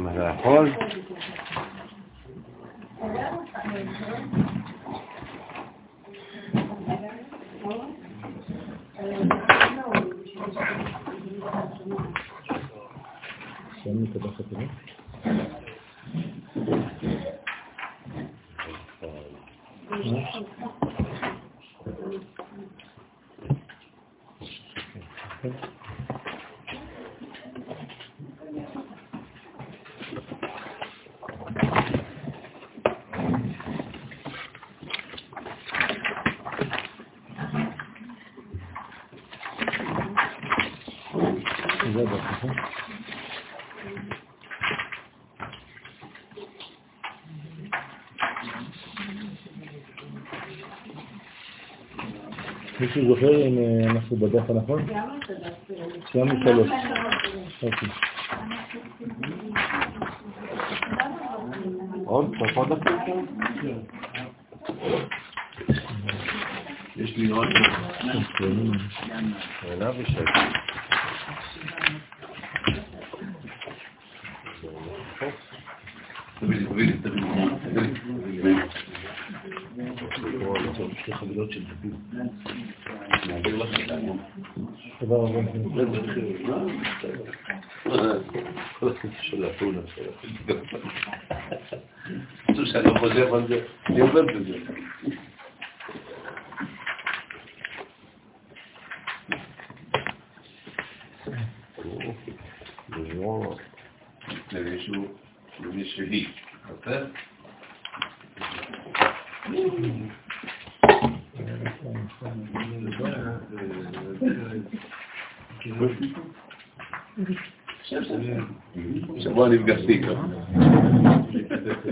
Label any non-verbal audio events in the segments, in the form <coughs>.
מה זה יכול? סיימנו את הדף הקודם? זה הדף, נכון? מישהו זוכר אם אה, אנחנו בדף הנכון? סיימנו שלוש. אוקיי. עוד? צריך עוד דקה? יש לי עוד... שאלה ושאלה. תביא לי, תביא לי, תביא לי, תביא לי. שתי חבילות של דפים. נעביר לך את העניין. תודה רבה. כל הכסף של הפעולה שלה. חושב שאני לא חושב על זה, אני עובד בזה. למישהו, למישהי, בסדר? שבוע נפגשתי איתו.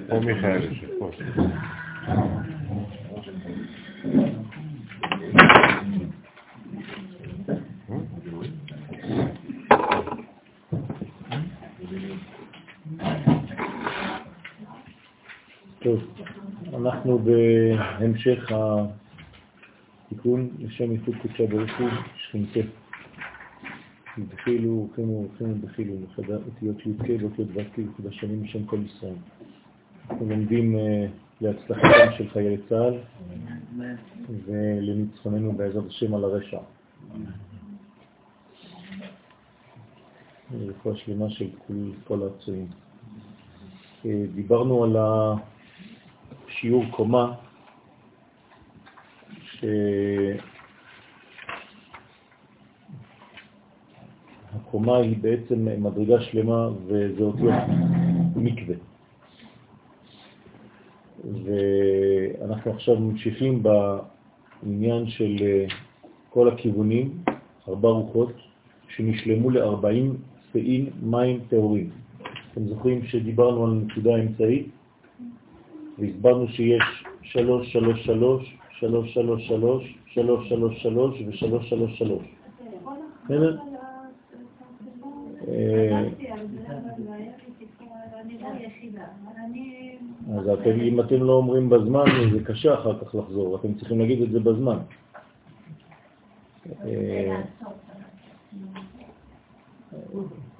פה מיכאל יושב פה. טוב, אנחנו בהמשך התיקון לשם ייחוד קודשה ברוך הוא שכינתה. בחילו, כמו וכמו בחילו, מחדה אותיות י"ק ואותיות ו"ק מקודשנים בשם כל ישראל. אנחנו לומדים אה, להצלחתם של חיילי צה"ל ולניצחוננו בעזרת השם על הרשע. רפואה שלמה של כל, כל הפצועים. אה, דיברנו על השיעור קומה, שהקומה היא בעצם מדרגה שלמה וזה אותיות מקווה. ואנחנו עכשיו ממשיכים בעניין של אה, כל הכיוונים, ארבע רוחות, שנשלמו ל-40 שאים מים טהורים. אתם זוכרים שדיברנו על נקודה אמצעית והסברנו שיש 3, 3, 3, 3, 3, 3, 3, 3, 3 ו-3, 3, 3. בסדר? אה, אז אתם, אם אתם לא אומרים בזמן, זה קשה אחר כך לחזור, אתם צריכים להגיד את זה בזמן. אה,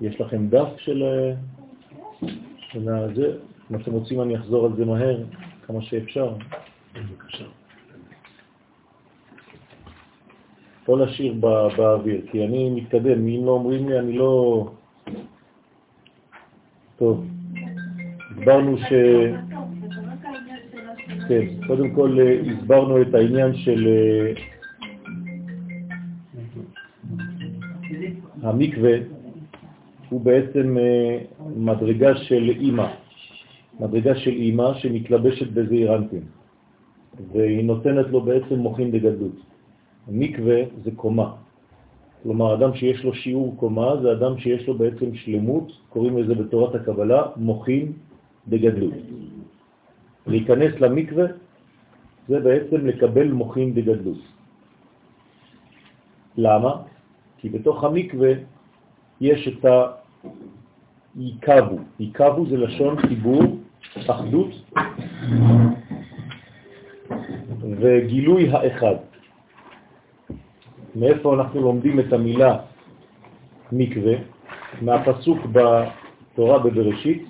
יש לכם דף של של זה? אם אתם רוצים אני אחזור על זה מהר, כמה שאפשר. בבקשה. לא להשאיר בא, באוויר, כי אני מתקדם, אם לא אומרים לי אני לא... טוב, הסברנו ש... כן, קודם כל אה, הסברנו את העניין של אה, המקווה, הוא בעצם אה, מדרגה של אימא, מדרגה של אימא שמתלבשת בזעיר אנפין, והיא נותנת לו בעצם מוחין בגדלות. מקווה זה קומה. כלומר, אדם שיש לו שיעור קומה זה אדם שיש לו בעצם שלמות, קוראים לזה בתורת הקבלה, מוחין בגדלות. להיכנס למקווה זה בעצם לקבל מוחין בגדלות. למה? כי בתוך המקווה יש את ייקבו. ייקבו זה לשון חיבור, אחדות וגילוי האחד. מאיפה אנחנו לומדים את המילה מקווה? מהפסוק בתורה בבראשית,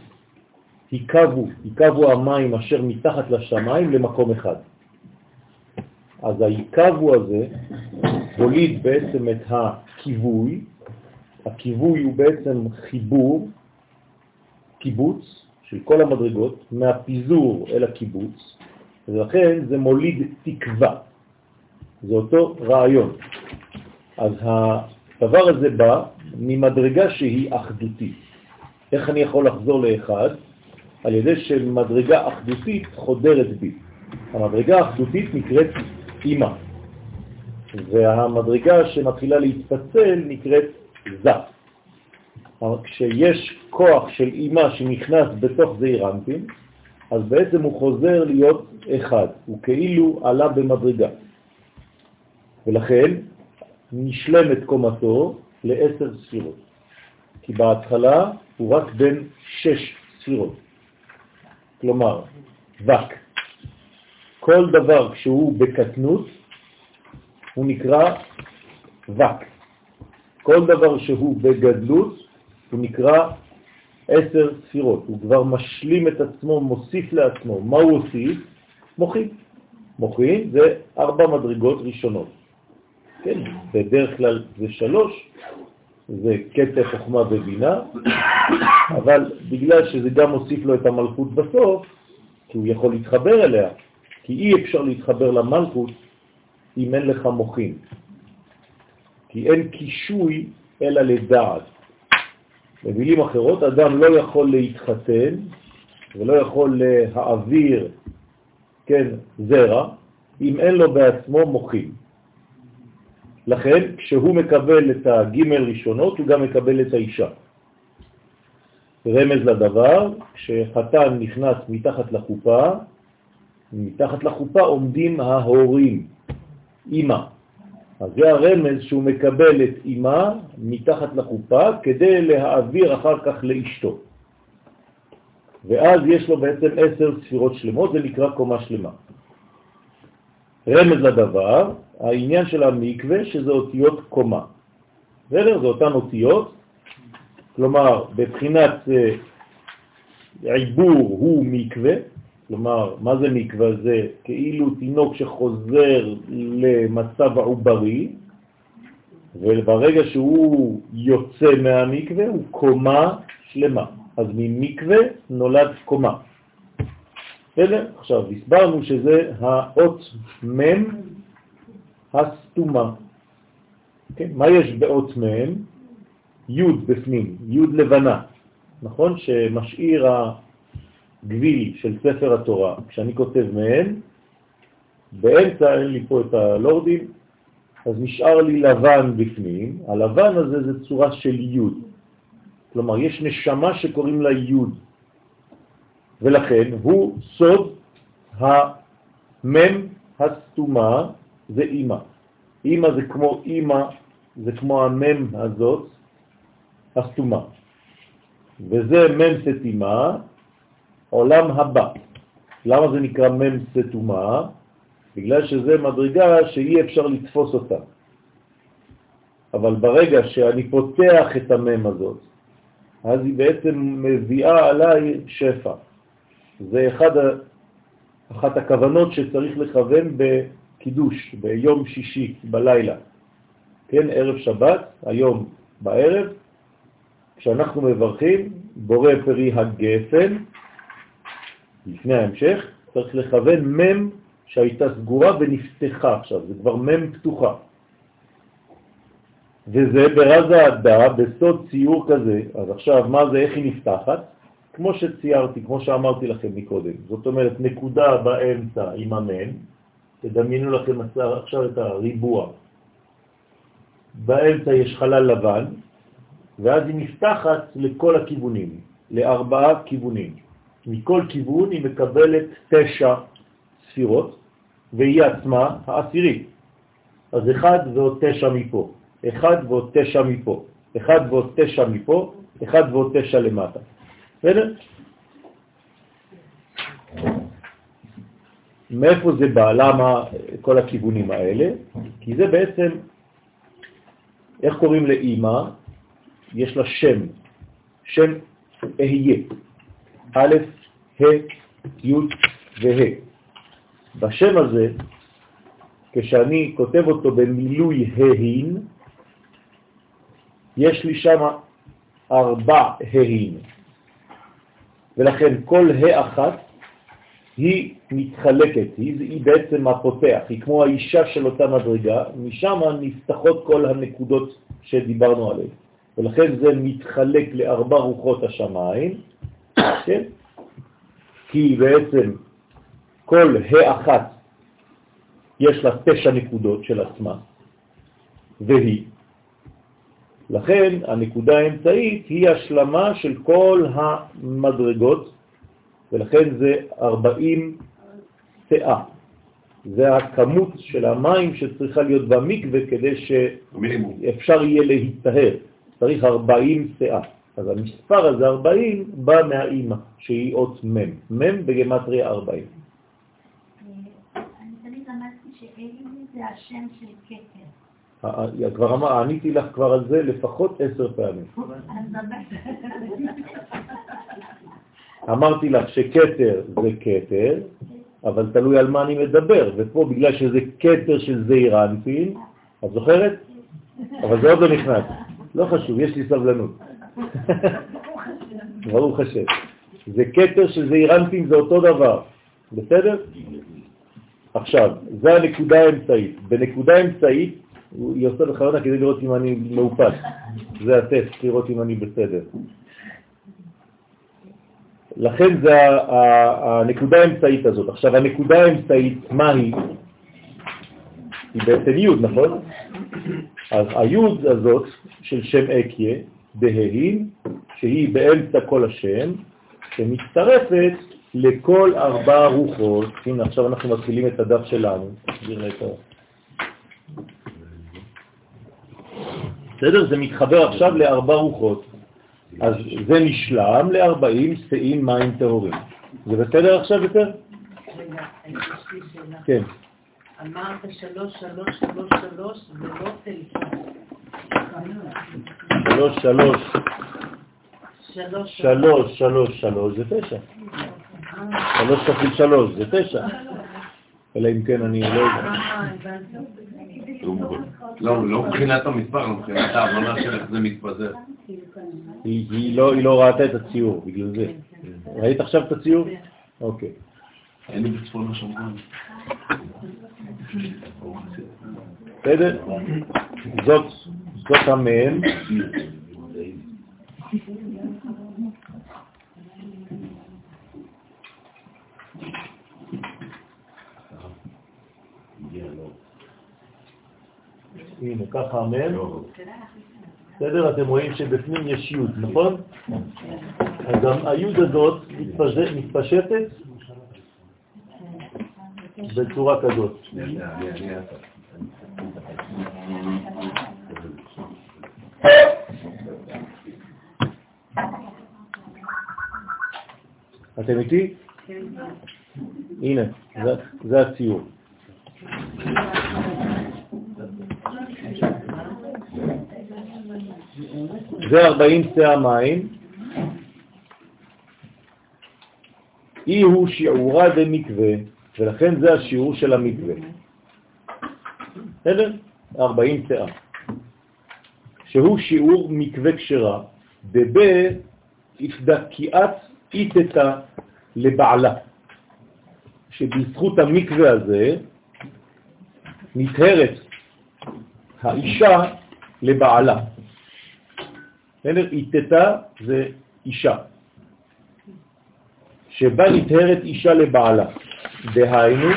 ייקבו, ייקבו המים אשר מתחת לשמיים למקום אחד. אז היקבו הזה הוליד בעצם את הכיווי, הכיווי הוא בעצם חיבור, קיבוץ של כל המדרגות, מהפיזור אל הקיבוץ, ולכן זה מוליד תקווה. זה אותו רעיון. אז הדבר הזה בא ממדרגה שהיא אחדותית. איך אני יכול לחזור לאחד? על ידי שמדרגה אחדותית חודרת בי. המדרגה האחדותית נקראת אימא, והמדרגה שמתחילה להתפצל נקראת זה. כשיש כוח של אימא שנכנס בתוך זעיר אנפין, אז בעצם הוא חוזר להיות אחד, הוא כאילו עלה במדרגה. ולכן נשלמת קומתו לעשר ספירות, כי בהתחלה הוא רק בין שש ספירות. כלומר, וק. כל דבר כשהוא בקטנות הוא נקרא וק. כל דבר שהוא בגדלות הוא נקרא עשר ספירות. הוא כבר משלים את עצמו, מוסיף לעצמו. מה הוא הוסיף? מוחין. מוחין זה ארבע מדרגות ראשונות. כן, בדרך כלל זה שלוש, זה קטע חוכמה ובינה, אבל בגלל שזה גם מוסיף לו את המלכות בסוף, כי הוא יכול להתחבר אליה, כי אי אפשר להתחבר למלכות אם אין לך מוחים. כי אין קישוי אלא לדעת. במילים אחרות, אדם לא יכול להתחתן ולא יכול להעביר, כן, זרע, אם אין לו בעצמו מוחים. לכן, כשהוא מקבל את הגימל ראשונות, הוא גם מקבל את האישה. רמז לדבר, כשחתן נכנס מתחת לחופה, מתחת לחופה עומדים ההורים, אמא. אז זה הרמז שהוא מקבל את אמא מתחת לחופה כדי להעביר אחר כך לאשתו. ואז יש לו בעצם עשר ספירות שלמות, זה נקרא קומה שלמה. רמז לדבר, העניין של המקווה שזה אותיות קומה. בסדר? זה אותן אותיות, כלומר בבחינת אה, עיבור הוא מקווה, כלומר, מה זה מקווה? זה כאילו תינוק שחוזר למצב העוברי, וברגע שהוא יוצא מהמקווה הוא קומה שלמה. אז ממקווה נולד קומה. בסדר? עכשיו, הסברנו שזה האות מ' הסתומה. כן? מה יש באות מ'? י' בפנים, י' לבנה, נכון? שמשאיר הגביל של ספר התורה. כשאני כותב מ', באמצע אין לי פה את הלורדים, אז נשאר לי לבן בפנים. הלבן הזה זה צורה של י'. כלומר, יש נשמה שקוראים לה י'. ולכן הוא סוד המם הסתומה, זה אימא. אימא זה כמו אימא, זה כמו המם הזאת, הסתומה. וזה מם סתימה, עולם הבא. למה זה נקרא מם סתומה? בגלל שזה מדרגה שאי אפשר לתפוס אותה. אבל ברגע שאני פותח את המם הזאת, אז היא בעצם מביאה עליי שפע. זה אחד, אחת הכוונות שצריך לכוון בקידוש, ביום שישי, בלילה. כן, ערב שבת, היום בערב, כשאנחנו מברכים, בורא פרי הגפן, לפני ההמשך, צריך לכוון מם שהייתה סגורה ונפתחה עכשיו, זה כבר מם פתוחה. וזה ברז העדה, בסוד ציור כזה, אז עכשיו מה זה, איך היא נפתחת? כמו שציירתי, כמו שאמרתי לכם מקודם, זאת אומרת נקודה באמצע עם המם, תדמיינו לכם עכשיו את הריבוע, באמצע יש חלל לבן, ואז היא נפתחת לכל הכיוונים, לארבעה כיוונים. מכל כיוון היא מקבלת תשע ספירות, והיא עצמה העשירית. אז אחד ועוד תשע מפה, אחד ועוד תשע מפה, אחד ועוד תשע מפה, אחד ועוד תשע למטה. בסדר? מאיפה זה בא? למה כל הכיוונים האלה? כי זה בעצם, איך קוראים לאימא? יש לה שם, שם אהיה, א', ה', י' וה'. בשם הזה, כשאני כותב אותו במילוי ה'ין, יש לי שם ארבע ה'ין. ולכן כל ה' אחת היא מתחלקת, היא, היא בעצם הפותח, היא כמו האישה של אותה מדרגה, משם נפתחות כל הנקודות שדיברנו עליהן. ולכן זה מתחלק לארבע רוחות השמיים, כן? כי בעצם כל האחת יש לה תשע נקודות של עצמה, והיא. לכן הנקודה האמצעית היא השלמה של כל המדרגות, ולכן זה 40 שאה. זה הכמות של המים שצריכה להיות במקווה כדי שאפשר יהיה להתטהר. צריך 40 שאה. אז המספר הזה 40 בא מהאימא, שהיא אות מ', מ' בגמטריה 40. זה השם של כתר. כבר אמר, עניתי לך כבר על זה לפחות עשר פעמים. אמרתי לך שכתר זה כתר, אבל תלוי על מה אני מדבר, ופה בגלל שזה כתר של זעיר את זוכרת? אבל זה עוד לא נכנס. לא חשוב, יש לי סבלנות. ברוך השם. זה כתר של זעיר זה אותו דבר, בסדר? עכשיו, זה הנקודה האמצעית. בנקודה האמצעית, היא עושה בכוונה כדי לראות אם אני מאופס. זה הטסט, לראות אם אני בסדר. לכן זה הנקודה האמצעית הזאת. עכשיו, הנקודה האמצעית, מה היא? היא בעצם י', נכון? אז הי' הזאת של שם אקיה, בההין, שהיא באמצע כל השם, שמצטרפת לכל ארבע רוחות, הנה עכשיו אנחנו מתחילים את הדף שלנו, בסדר? זה מתחבר עכשיו לארבע רוחות, אז זה נשלם ל-40 שאים מים טהורים. זה בסדר עכשיו יותר? כן. אמרת שלוש, שלוש, שלוש, שלוש, ולא טלפון. שלוש, שלוש. שלוש, שלוש, שלוש, זה תשע. שלוש כפול שלוש, זה תשע. אלא אם כן אני לא יודע. לא, לא מבחינת המספר, מבחינת ההבנה של איך זה מתפזר. היא לא, לא ראתה את הציור, בגלל זה. ראית עכשיו את הציור? אוקיי. לי בצפון השומרון. בסדר? זאת המם. ככה המם. בסדר? אתם רואים שבפנים יש י', נכון? אז גם הי' הזאת מתפשטת בצורה כזאת. אתם איתי? הנה, זה הציור. זה 40 שא מים, אי הוא שיעורה דמקווה, ולכן זה השיעור של המקווה. בסדר? 40 שאה. שהוא שיעור מקווה כשרה, דב הפדקיעת איתתה לבעלה, שבזכות המקווה הזה נטהרת האישה לבעלה. בסדר? איתתה זה אישה, שבה נטהרת אישה לבעלה. דהיינו,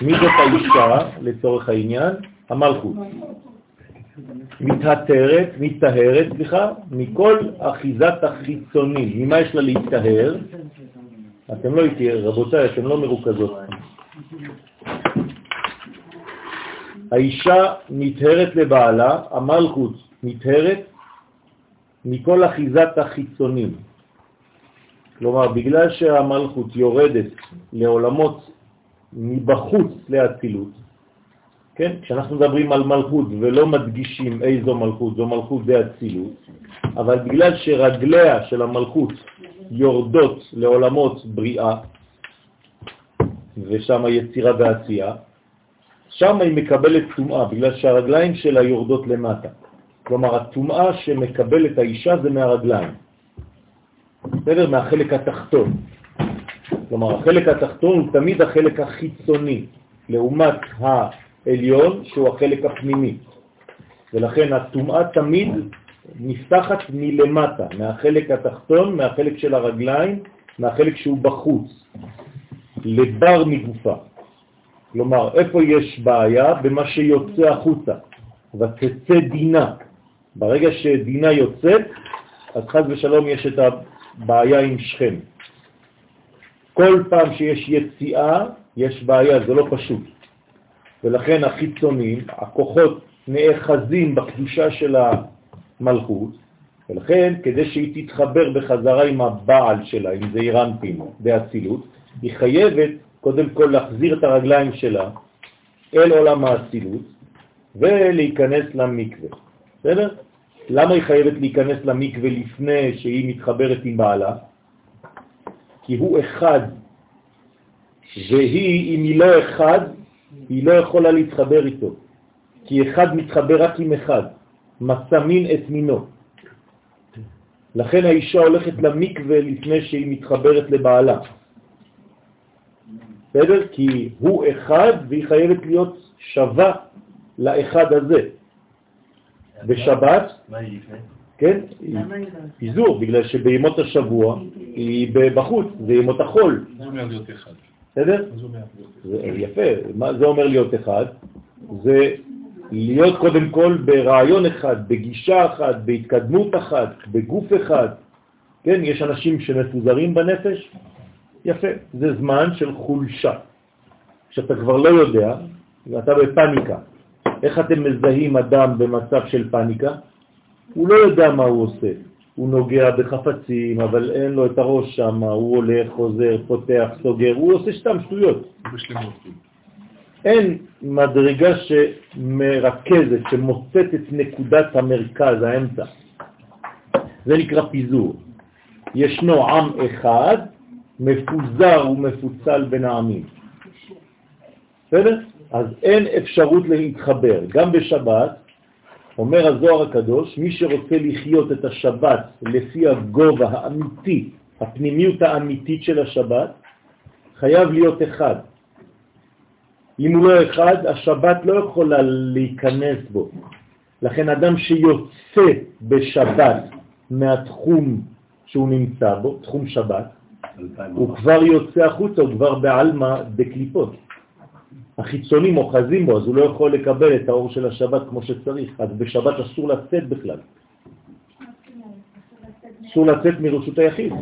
מי זאת האישה, לצורך העניין? המלכות. מתהתרת, מתהרת, סליחה, מכל אחיזת החיצוני. ממה יש לה להתהר? אתם לא איתי, רבותיי, אתם לא מרוכזות. האישה נטהרת לבעלה, המלכות נטהרת מכל אחיזת החיצונים. כלומר, בגלל שהמלכות יורדת לעולמות מבחוץ לאצילות, כן? כשאנחנו מדברים על מלכות ולא מדגישים איזו מלכות, זו מלכות באצילות, אבל בגלל שרגליה של המלכות יורדות לעולמות בריאה, ושם יצירה ועשייה, שם היא מקבלת טומאה, בגלל שהרגליים שלה יורדות למטה. כלומר, הטומאה שמקבלת האישה זה מהרגליים. בסדר? מהחלק התחתון. כלומר, החלק התחתון הוא תמיד החלק החיצוני, לעומת העליון שהוא החלק הפנימי. ולכן הטומאה תמיד נפתחת מלמטה, מהחלק התחתון, מהחלק של הרגליים, מהחלק שהוא בחוץ, לבר מגופה. כלומר, איפה יש בעיה? במה שיוצא החוצה. ותצא דינה. ברגע שדינה יוצאת, אז חז ושלום יש את הבעיה עם שכם. כל פעם שיש יציאה, יש בעיה, זה לא פשוט. ולכן החיצונים, הכוחות נאחזים בקדושה של המלכות, ולכן כדי שהיא תתחבר בחזרה עם הבעל שלה, עם זה אירנפין, באצילות, היא חייבת קודם כל להחזיר את הרגליים שלה אל עולם האצילות ולהיכנס למקווה. בסדר? למה היא חייבת להיכנס למקווה לפני שהיא מתחברת עם בעלה? כי הוא אחד, והיא, אם היא לא אחד, היא לא יכולה להתחבר איתו. כי אחד מתחבר רק עם אחד, מצא מין את מינו. לכן האישה הולכת למקווה לפני שהיא מתחברת לבעלה. בסדר? כי הוא אחד והיא חייבת להיות שווה לאחד הזה. בשבת? כן, היא לא? פיזור, בגלל שבימות השבוע היא בחוץ, זה ימות החול, זה אומר להיות אחד. בסדר? יפה, מה זה אומר להיות אחד? זה להיות קודם כל ברעיון אחד, בגישה אחת, בהתקדמות אחת, בגוף אחד. כן, יש אנשים שמפוזרים בנפש, יפה, זה זמן של חולשה. כשאתה כבר לא יודע, ואתה בפניקה, איך אתם מזהים אדם במצב של פניקה? הוא לא יודע מה הוא עושה. הוא נוגע בחפצים, אבל אין לו את הראש שם, הוא הולך, חוזר, פותח, סוגר, הוא עושה סתם שטויות. כאילו. אין מדרגה שמרכזת, שמוצאת את נקודת המרכז, האמצע. זה נקרא פיזור. ישנו עם אחד, מפוזר ומפוצל בין העמים. בסדר? אז אין אפשרות להתחבר. גם בשבת, אומר הזוהר הקדוש, מי שרוצה לחיות את השבת לפי הגובה האמיתי, הפנימיות האמיתית של השבת, חייב להיות אחד. אם הוא לא אחד, השבת לא יכולה להיכנס בו. לכן אדם שיוצא בשבת מהתחום שהוא נמצא בו, תחום שבת, הוא כבר יוצא החוצה, הוא כבר בעלמא בקליפות. החיצונים אוחזים בו, אז הוא לא יכול לקבל את האור של השבת כמו שצריך, אז בשבת אסור לצאת בכלל. אסור לצאת מרשות היחיד.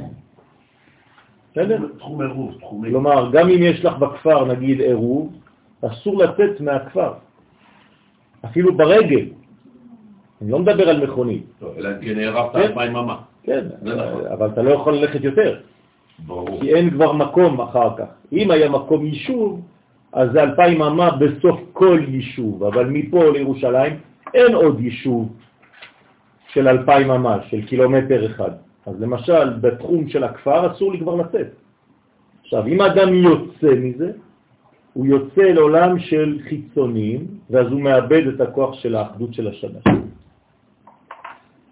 בסדר? תחום עירוב, תחום עירוב. כלומר, גם אם יש לך בכפר, נגיד, עירוב, אסור לצאת מהכפר, אפילו ברגל. אני לא מדבר על מכונית. לא, אלא אם כן הערבת כן. אלפיים אמה. כן, נכון. אבל אתה לא יכול ללכת יותר, ברור. כי אין כבר מקום אחר כך. אם היה מקום יישוב, אז זה אלפיים אמה בסוף כל יישוב, אבל מפה לירושלים אין עוד יישוב של אלפיים אמה, של קילומטר אחד. אז למשל, בתחום של הכפר אסור לי כבר לצאת. עכשיו, אם אדם יוצא מזה, הוא יוצא לעולם של חיצונים, ואז הוא מאבד את הכוח של האחדות של השבת.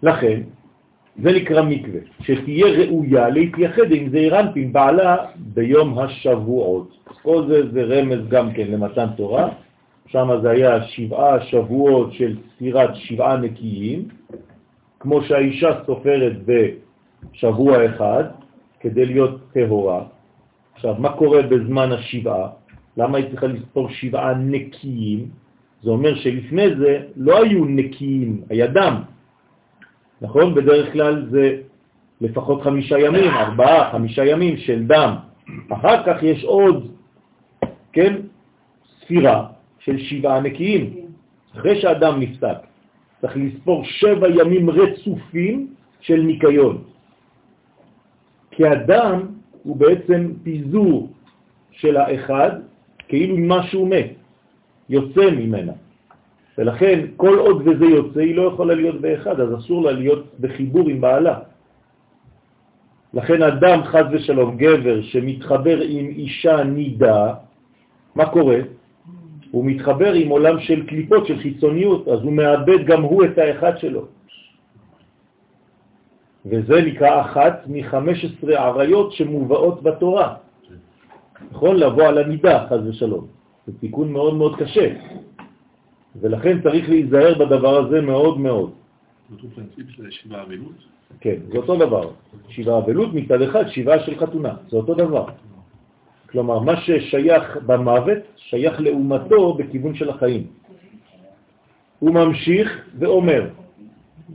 לכן, זה נקרא מקווה, שתהיה ראויה להתייחד עם זעיר אנפין, בעלה ביום השבועות. כל זה זה רמז גם כן למתן תורה, שם זה היה שבעה שבועות של ספירת שבעה נקיים, כמו שהאישה סופרת בשבוע אחד, כדי להיות טהורה. עכשיו, מה קורה בזמן השבעה? למה היא צריכה לספור שבעה נקיים? זה אומר שלפני זה לא היו נקיים, היה דם. נכון? בדרך כלל זה לפחות חמישה ימים, ארבעה, חמישה ימים של דם. אחר כך יש עוד, כן, ספירה של שבעה נקיים. אחרי שהדם נפסק, צריך לספור שבע ימים רצופים של ניקיון. כי הדם הוא בעצם פיזור של האחד, כאילו משהו מת, יוצא ממנה. ולכן כל עוד וזה יוצא, היא לא יכולה להיות באחד, אז אסור לה להיות בחיבור עם בעלה. לכן אדם, חז ושלום, גבר שמתחבר עם אישה נידה, מה קורה? הוא מתחבר עם עולם של קליפות, של חיצוניות, אז הוא מאבד גם הוא את האחד שלו. וזה נקרא אחת מ-15 עריות שמובאות בתורה. נכון? לבוא על הנידה, חז ושלום. זה תיקון מאוד מאוד קשה. ולכן צריך להיזהר בדבר הזה מאוד מאוד. אותו פרינציפ של שבעה אבילות? כן, זה אותו דבר. שבעה אבלות מצד אחד, שבעה של חתונה, זה אותו דבר. כלומר, מה ששייך במוות, שייך לאומתו בכיוון של החיים. הוא ממשיך ואומר,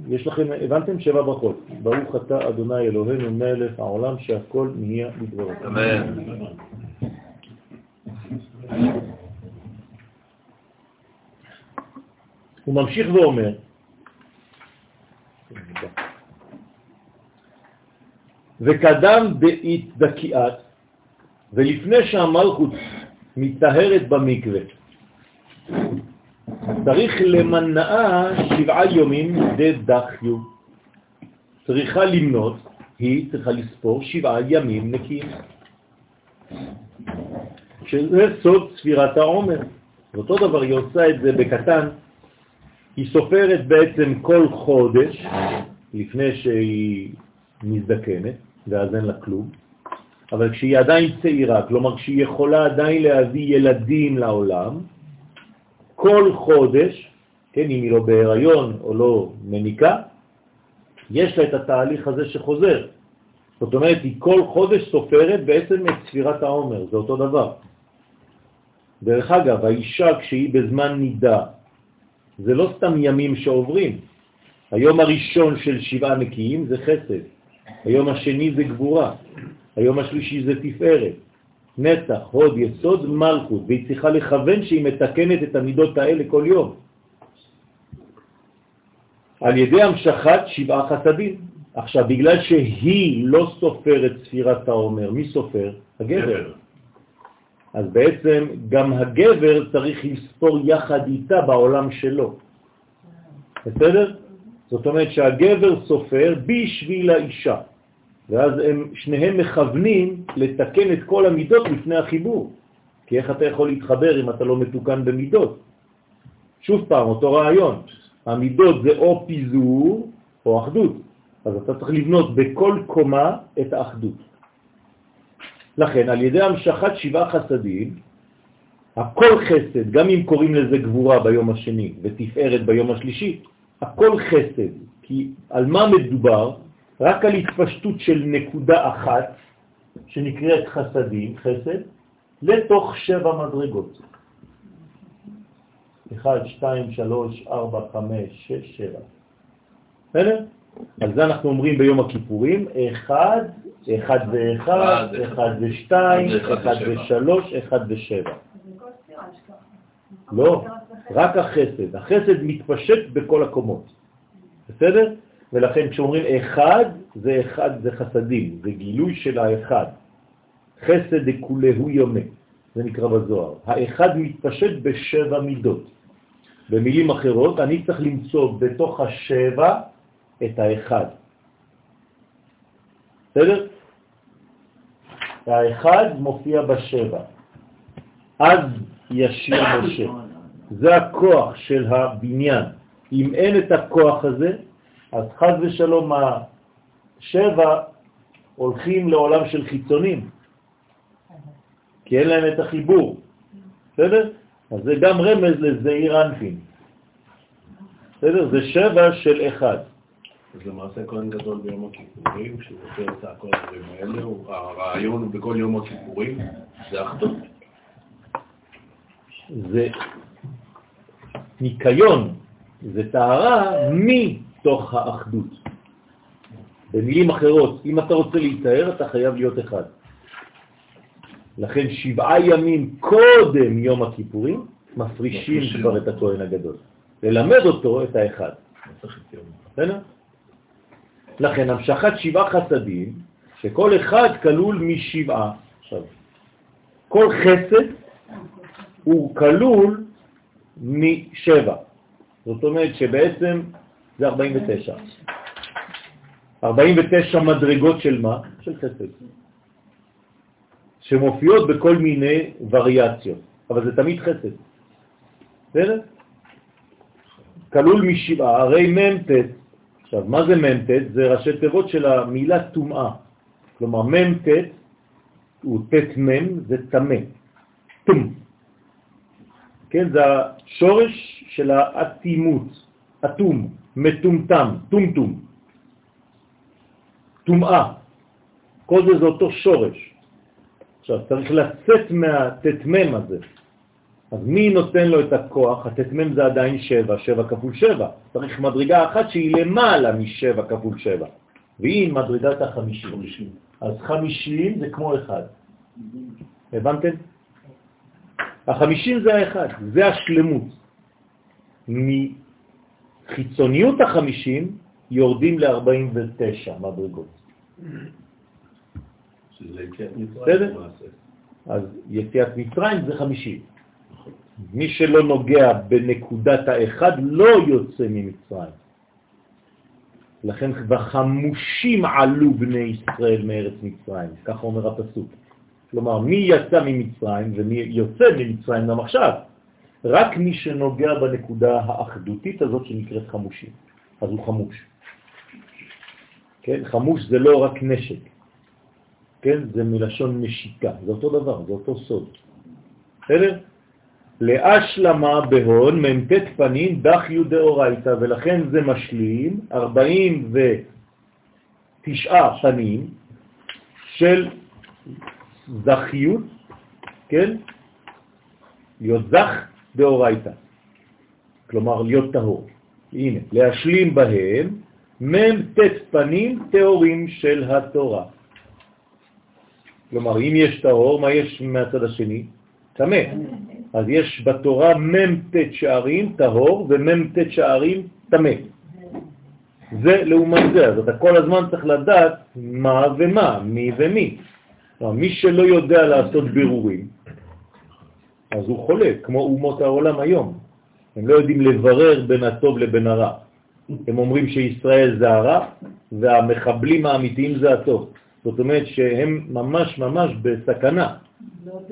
יש לכם, הבנתם? שבע ברכות. ברוך אתה אדוני אלוהינו מלך העולם שהכל נהיה לדברו. אמן. הוא ממשיך ואומר, וקדם דקיעת, ולפני שהמלכות מתאהרת במקווה, צריך למנעה שבעה יומים דדחיו. צריכה למנות, היא צריכה לספור שבעה ימים נקיים. שזה סוד ספירת העומר. ואותו דבר היא עושה את זה בקטן, היא סופרת בעצם כל חודש לפני שהיא מזדקנת, ואז אין לה כלום, אבל כשהיא עדיין צעירה, כלומר כשהיא יכולה עדיין להביא ילדים לעולם, כל חודש, כן, אם היא לא בהיריון או לא מניקה, יש לה את התהליך הזה שחוזר. זאת אומרת, היא כל חודש סופרת בעצם את ספירת העומר, זה אותו דבר. דרך אגב, האישה כשהיא בזמן נידה, זה לא סתם ימים שעוברים. היום הראשון של שבעה נקיים זה חסד, היום השני זה גבורה, היום השלישי זה תפארת, נצח, הוד, יסוד, מלכות, והיא צריכה לכוון שהיא מתקנת את המידות האלה כל יום. על ידי המשכת שבעה חסדים. עכשיו, בגלל שהיא לא סופרת ספירת העומר, מי סופר? הגבר. אז בעצם גם הגבר צריך לספור יחד איתה בעולם שלו. בסדר? זאת אומרת שהגבר סופר בשביל האישה, ואז הם שניהם מכוונים לתקן את כל המידות לפני החיבור. כי איך אתה יכול להתחבר אם אתה לא מתוקן במידות? שוב פעם, אותו רעיון. המידות זה או פיזור או אחדות. אז אתה צריך לבנות בכל קומה את האחדות. לכן, על ידי המשכת שבעה חסדים, הכל חסד, גם אם קוראים לזה גבורה ביום השני ותפארת ביום השלישי, הכל חסד, כי על מה מדובר? רק על התפשטות של נקודה אחת, שנקראת חסדים, חסד, לתוך שבע מדרגות. 1, 2, 3, 4, 5, 6, 7. בסדר? על זה אנחנו אומרים ביום הכיפורים, אחד, אחד ואחד, אחד ושתיים, אחד ושלוש, אחד ושבע. לא, רק החסד. החסד מתפשט בכל הקומות. בסדר? ולכן כשאומרים אחד, זה אחד, זה חסדים, זה גילוי של האחד. חסד דכולהו יומי, זה נקרא בזוהר. האחד מתפשט בשבע מידות. במילים אחרות, אני צריך למצוא בתוך השבע את האחד. בסדר? האחד מופיע בשבע. אז ישיר משה. זה הכוח של הבניין. אם אין את הכוח הזה, אז חז ושלום השבע הולכים לעולם של חיצונים, כי אין להם את החיבור. בסדר? אז זה גם רמז לזעיר אנפין. בסדר? זה שבע של אחד. אז למעשה כהן גדול ביום הכיפורים, שהוא עושה את כל הדברים האלה, הרעיון הוא בכל יום הכיפורים, זה אחדות. זה ניקיון, זה טהרה מתוך האחדות. במילים אחרות, אם אתה רוצה להתאר, אתה חייב להיות אחד. לכן שבעה ימים קודם יום הכיפורים מפרישים. כבר את הכהן הגדול. ללמד אותו את האחד. לא. בסדר? לכן המשכת שבעה חסדים, שכל אחד כלול משבעה. עכשיו, כל חסד הוא כלול משבע. זאת אומרת שבעצם זה 49. 49 מדרגות של מה? של חסד. שמופיעות בכל מיני וריאציות, אבל זה תמיד חסד. בסדר? כלול משבעה, הרי מ"ט, עכשיו, מה זה מ"ט? זה ראשי תיבות של המילה טומאה. כלומר, מ"ט הוא ט' מ', זה תמה. טום. כן, זה השורש של האטימות, אטום, מטומטם, טומטום. טומאה. כל זה זה אותו שורש. עכשיו, צריך לצאת מהט"מ הזה. אז מי נותן לו את הכוח? הט"מ זה עדיין 7, 7 כפול 7. צריך מדרגה אחת שהיא למעלה מ-7 כפול 7, והיא מדרגת ה-50. אז 50 זה כמו אחד. הבנתם? החמישים זה האחד, זה השלמות. מחיצוניות החמישים יורדים ל-49 מדרגות. בסדר? אז יציאת מצרים זה 50. מי שלא נוגע בנקודת האחד לא יוצא ממצרים. לכן וחמושים עלו בני ישראל מארץ מצרים, ככה אומר הפסוק. כלומר, מי יצא ממצרים ומי יוצא ממצרים גם עכשיו? רק מי שנוגע בנקודה האחדותית הזאת שנקראת חמושים. אז הוא חמוש. כן? חמוש זה לא רק נשק. כן? זה מלשון נשיקה. זה אותו דבר, זה אותו סוד. בסדר? להשלמה בהון מ"ט פנים דח י' דאורייתא, ולכן זה משלים 49 פנים של זכיות, כן? להיות זך דאורייתא, כלומר להיות טהור. הנה, להשלים בהם מ"ט פנים תאורים של התורה. כלומר, אם יש טהור, מה יש מהצד השני? טמא. אז יש בתורה מ"ט שערים טהור ומ"ט שערים טמא. זה לעומת זה, אז אתה כל הזמן צריך לדעת מה ומה, מי ומי. כלומר, מי שלא יודע לעשות בירורים, אז הוא חולה, כמו אומות העולם היום. הם לא יודעים לברר בין הטוב לבין הרע. הם אומרים שישראל זה הרע, והמחבלים האמיתיים זה הטוב. זאת אומרת שהם ממש ממש בסכנה.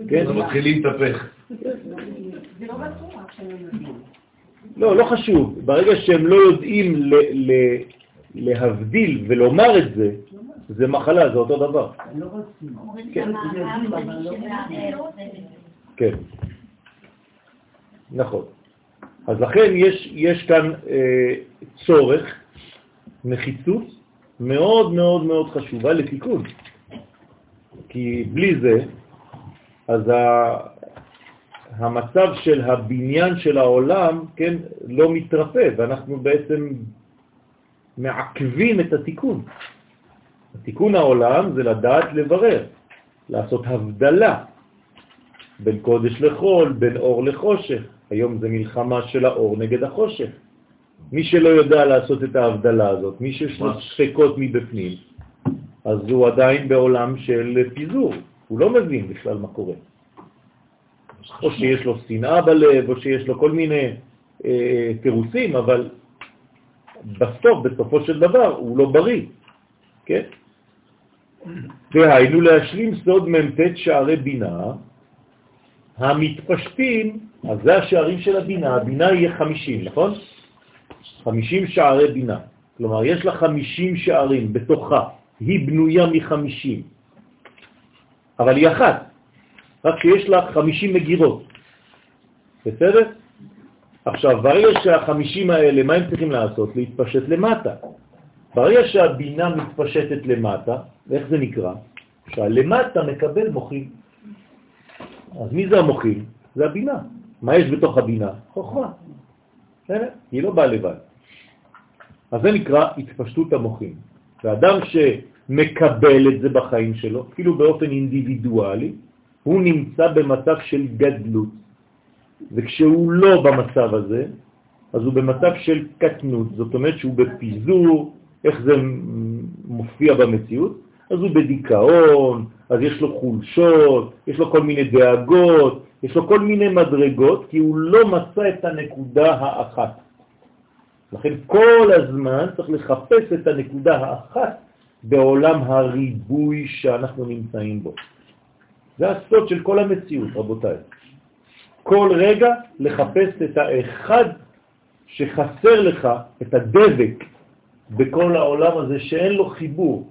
כן? אז מתחיל להתהפך. לא. לא, לא חשוב. ברגע שהם לא יודעים ל- ל- להבדיל ולומר את זה, זה מחלה, זה אותו דבר. כן. כן. נכון. אז לכן יש, יש כאן אה, צורך, נחיצות, מאוד מאוד מאוד חשובה לתיקון. כי בלי זה, אז המצב של הבניין של העולם, כן, לא מתרפא, ואנחנו בעצם מעכבים את התיקון. התיקון העולם זה לדעת לברר, לעשות הבדלה בין קודש לחול, בין אור לחושך. היום זה מלחמה של האור נגד החושך. מי שלא יודע לעשות את ההבדלה הזאת, מי שיש לו ספקות מבפנים, אז הוא עדיין בעולם של פיזור, הוא לא מבין בכלל מה קורה. או שיש לו שנאה בלב, או שיש לו כל מיני אה, תירוצים, אבל בסוף, בסופו של דבר, הוא לא בריא, כן? והיינו להשלים סוד מ"ט שערי בינה, המתפשטים, אז זה השערים של הבינה, הבינה יהיה 50, נכון? 50 שערי בינה. כלומר, יש לה 50 שערים בתוכה, היא בנויה מ-50, אבל היא אחת, רק שיש לה 50 מגירות. בסדר? עכשיו, ברגע שהחמישים האלה, מה הם צריכים לעשות? להתפשט למטה. ברגע שהבינה מתפשטת למטה, איך זה נקרא? שהלמטה מקבל מוחים. אז מי זה המוחים? זה הבינה. מה יש בתוך הבינה? חוכמה. בסדר? היא לא באה לבד. אז זה נקרא התפשטות המוחים. ואדם שמקבל את זה בחיים שלו, כאילו באופן אינדיבידואלי, הוא נמצא במצב של גדלות. וכשהוא לא במצב הזה, אז הוא במצב של קטנות, זאת אומרת שהוא בפיזור איך זה מופיע במציאות? אז הוא בדיכאון, אז יש לו חולשות, יש לו כל מיני דאגות, יש לו כל מיני מדרגות, כי הוא לא מצא את הנקודה האחת. לכן כל הזמן צריך לחפש את הנקודה האחת בעולם הריבוי שאנחנו נמצאים בו. זה הסוד של כל המציאות, רבותיי. כל רגע לחפש את האחד שחסר לך, את הדבק בכל העולם הזה שאין לו חיבור.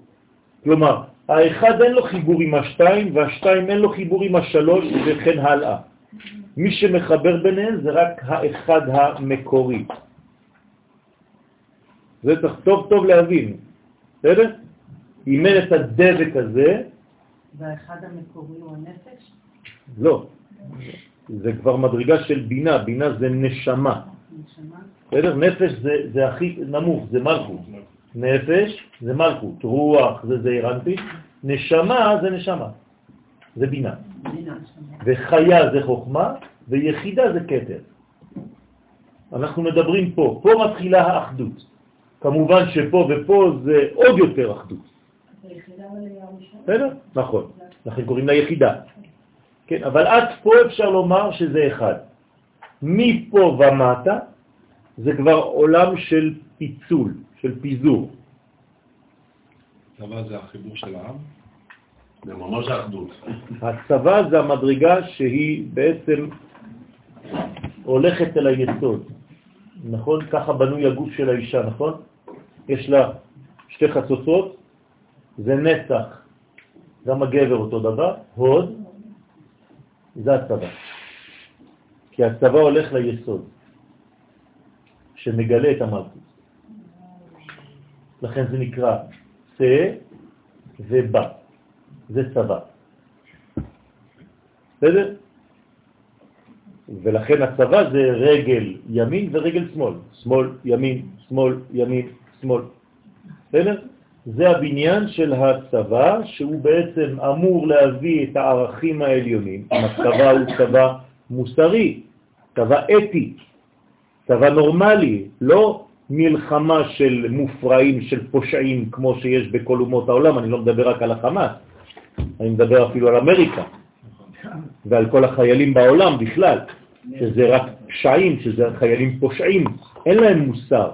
כלומר, האחד אין לו חיבור עם השתיים, והשתיים אין לו חיבור עם השלוש, וכן הלאה. מי שמחבר ביניהם זה רק האחד המקורי. זה צריך טוב טוב להבין, בסדר? אם אין את הדבק הזה... והאחד המקורי הוא הנפש? לא, זה כבר מדרגה של בינה, בינה זה נשמה. נשמה? בסדר? נפש זה, זה הכי נמוך, זה מלכות. נפש זה מלכות, רוח זה זעירנטי, נשמה זה נשמה, זה בינה. וחיה זה חוכמה, ויחידה זה כתר. אנחנו מדברים פה, פה מתחילה האחדות. כמובן שפה ופה זה עוד יותר אחדות. בסדר? נכון. לכן קוראים לה יחידה. כן, אבל עד פה אפשר לומר שזה אחד. מפה ומטה זה כבר עולם של פיצול, של פיזור. צבא זה החיבור של העם? זה ממש האחדות. הצבא זה המדרגה שהיא בעצם הולכת אל היסוד. נכון? ככה בנוי הגוף של האישה, נכון? יש לה שתי חצוצות, זה נצח, גם הגבר אותו דבר, הוד, זה הצבא. כי הצבא הולך ליסוד, שמגלה את המלכות. לכן זה נקרא צא ובא, זה צבא. בסדר? ולכן הצבא זה רגל ימין ורגל שמאל. שמאל, ימין, שמאל, ימין, שמאל. בסדר? זה הבניין של הצבא שהוא בעצם אמור להביא את הערכים העליונים. הצבא הוא צבא מוסרי, צבא אתי, צבא נורמלי, לא מלחמה של מופרעים, של פושעים, כמו שיש בכל אומות העולם, אני לא מדבר רק על החמאס, אני מדבר אפילו על אמריקה, ועל כל החיילים בעולם בכלל, שזה רק פשעים, שזה חיילים פושעים, אין להם מוסר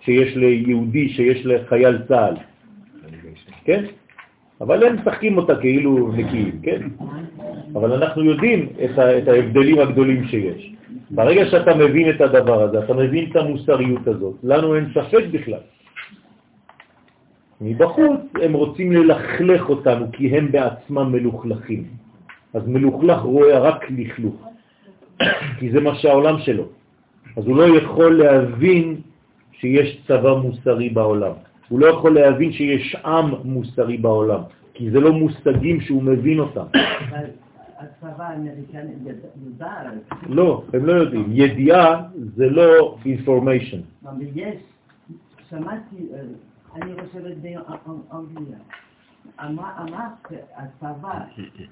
שיש ליהודי, שיש לחייל צה"ל, כן? אבל הם משחקים אותה כאילו נקיים, כן? אבל אנחנו יודעים את, את ההבדלים הגדולים שיש. ברגע שאתה מבין את הדבר הזה, אתה מבין את המוסריות הזאת, לנו אין ספק בכלל. מבחוץ הם רוצים ללכלך אותנו כי הם בעצמם מלוכלכים. אז מלוכלך רואה רק לכלוך, כי זה מה שהעולם שלו. אז הוא לא יכול להבין שיש צבא מוסרי בעולם. הוא לא יכול להבין שיש עם מוסרי בעולם, כי זה לא מושגים שהוא מבין אותם. הצבא האמריקני יודע לא, הם לא יודעים. ידיעה זה לא information. אבל יש, שמעתי, אה, אני חושבת באנגליה, אמר שהצבא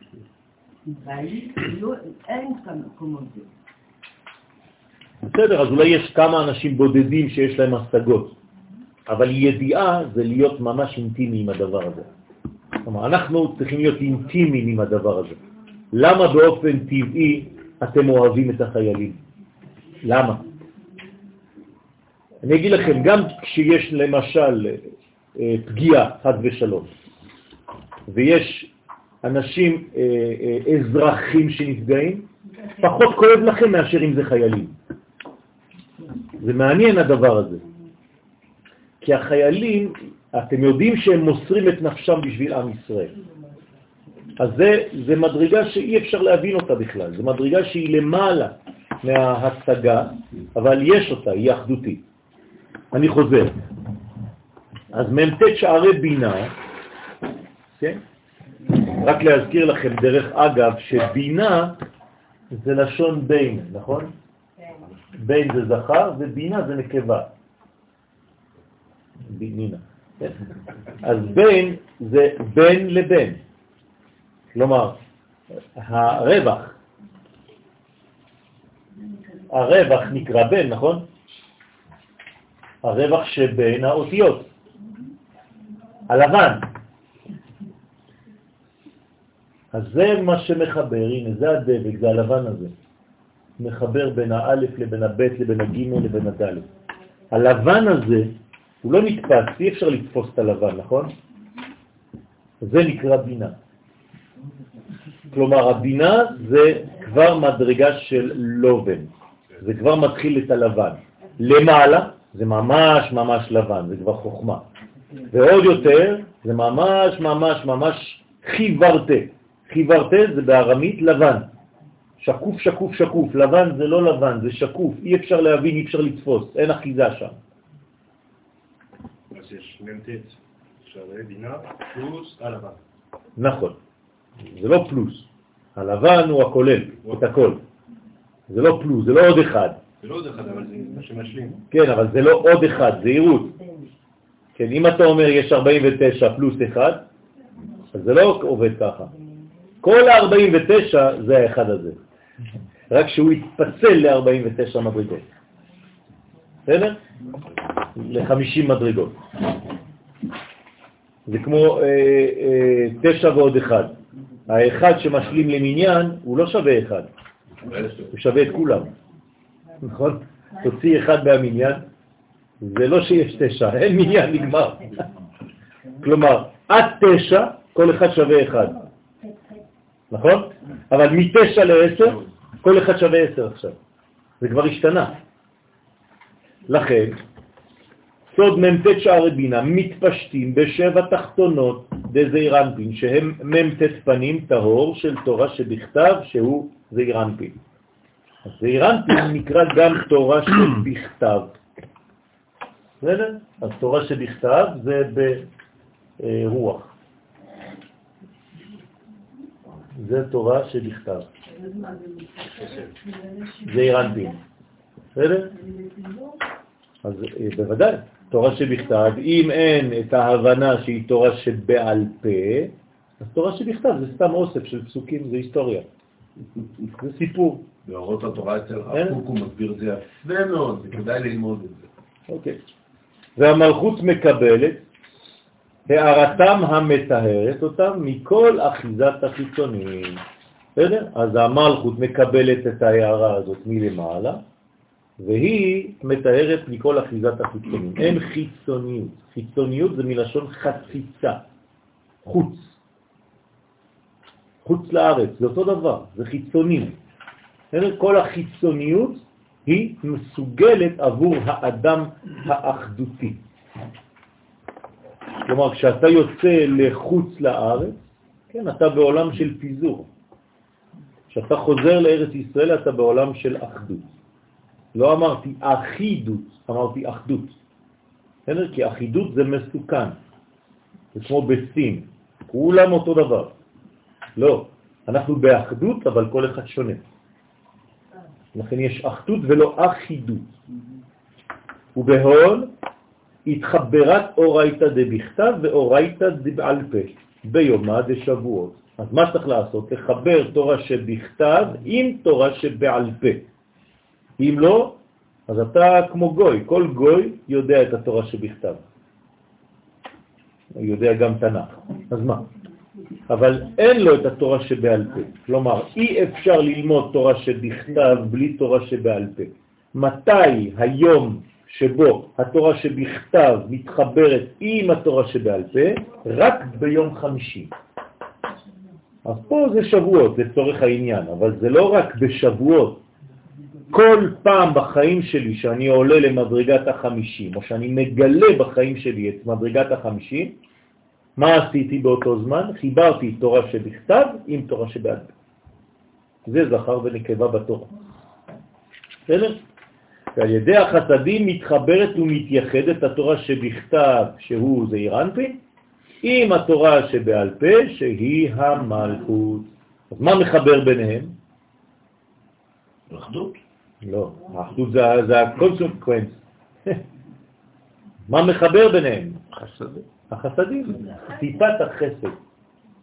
<laughs> ישראלי, לא- אין כמו זה. בסדר, אז אולי יש כמה אנשים בודדים שיש להם השגות, אבל ידיעה זה להיות ממש אינטימי עם הדבר הזה. כלומר, אנחנו צריכים להיות אינטימיים עם הדבר הזה. למה באופן טבעי אתם אוהבים את החיילים? למה? אני אגיד לכם, גם כשיש למשל אה, פגיעה, חד ושלום, ויש אנשים, אה, אה, אזרחים שנפגעים, פחות כואב לכם מאשר אם זה חיילים. זה מעניין הדבר הזה. כי החיילים, אתם יודעים שהם מוסרים את נפשם בשביל עם ישראל. אז זה, זה מדרגה שאי אפשר להבין אותה בכלל, זה מדרגה שהיא למעלה מההצגה, אבל יש אותה, היא אחדותית. אני חוזר. אז מ"ט שערי בינה, כן? רק להזכיר לכם, דרך אגב, שבינה זה לשון בין, נכון? בין זה זכר ובינה זה נקבה. בינינה. כן? אז בין זה בין לבין. כלומר, הרווח, הרווח נקרא בין, נכון? הרווח שבין האותיות. הלבן. אז זה מה שמחבר, הנה, זה הדבק, זה הלבן הזה. מחבר בין האלף לבין הבית לבין הגימל לבין הדלת. הלבן הזה, הוא לא נתפס, אי אפשר לתפוס את הלבן, נכון? זה נקרא בינה. כלומר, הבינה זה כבר מדרגה של לובן, זה כבר מתחיל את הלבן. למעלה זה ממש ממש לבן, זה כבר חוכמה. ועוד יותר, זה ממש ממש ממש חיוורתה. חיוורתה זה בארמית לבן. שקוף, שקוף, שקוף. לבן זה לא לבן, זה שקוף. אי אפשר להבין, אי אפשר לתפוס, אין אחיזה שם. אז יש מ"ט שווה בינה פלוס הלבן. נכון. זה לא פלוס. הלבן הוא הכולל, את הכל. זה לא פלוס, זה לא עוד אחד. זה לא עוד אחד, אבל זה מה שמשלים. כן, אבל זה לא עוד אחד, זה עירות. כן, אם אתה אומר יש 49 פלוס 1, אז זה לא עובד ככה. כל ה-49 זה האחד הזה. רק שהוא יתפצל ל-49 מדרגות. בסדר? ל-50 מדרגות. זה כמו אה, אה, תשע ועוד אחד. האחד שמשלים למניין הוא לא שווה אחד, הוא שווה את כולם. נכון? תוציא אחד מהמניין, זה לא שיש תשע, אין מניין, נגמר. כלומר, עד תשע, כל אחד שווה אחד. נכון? אבל מתשע לעשר, כל אחד שווה עשר עכשיו. זה כבר השתנה. לכן, סוד מ"ט שערי בינה מתפשטים בשבע תחתונות דזעיר אנפין, שהם מ"ט פנים טהור של תורה שבכתב, שהוא זעיר אנפין. אז זעיר אנפין נקרא גם תורה שבכתב. בסדר? אז תורה שבכתב זה ברוח. זה תורה שבכתב. זעיר אנפין. בסדר? אז אה, בוודאי, תורה שבכתב, אם אין את ההבנה שהיא תורה שבעל פה, אז תורה שבכתב זה סתם אוסף של פסוקים, זה היסטוריה. זה סיפור. באורות התורה אצל? הרב קוק הוא מסביר את זה יפה מאוד, זה כדאי ללמוד את זה. אוקיי. והמלכות מקבלת הערתם המטהרת אותם מכל אחיזת החיצונים. בסדר? אז המלכות מקבלת את ההערה הזאת מלמעלה, והיא מתארת מכל אחיזת החיצונים. אין חיצוניות. חיצוניות זה מלשון חציצה, חוץ. חוץ לארץ, זה אותו דבר, זה חיצוני. כל החיצוניות היא מסוגלת עבור האדם האחדותי. כלומר, כשאתה יוצא לחוץ לארץ, כן, אתה בעולם של פיזור. כשאתה חוזר לארץ ישראל, אתה בעולם של אחדות. לא אמרתי אחידות, אמרתי אחדות. בסדר? כי אחידות זה מסוכן. זה כמו בסין, כולם אותו דבר. לא, אנחנו באחדות, אבל כל אחד שונה. לכן יש אחדות ולא אחידות. ובהול התחברת אורייתא דבכתב ואורייתא דבעל פה, ביומה דשבועות. אז מה צריך לעשות? לחבר תורה שבכתב עם תורה שבעל פה. אם לא, אז אתה כמו גוי, כל גוי יודע את התורה שבכתב. יודע גם תנ"ך, אז מה? אבל אין לו את התורה שבעל פה. כלומר, אי אפשר ללמוד תורה שבכתב בלי תורה שבעל פה. מתי היום שבו התורה שבכתב מתחברת עם התורה שבעל פה? רק ביום חמישי. אז פה זה שבועות לצורך העניין, אבל זה לא רק בשבועות. כל פעם בחיים שלי שאני עולה למדרגת החמישים, או שאני מגלה בחיים שלי את מדרגת החמישים, מה עשיתי באותו זמן? חיברתי תורה שבכתב עם תורה שבעל פה. זה זכר ונקבה בתורה. בסדר? ועל ידי החסדים מתחברת ומתייחדת התורה שבכתב, שהוא זעיר אנפין, עם התורה שבעל פה, שהיא המלכות. אז מה מחבר ביניהם? אחדות. לא, האחדות זה, זה ה consequence. מה מחבר ביניהם? חסדים. החסדים, טיפת החסד.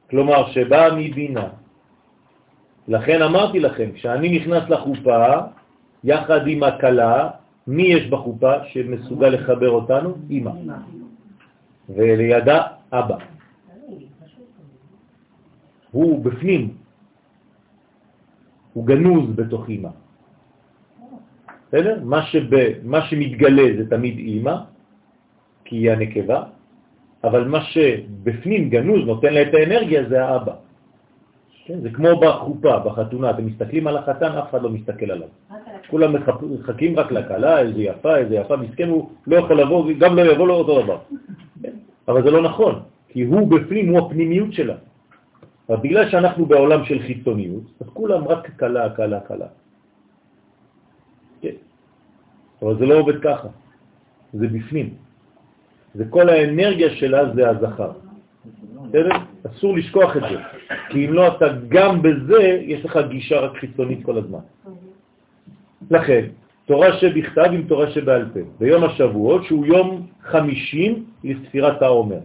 כלומר, שבאה מבינה. לכן אמרתי לכם, כשאני נכנס לחופה, יחד עם הקלה, מי יש בחופה שמסוגל לחבר אותנו? אמא. ולידה אבא. הוא בפנים, הוא גנוז בתוך אימא. בסדר? מה, שב, מה שמתגלה זה תמיד אימא, כי היא הנקבה, אבל מה שבפנים גנוז נותן לה את האנרגיה זה האבא. כן? זה כמו בחופה, בחתונה, אתם מסתכלים על החתן, אף אחד לא מסתכל עליו. כולם מחכים רק לכלה, איזה יפה, איזה יפה, מסכן, הוא לא יכול לבוא, גם לא יבוא לו אותו דבר. אבל זה לא נכון, כי הוא בפנים, הוא הפנימיות שלה. אבל בגלל שאנחנו בעולם של חיצוניות, אז כולם רק קלה, קלה, קלה. כן. אבל זה לא עובד ככה, זה בפנים. זה כל האנרגיה שלה זה הזכר. בסדר? אסור לשכוח את זה, כי אם לא אתה גם בזה, יש לך גישה רק חיצונית כל הזמן. לכן, תורה שבכתב עם תורה שבעל פה, ביום השבועות שהוא יום חמישים לספירת העומר.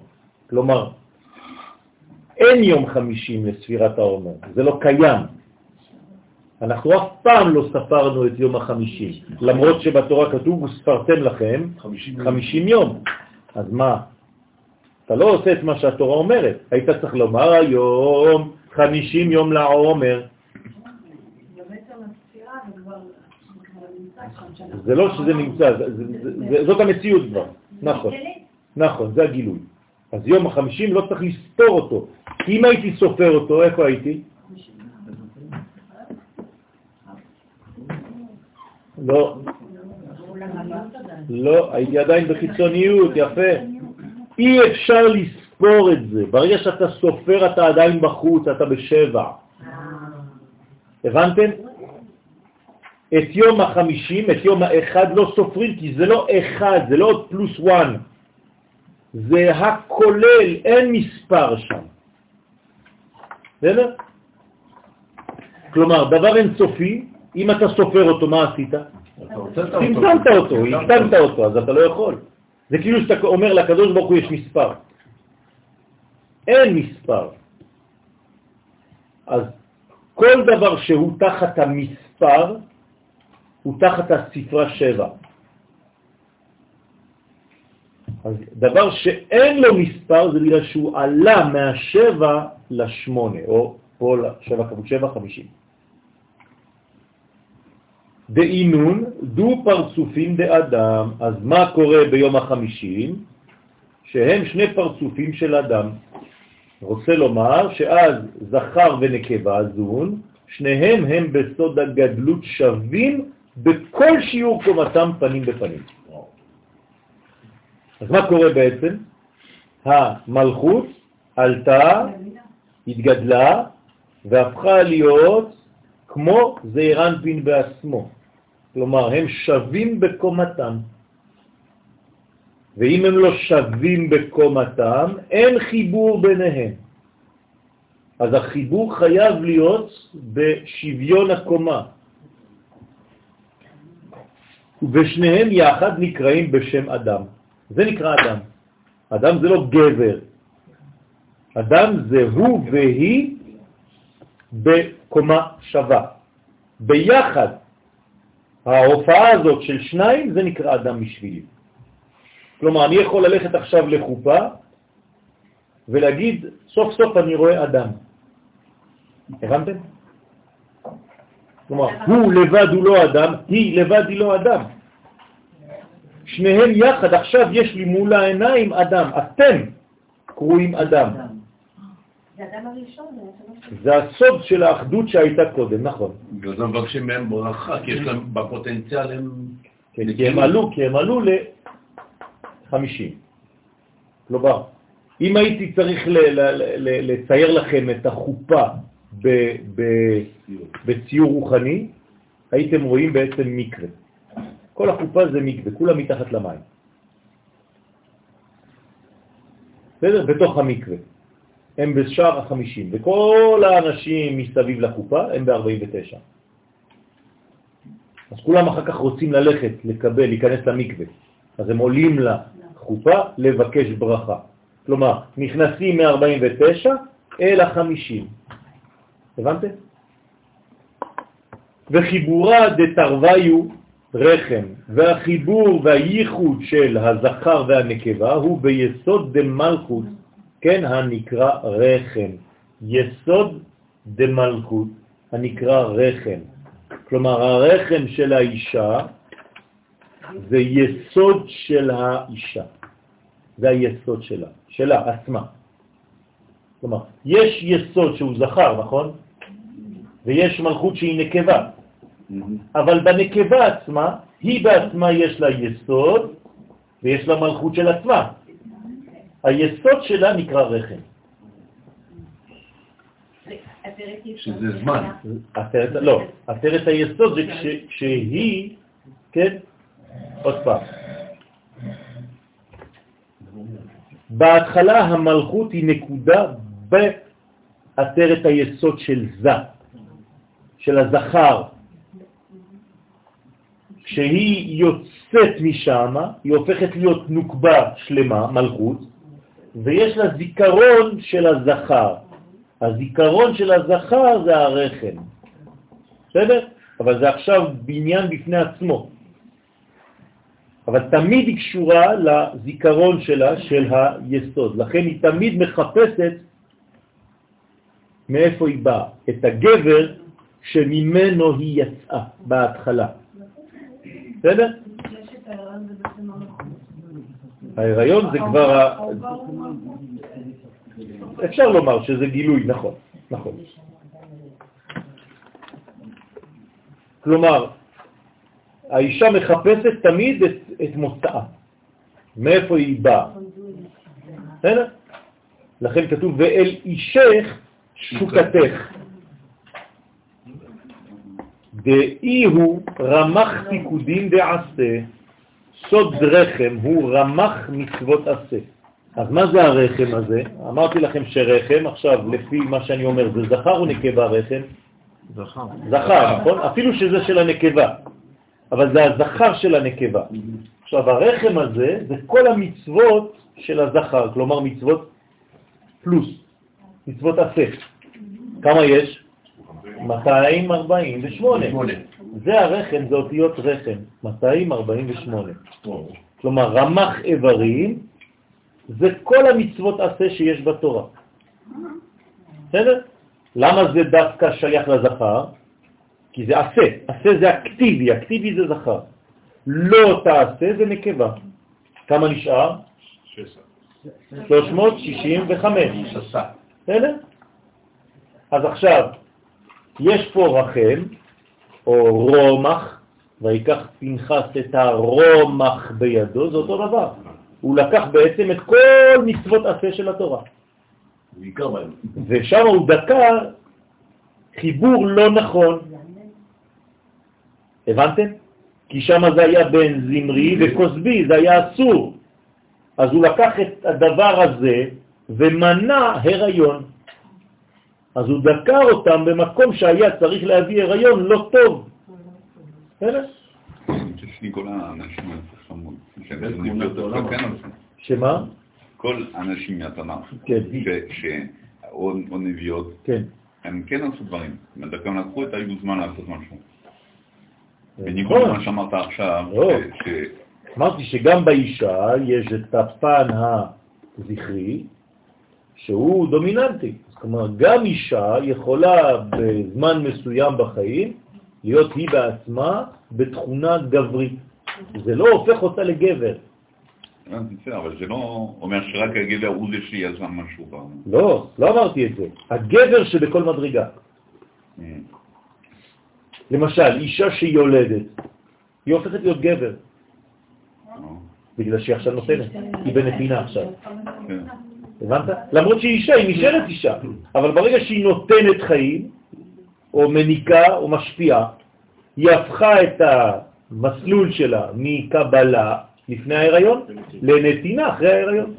כלומר, אין יום חמישים לספירת העומר, זה לא קיים. אנחנו אף פעם לא ספרנו את יום החמישים, למרות שבתורה כתוב, וספרתם לכם חמישים יום. אז מה? אתה לא עושה את מה שהתורה אומרת. היית צריך לומר היום חמישים יום לעומר. זה לא שזה נמצא, זאת המציאות כבר, נכון, נכון, זה הגילוי. אז יום החמישים לא צריך לספור אותו, אם הייתי סופר אותו, איפה הייתי? לא, לא, הייתי עדיין בחיצוניות, יפה. אי אפשר לספור את זה. ברגע שאתה סופר אתה עדיין בחוץ, אתה בשבע. הבנתם? את יום החמישים, את יום האחד לא סופרים, כי זה לא אחד, זה לא עוד פלוס וואן. זה הכולל, אין מספר שם. בסדר? כלומר, דבר אינסופי, אם אתה סופר אותו, מה עשית? צמצמת אותו, הקטנת אותו, אז אתה לא יכול. זה כאילו שאתה אומר לקדוש ברוך הוא יש מספר. אין מספר. אז כל דבר שהוא תחת המספר, הוא תחת הספרה שבע. אז דבר שאין לו מספר זה בגלל שהוא עלה מהשבע לשמונה, או פה שבע כמות שבע חמישים. דאינון דו פרצופים דאדם, אז מה קורה ביום החמישים? שהם שני פרצופים של אדם. רוצה לומר שאז זכר ונקבה זון, שניהם הם בסוד הגדלות שווים בכל שיעור קומתם פנים בפנים. אז מה קורה בעצם? המלכות עלתה, התגדלה, והפכה להיות כמו זעירנפין בעצמו. כלומר, הם שווים בקומתם. ואם הם לא שווים בקומתם, אין חיבור ביניהם. אז החיבור חייב להיות בשוויון הקומה. ושניהם יחד נקראים בשם אדם. זה נקרא אדם. אדם זה לא גבר. אדם זה הוא והיא בקומה שווה. ביחד ההופעה הזאת של שניים זה נקרא אדם בשבילי. כלומר, אני יכול ללכת עכשיו לחופה ולהגיד, סוף סוף אני רואה אדם. הבנתם? כלומר, הוא לבד הוא לא אדם, היא לבד היא לא אדם. שניהם יחד, עכשיו יש לי מול העיניים אדם, אתם קרואים אדם. זה הסוד של האחדות שהייתה קודם, נכון. בגלל זה מבקשים מהם ברכה, כי יש להם בפוטנציאל הם... כן, כי הם עלו, כי הם עלו ל-50. כלומר, אם הייתי צריך לצייר לכם את החופה בציור רוחני, הייתם רואים בעצם מקווה. כל החופה זה מקווה, כולה מתחת למים. בסדר? בתוך המקווה. הם בשער החמישים, וכל האנשים מסביב לחופה הם ב-49. אז כולם אחר כך רוצים ללכת, לקבל, להיכנס למקווה. אז הם עולים לחופה לבקש ברכה. כלומר, נכנסים מ-49 אל ה-50. הבנתם? וחיבורה דתרוויו רחם, והחיבור והייחוד של הזכר והנקבה הוא ביסוד דמלכות, כן, הנקרא רחם. יסוד דמלכות, הנקרא רחם. כלומר, הרחם של האישה זה יסוד של האישה. זה היסוד שלה, שלה עצמה. כלומר, יש יסוד שהוא זכר, נכון? ויש מלכות שהיא נקבה. אבל בנקבה עצמה, היא בעצמה יש לה יסוד ויש לה מלכות של עצמה. היסוד שלה נקרא רחם. שזה זמן. עטרת, לא, עטרת היסוד זה כש, כשהיא, כן, עוד פעם. בהתחלה המלכות היא נקודה בעטרת היסוד של זה, של הזכר. כשהיא יוצאת משם, היא הופכת להיות נוקבה שלמה, מלכות, ויש לה זיכרון של הזכר. הזיכרון של הזכר זה הרחם. בסדר? אבל זה עכשיו בניין בפני עצמו. אבל תמיד היא קשורה לזיכרון שלה, של היסוד. לכן היא תמיד מחפשת מאיפה היא באה, את הגבר שממנו היא יצאה בהתחלה. בסדר? ההיריון זה כבר... אפשר לומר שזה גילוי, נכון, נכון. כלומר, האישה מחפשת תמיד את, את מוצאה, מאיפה היא באה. בסדר? לכן כתוב, ואל אישך שוקתך. דאי הוא רמח פיקודים דעשה, סוד רחם הוא רמח מצוות עשה. אז מה זה הרחם הזה? אמרתי לכם שרחם, עכשיו לפי מה שאני אומר, זה זכר או נקבה רחם? זכר. זכר, נכון? אפילו שזה של הנקבה, אבל זה הזכר של הנקבה. עכשיו הרחם הזה זה כל המצוות של הזכר, כלומר מצוות פלוס, מצוות עשה. כמה יש? 248. זה הרחם, זה אותיות רחם, 248. כלומר רמח איברים זה כל המצוות עשה שיש בתורה. בסדר? למה זה דווקא שייך לזכר? כי זה עשה, עשה זה אקטיבי, אקטיבי זה זכר. לא תעשה זה נקבה. כמה נשאר? 365. בסדר? אז עכשיו, יש פה רחם, או רומח, ויקח פנחס את הרומח בידו, זה אותו דבר. הוא לקח בעצם את כל מצוות עשה של התורה. ושם הוא דקר חיבור לא נכון. הבנתם? כי שם זה היה בין זמרי וכוסבי, זה היה אסור. אז הוא לקח את הדבר הזה ומנע הריון. אז הוא דקר אותם במקום שהיה צריך להביא הריון לא טוב. שמה? כל האנשים מהתנ"ך, כן. ש- ש- או או נביאות, כן. הם כן עשו דברים. אומרת, גם לקחו את היו זמן לעשות משהו. בניגוד נכון. למה שאמרת עכשיו, לא. ש- אמרתי שגם באישה יש את הפן הזכרי שהוא דומיננטי. אומרת, גם אישה יכולה בזמן מסוים בחיים להיות היא בעצמה בתכונה גברית. זה לא הופך אותה לגבר. בסדר, אבל זה לא אומר שרק הגבר הוא זה שיזם משהו. לא, לא אמרתי את זה. הגבר שבכל מדרגה. אה, למשל, אישה שיולדת, היא הופכת להיות גבר, אה, בגלל שהיא עכשיו נותנת, היא בנתינה עכשיו. הבנת? למרות שהיא אישה, היא נשארת אישה, אבל ברגע שהיא נותנת חיים, או מניקה, או משפיעה, היא הפכה את המסלול שלה מקבלה לפני ההיריון לנתינה אחרי ההיריון.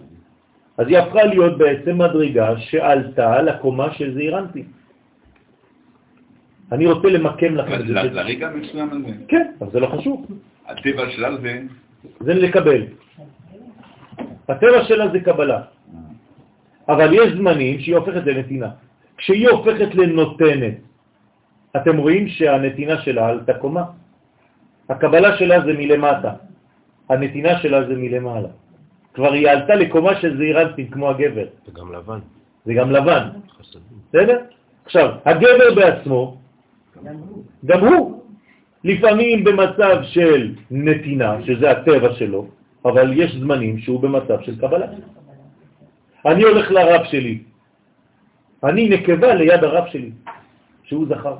אז היא הפכה להיות בעצם מדרגה שעלתה לקומה של זעירנטי. אני רוצה למקם לכם את זה. לרגע המסוים הזה, כן, אבל זה לא חשוב, הטבע שלה זה... זה לקבל. הטבע שלה זה קבלה. אבל יש זמנים שהיא הופכת לנתינה. כשהיא הופכת לנותנת, אתם רואים שהנתינה שלה עלתה קומה. הקבלה שלה זה מלמטה, הנתינה שלה זה מלמעלה. כבר היא עלתה לקומה של זעירנטים כמו הגבר, זה גם לבן. זה גם לבן. בסדר? עכשיו, הגבר בעצמו, גם הוא, לפעמים במצב של נתינה, שזה הטבע שלו, אבל יש זמנים שהוא במצב של קבלה. אני הולך לרב שלי, אני נקבה ליד הרב שלי, שהוא זכר.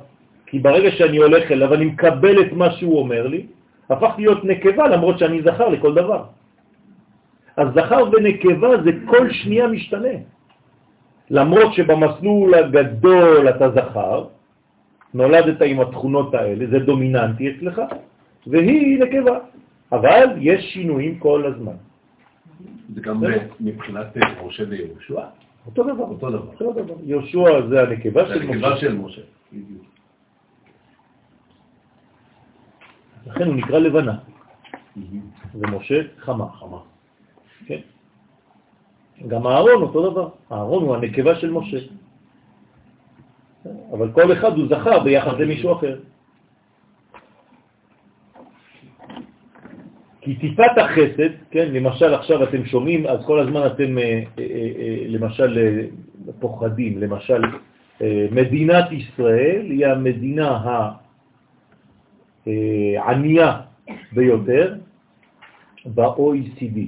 כי ברגע שאני הולך אליו, אני מקבל את מה שהוא אומר לי, הפכתי להיות נקבה למרות שאני זכר לכל דבר. אז זכר ונקבה זה כל שנייה משתנה. למרות שבמסלול הגדול אתה זכר, נולדת עם התכונות האלה, זה דומיננטי אצלך, והיא נקבה. אבל יש שינויים כל הזמן. זה גם מבחינת משה ויהושע. אותו דבר. אותו דבר. יהושע זה הנקבה זה של הנקבה משה. של משה. בדיוק. לכן הוא נקרא לבנה. ומשה חמה. חמה. כן. גם אהרון אותו דבר. אהרון הוא הנקבה של משה. אבל כל אחד הוא זכר ביחס למישהו אחר. כי טיפת החסד, כן, למשל עכשיו אתם שומעים, אז כל הזמן אתם אה, אה, אה, למשל פוחדים, למשל מדינת ישראל היא המדינה הענייה ביותר ב-OECD.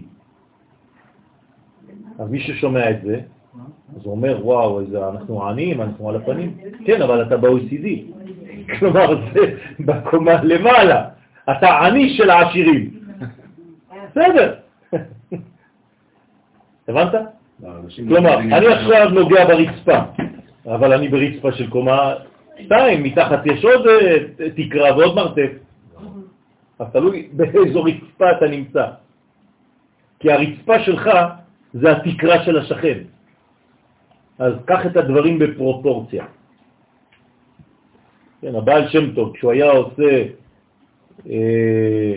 אז מי ששומע את זה, אז הוא אומר, וואו, איזה, אנחנו עניים, אנחנו על הפנים. כן, אבל אתה ב-OECD. <laughs> כלומר, זה בקומה למעלה. אתה עני של העשירים. בסדר. <laughs> הבנת? כלומר, יודעים- אני עכשיו נוגע ברצפה, אבל אני ברצפה של קומה 2, מתחת יש עוד אה, תקרה ועוד מרתף. <laughs> אז תלוי באיזו רצפה אתה נמצא. כי הרצפה שלך זה התקרה של השכן. אז קח את הדברים בפרופורציה. כן, הבעל שם טוב, כשהוא היה עושה אה,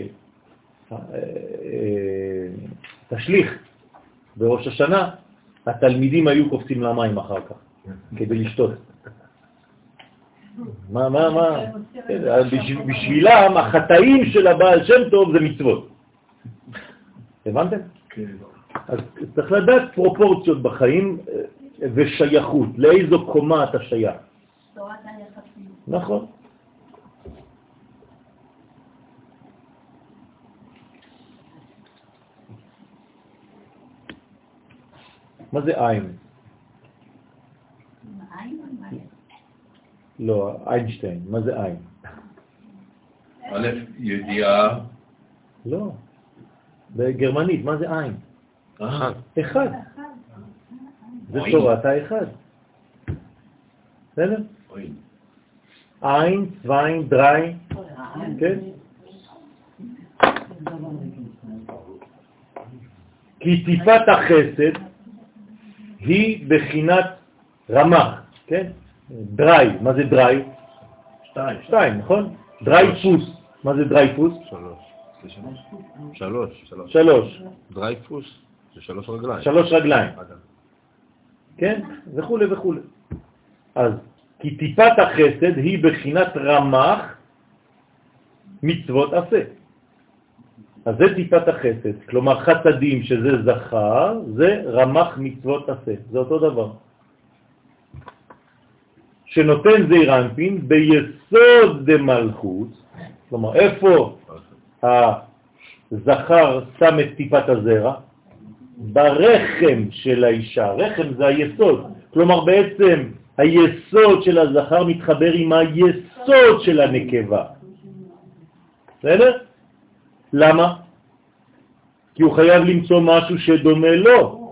תשליך בראש השנה, התלמידים היו קופצים למים אחר כך, כדי לשתות. מה, מה, מה? בשב- בשבילם החטאים של הבעל שם טוב זה מצוות. הבנתם? כן. אז צריך לדעת פרופורציות בחיים אה, ושייכות, לאיזו קומה אתה שייך. תורת היחסים. נכון. מה זה עין? לא, איינשטיין, מה זה עין? א', ידיעה. לא. בגרמנית, מה זה עין? אחד. זה תורת האחד. בסדר? עין, צוויין, דריי, כן? כי טיפת החסד היא בחינת רמ"ח, כן? דריי, מה זה דריי? שתיים. שתיים, נכון? דרייפוס, מה זה דרייפוס? שלוש. שלוש. שלוש. שלוש, דרייפוס זה שלוש רגליים. שלוש רגליים. כן? וכו' וכו'. אז כי טיפת החסד היא בחינת רמ"ח מצוות עשה. אז זה טיפת החסד, כלומר חסדים שזה זכר, זה רמ"ח מצוות עשה, זה אותו דבר. שנותן זעיר אנפין ביסוד דמלכות, כלומר איפה הזכר שם את טיפת הזרע? ברחם של האישה, רחם זה היסוד, כלומר בעצם היסוד של הזכר מתחבר עם היסוד של הנקבה. בסדר? למה? כי הוא חייב למצוא משהו שדומה לו.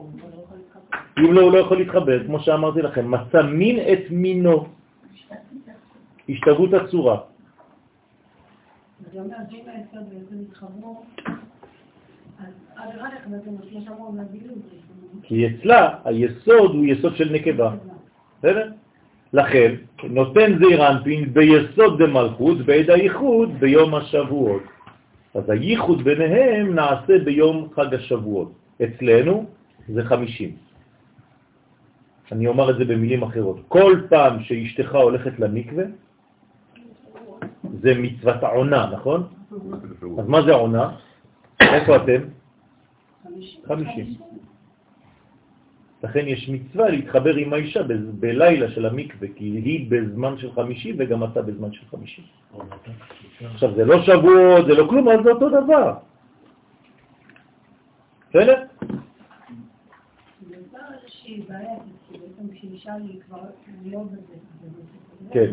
אם לא, הוא לא יכול להתחבר, כמו שאמרתי לכם, מצא מין את מינו, השתוות הצורה. כי אצלה היסוד הוא יסוד של נקבה. בסדר? לכן, נותן זעיר אנפין ביסוד דמלכות בעד הייחוד ביום השבועות. אז הייחוד ביניהם נעשה ביום חג השבועות. אצלנו זה חמישים. אני אומר את זה במילים אחרות. כל פעם שאשתך הולכת למקווה, זה מצוות העונה, נכון? אז מה זה עונה? איפה אתם? חמישים. לכן יש מצווה להתחבר עם האישה בלילה של המקווה, כי היא בזמן של חמישי וגם אתה בזמן של חמישי. עכשיו, זה לא שבועות, זה לא כלום, אז זה אותו דבר. בסדר? לא כן.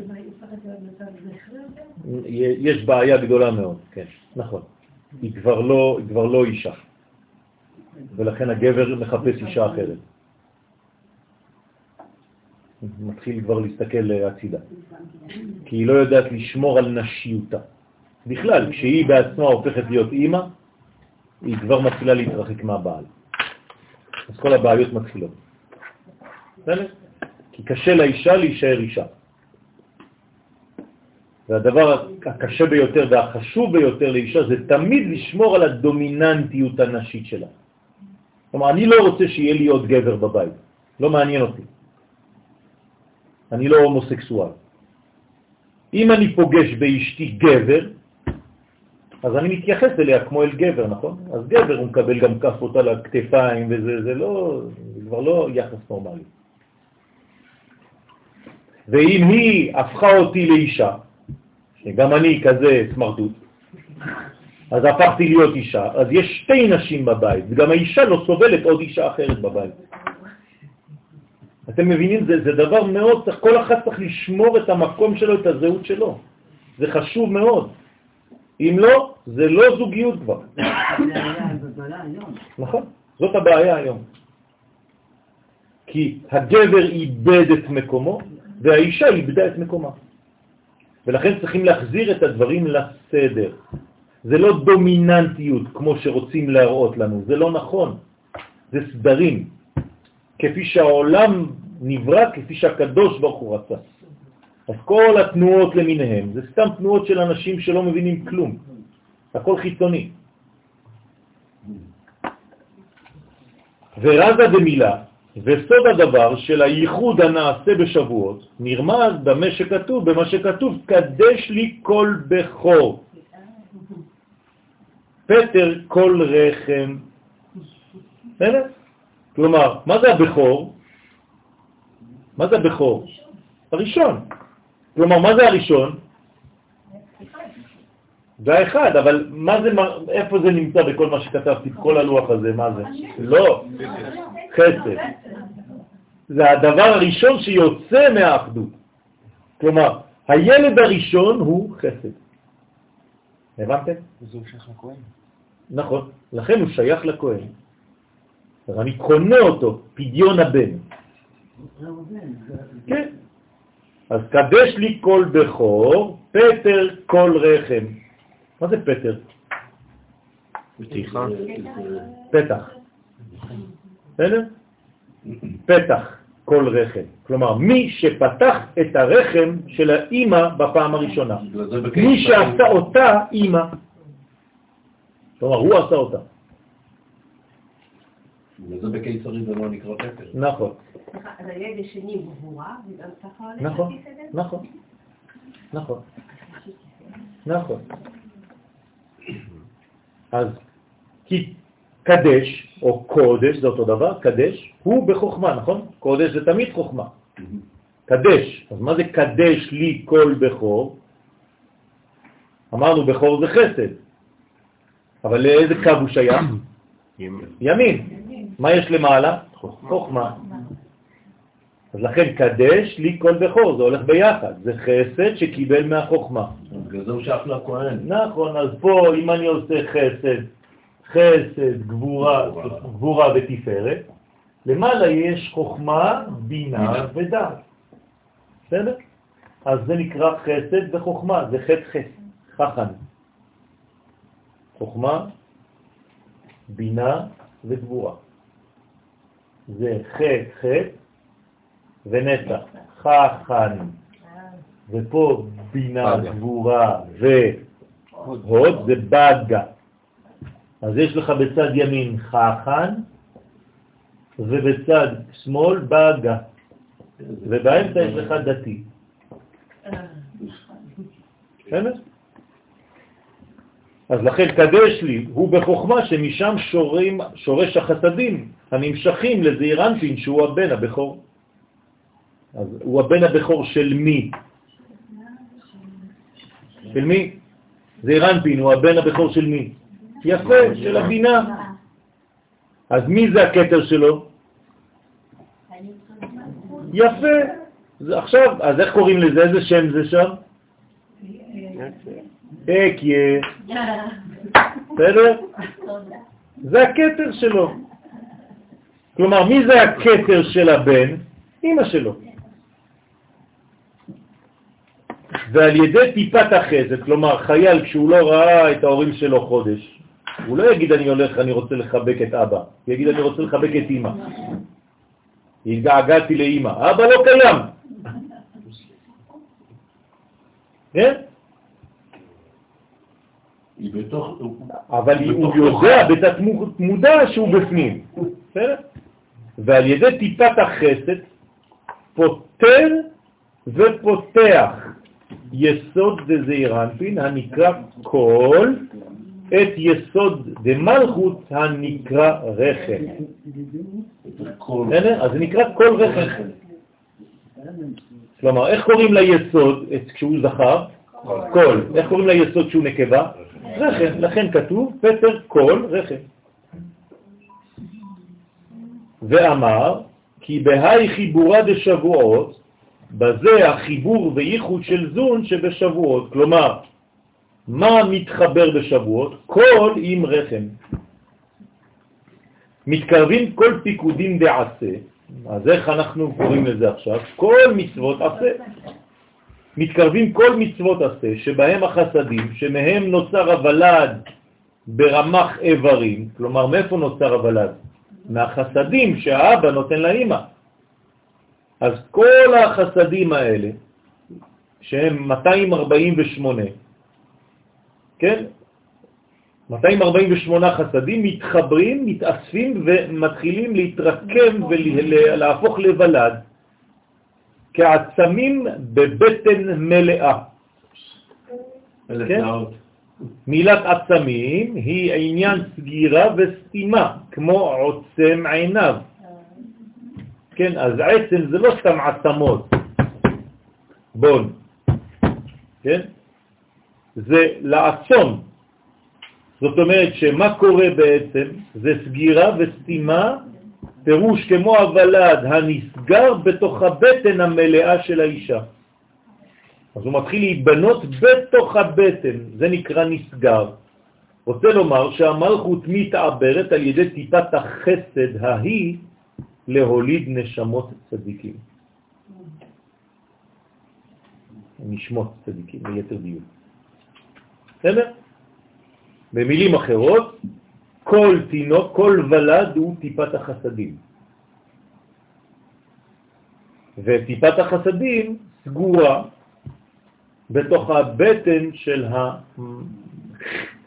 יש בעיה גדולה מאוד, כן, נכון. היא כבר לא, היא כבר לא אישה, ולכן הגבר מחפש אישה אחרת. מתחיל כבר להסתכל הצידה, כי היא לא יודעת לשמור על נשיותה. בכלל, כשהיא בעצמה הופכת להיות אימא, היא כבר מתחילה להתרחק מהבעל. אז כל הבעיות מתחילות. בסדר? כי קשה לאישה להישאר אישה. והדבר הקשה ביותר והחשוב ביותר לאישה זה תמיד לשמור על הדומיננטיות הנשית שלה. כלומר, אני לא רוצה שיהיה לי עוד גבר בבית, לא מעניין אותי. אני לא הומוסקסואל. אם אני פוגש באשתי גבר, אז אני מתייחס אליה כמו אל גבר, נכון? אז גבר הוא מקבל גם כפות על הכתפיים וזה זה לא, זה כבר לא יחס נורמלי. ואם היא הפכה אותי לאישה, שגם אני כזה סמרטוט, אז הפכתי להיות אישה, אז יש שתי נשים בבית, וגם האישה לא סובלת עוד אישה אחרת בבית. אתם מבינים? זה, זה דבר מאוד, צריך, כל אחד צריך לשמור את המקום שלו, את הזהות שלו. זה חשוב מאוד. אם לא, זה לא זוגיות כבר. <coughs> נכון, זאת הבעיה היום. כי הגבר איבד את מקומו והאישה איבדה את מקומה. ולכן צריכים להחזיר את הדברים לסדר. זה לא דומיננטיות כמו שרוצים להראות לנו, זה לא נכון. זה סדרים, כפי שהעולם נברא, כפי שהקדוש ברוך הוא רצה. אז כל התנועות למיניהם, זה סתם תנועות של אנשים שלא מבינים כלום. הכל חיצוני. ורזה במילה, וסוד הדבר של הייחוד הנעשה בשבועות, נרמז במה שכתוב, במה שכתוב, קדש לי כל בכור. פטר כל רחם. בסדר? כלומר, מה זה הבכור? מה זה הבכור? הראשון. כלומר, מה זה הראשון? זה האחד, אבל מה זה, איפה זה נמצא בכל מה שכתבתי, כל הלוח הזה, מה זה? לא, חסד. זה הדבר הראשון שיוצא מהאחדות. כלומר, הילד הראשון הוא חסד. הבנתם? זה הוא שייך לכהן. נכון, לכן הוא שייך לכהן. אז אני קונה אותו, פדיון הבן. כן. אז קדש לי כל בכור, פטר כל רחם. מה זה פטר? פתיחה. פתח. בסדר? פתח כל רחם. כלומר, מי שפתח את הרחם של האימא בפעם הראשונה. מי שעשה אותה אימא. כלומר, הוא עשה אותה. בגלל זה בקיסרי זה לא נקרא פטר. נכון, אז הילד השני הוא גבורה, וגם ככה הולך לפי סדר? נכון, נכון, נכון. אז כי קדש, או קודש, זה אותו דבר, קדש, הוא בחוכמה, נכון? קודש זה תמיד חוכמה. קדש, אז מה זה קדש לי כל בכור? אמרנו בכור זה חסד, אבל לאיזה קו הוא שייך? ימין. מה יש למעלה? חוכמה. אז לכן קדש לי כל בכור, זה הולך ביחד, זה חסד שקיבל מהחוכמה. בגלל זה הוא שייך לכהן. נכון, אז פה אם אני עושה חסד, חסד, גבורה, גבורה. ותפארת, למעלה יש חוכמה, בינה ודעת. בסדר? אז זה נקרא חסד וחוכמה, זה חטא חסד, חכן. חוכמה, בינה וגבורה. זה חטא חטא ונצח, חכן. ופה בינה. גבורה והוד זה בגה. אז יש לך בצד ימין חכן ובצד שמאל בגה. ובאמצע יש לך דתי. אז לכן קדש לי, הוא בחוכמה שמשם שורים, שורש החסדים הנמשכים לזעיר אנפין שהוא הבן הבכור. אז הוא הבן הבכור של מי? של מי? זעיר אנפין הוא הבן הבכור של מי? יפה, של הבינה. אז מי זה הקטר שלו? יפה. עכשיו, אז איך קוראים לזה? איזה שם זה שם? אקיה. <laughs> בסדר? זה הקטר שלו. כלומר, מי זה הקטר של הבן? אמא שלו. ועל ידי טיפת החסד, כלומר חייל כשהוא לא ראה את ההורים שלו חודש, הוא לא יגיד אני הולך, אני רוצה לחבק את אבא, הוא יגיד אני רוצה לחבק את אמא. התגעגעתי לאמא, אבא לא קיים. כן? אבל הוא יודע בתת מודע שהוא בפנים. בסדר? ועל ידי טיפת החסד פותר ופותח יסוד דזעיר אנפין הנקרא כל את יסוד דמלכות הנקרא רחם. אז זה נקרא כל רחם. כלומר, איך קוראים ליסוד כשהוא זכר? כל. איך קוראים ליסוד כשהוא נקבה? רחם. לכן כתוב פטר כל רחם. ואמר כי בהי חיבורה דשבועות, בזה החיבור וייחוד של זון שבשבועות. כלומר, מה מתחבר בשבועות? כל עם רחם. מתקרבים כל פיקודים דעשה, אז איך אנחנו קוראים לזה עכשיו? כל מצוות עשה. מתקרבים כל מצוות עשה, שבהם החסדים, שמהם נוצר הוולד ברמח איברים, כלומר מאיפה נוצר הוולד? מהחסדים שהאבא נותן לאמא. אז כל החסדים האלה, שהם 248, כן? 248 חסדים מתחברים, מתאספים ומתחילים להתרקם ולהפוך לוולד כעצמים בבטן מלאה. כן? מילת עצמים היא עניין סגירה וסתימה, כמו עוצם עיניו. כן, אז עצם זה לא סתם עצמות, בון, כן? זה לעצום. זאת אומרת שמה קורה בעצם? זה סגירה וסתימה, פירוש כמו הוולד הנסגר בתוך הבטן המלאה של האישה. אז הוא מתחיל להיבנות בתוך הבטן, זה נקרא נסגר. רוצה לומר שהמלכות מתעברת על ידי טיפת החסד ההיא להוליד נשמות צדיקים. נשמות צדיקים, ליתר דיוק. בסדר? במילים אחרות, כל תינוק, כל ולד הוא טיפת החסדים. וטיפת החסדים סגורה בתוך הבטן של.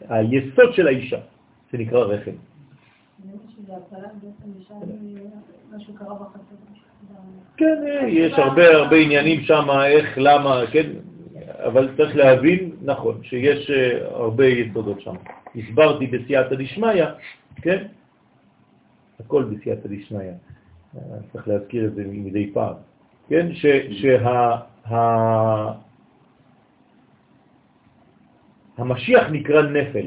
היסוד של האישה, שנקרא רחם. כן, יש הרבה הרבה עניינים שם, איך, למה, כן, אבל צריך להבין, נכון, שיש אה, הרבה יסודות שם. הסברתי בסייעתא דשמיא, כן? הכל בסייעתא דשמיא, אה, צריך להזכיר את זה מדי פעם, כן? שה... המשיח נקרא נפל.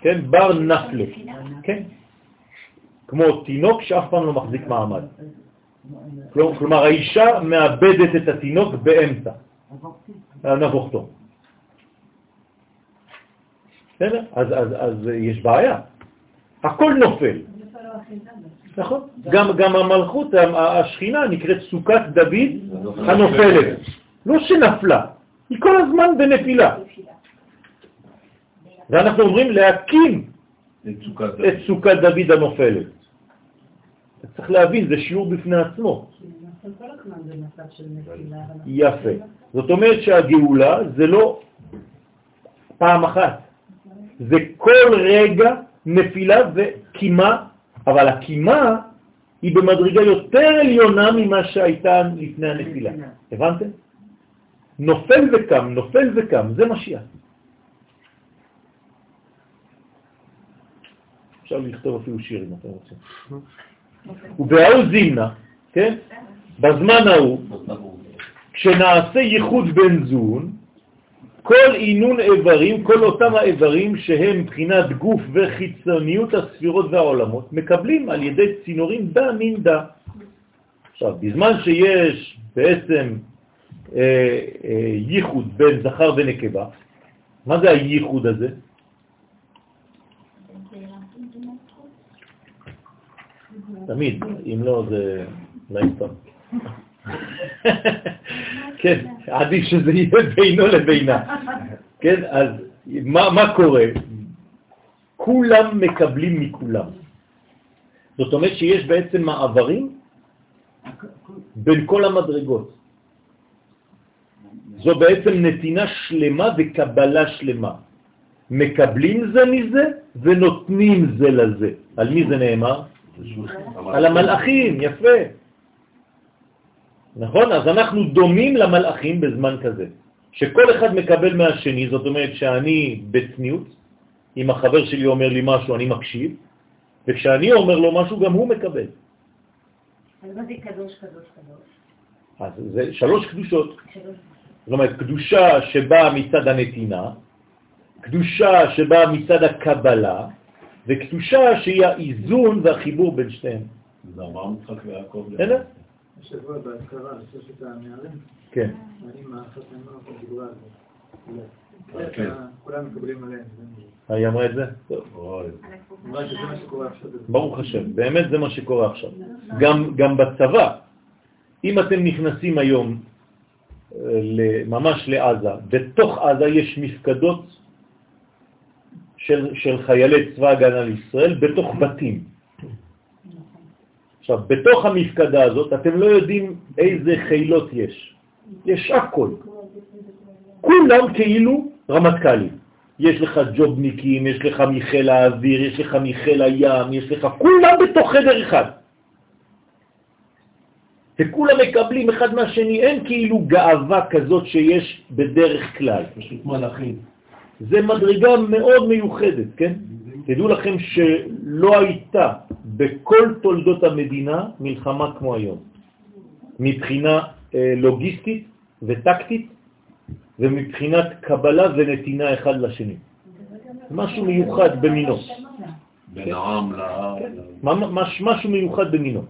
כן, בר נפלה, כן, כמו תינוק שאף פעם לא מחזיק מעמד. כלומר, האישה מאבדת את התינוק באמצע, נבוכתו. בסדר? אז, אז, אז יש בעיה. הכל נופל. נכון. גם, גם המלכות, השכינה נקראת סוכת דוד הנופלת. לא שנפלה, היא כל הזמן בנפילה. ואנחנו אומרים להקים את סוכת דוד הנופלת. צריך להבין, זה שיעור בפני עצמו. יפה. זאת אומרת שהגאולה זה לא פעם אחת, זה כל רגע נפילה וקימה, אבל הקימה היא במדרגה יותר עליונה ממה שהייתה לפני הנפילה. הבנתם? נופל וקם, נופל וקם, זה משיח. אפשר לכתוב אפילו שיר אם אתם רוצים. ובהאו זימנה, כן? בזמן ההוא, כשנעשה ייחוד בן זון, כל עינון איברים, כל אותם האיברים שהם מבחינת גוף וחיצוניות הספירות והעולמות, מקבלים על ידי צינורים דה מין דה. עכשיו, בזמן שיש בעצם ייחוד בין זכר ונקבה, מה זה הייחוד הזה? תמיד, אם לא זה יסתום. כן, עדיף שזה יהיה בינו לבינה. כן, אז מה, מה קורה? כולם מקבלים מכולם. זאת אומרת שיש בעצם מעברים בין כל המדרגות. זו בעצם נתינה שלמה וקבלה שלמה. מקבלים זה מזה ונותנים זה לזה. על מי זה נאמר? על המלאכים, יפה. נכון? אז אנחנו דומים למלאכים בזמן כזה, שכל אחד מקבל מהשני, זאת אומרת שאני בצניעות, אם החבר שלי אומר לי משהו אני מקשיב, וכשאני אומר לו משהו גם הוא מקבל. אז מה זה קדוש, קדוש, קדוש? אז זה שלוש קדושות. זאת אומרת, קדושה שבאה מצד הנתינה, קדושה שבאה מצד הקבלה, וקדושה שהיא האיזון והחיבור בין שתיהם. זה אמר משחק ויעקב. בסדר? השבוע בהזכרה, שלושת הנערים, כן. אני מהחתנה דיברה על זה. כן. כולם מקבלים עליהם. היא אמרה את זה? ברוך השם, באמת זה מה שקורה עכשיו. גם, בצבא, אם אתם נכנסים היום אה, ממש לעזה, בתוך עזה יש מפקדות של, של חיילי צבא הגנה לישראל בתוך בתים. עכשיו, בתוך המפקדה הזאת אתם לא יודעים איזה חילות יש. יש הכל. כולם כאילו רמטכ"לים. יש לך ג'ובניקים, יש לך מחיל האוויר, יש לך מחיל הים, יש לך, כולם בתוך חדר אחד. וכולם מקבלים אחד מהשני, אין כאילו גאווה כזאת שיש בדרך כלל. פשוט מלאכים. זה מדרגה מאוד מיוחדת, כן? תדעו לכם שלא הייתה בכל תולדות המדינה מלחמה כמו היום, מבחינה אה, לוגיסטית וטקטית ומבחינת קבלה ונתינה אחד לשני. משהו מיוחד במינו. בין העם. ממש משהו מיוחד במינו.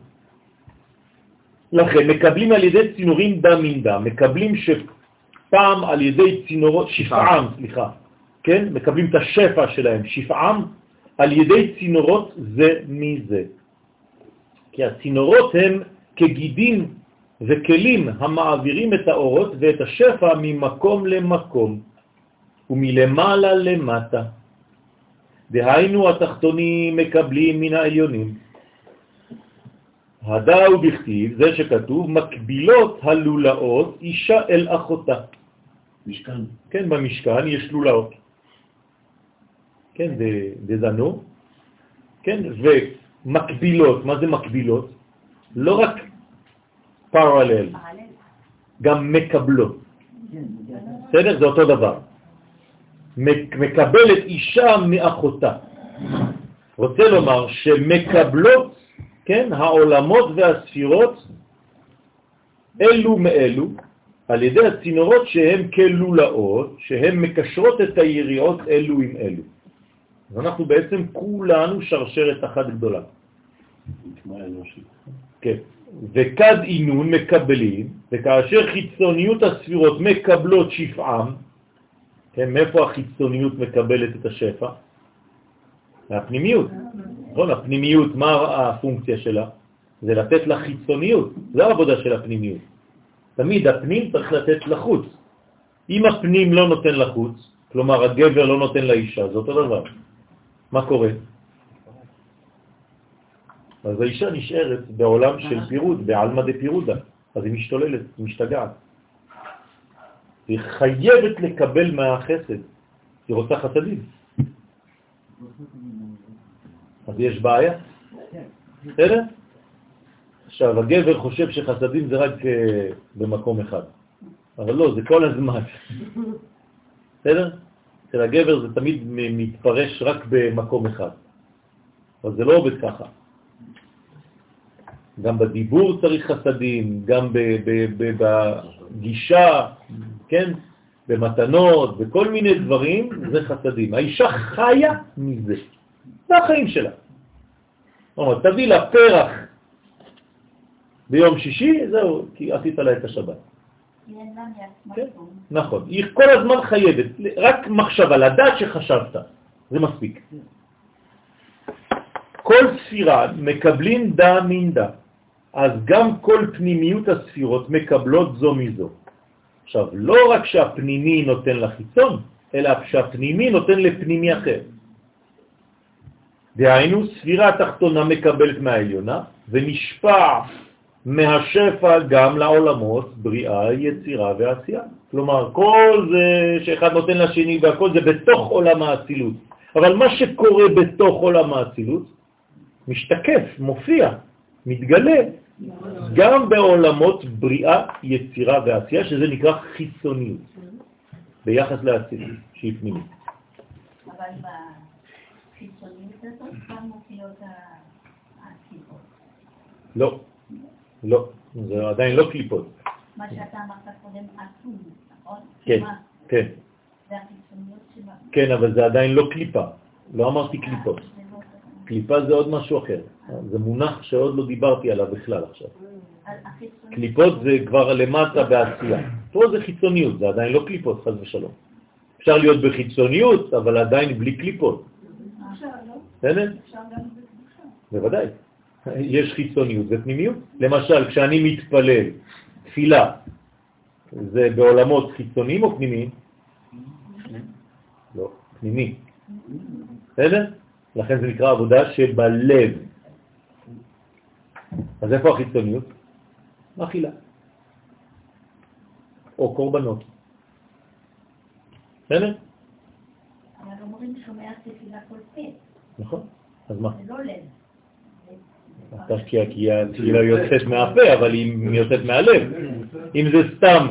לכן מקבלים על ידי צינורים דם מן דם, מקבלים שפעם על ידי צינורות, שפעם, סליחה, כן? מקבלים את השפע שלהם, שפעם על ידי צינורות זה מזה. כי הצינורות הם כגידים וכלים המעבירים את האורות ואת השפע ממקום למקום ומלמעלה למטה. דהיינו התחתונים מקבלים מן העליונים. הדאו בכתיב, זה שכתוב, מקבילות הלולאות אישה אל אחותה. משכן. כן, במשכן יש לולאות. כן, דזנו, כן, ומקבילות, מה זה מקבילות? לא רק פרלל, גם מקבלות. בסדר? זה אותו דבר. מקבלת אישה מאחותה. רוצה לומר שמקבלות, כן, העולמות והספירות אלו מאלו, על ידי הצינורות שהן כלולאות, שהן מקשרות את היריעות אלו עם אלו. אז אנחנו בעצם כולנו שרשרת אחת גדולה. כן. וכד עינון מקבלים, וכאשר חיצוניות הספירות מקבלות שפעם, כן, מאיפה החיצוניות מקבלת את השפע? מהפנימיות. נכון, הפנימיות, מה הפונקציה שלה? זה לתת לחיצוניות, זו העבודה של הפנימיות. תמיד הפנים צריך לתת לחוץ. אם הפנים לא נותן לחוץ, כלומר הגבר לא נותן לאישה, זה אותו דבר. מה קורה? אז האישה נשארת בעולם של פירוד, בעלמא דפירודה, אז היא משתוללת, היא משתגעת. היא חייבת לקבל מהחסד, היא רוצה חסדים. אז יש בעיה? בסדר? עכשיו, הגבר חושב שחסדים זה רק uh, במקום אחד. אבל לא, זה כל הזמן. בסדר? אצל הגבר זה תמיד מתפרש רק במקום אחד. אבל זה לא עובד ככה. גם בדיבור צריך חסדים, גם בגישה, כן? במתנות, בכל מיני דברים, זה חסדים. האישה חיה מזה. זה החיים שלה. אומר, תביא לה פרח ביום שישי, זהו, כי עשית לה את השבת. כן, נכון, היא כל הזמן חייבת, רק מחשבה, לדעת שחשבת, זה מספיק. כל ספירה מקבלים דה מן דה, אז גם כל פנימיות הספירות מקבלות זו מזו. עכשיו, לא רק שהפנימי נותן לחיצון, אלא שהפנימי נותן לפנימי אחר. דהיינו, ספירה התחתונה מקבלת מהעליונה ונשפע מהשפע גם לעולמות בריאה, יצירה ועשייה. כלומר, כל זה שאחד נותן לשני והכל זה בתוך עולם האצילות. אבל מה שקורה בתוך עולם האצילות משתקף, מופיע, מתגלה גם בעולמות בריאה, יצירה ועשייה, שזה נקרא חיצוניות, ביחס לאצילות, שהיא פנימית. אבל בחיצוניות הזאת גם מופיעות הסיבות. לא. לא, זה עדיין לא קליפות. מה שאתה אמרת קודם עצום, נכון? כן, כן. כן, אבל זה עדיין לא קליפה. לא אמרתי קליפות. לא קליפה זה עוד משהו אחר. זה מונח שעוד לא דיברתי עליו בכלל עכשיו. קליפות זה כבר למטה בעשייה. פה זה חיצוניות, זה עדיין לא קליפות, חז ושלום. אפשר להיות בחיצוניות, אבל עדיין בלי קליפות. בסדר? בוודאי. יש חיצוניות ופנימיות. למשל, כשאני מתפלל, תפילה, זה בעולמות חיצוניים או פנימיים? לא, פנימי. בסדר? לכן זה נקרא עבודה שבלב. אז איפה החיצוניות? אכילה. או קורבנות. בסדר? אבל אומרים שומע תפילה כל פה. נכון. אז מה? לא כי התפילה יוצאת מהפה, אבל היא יוצאת מהלב. אם זה סתם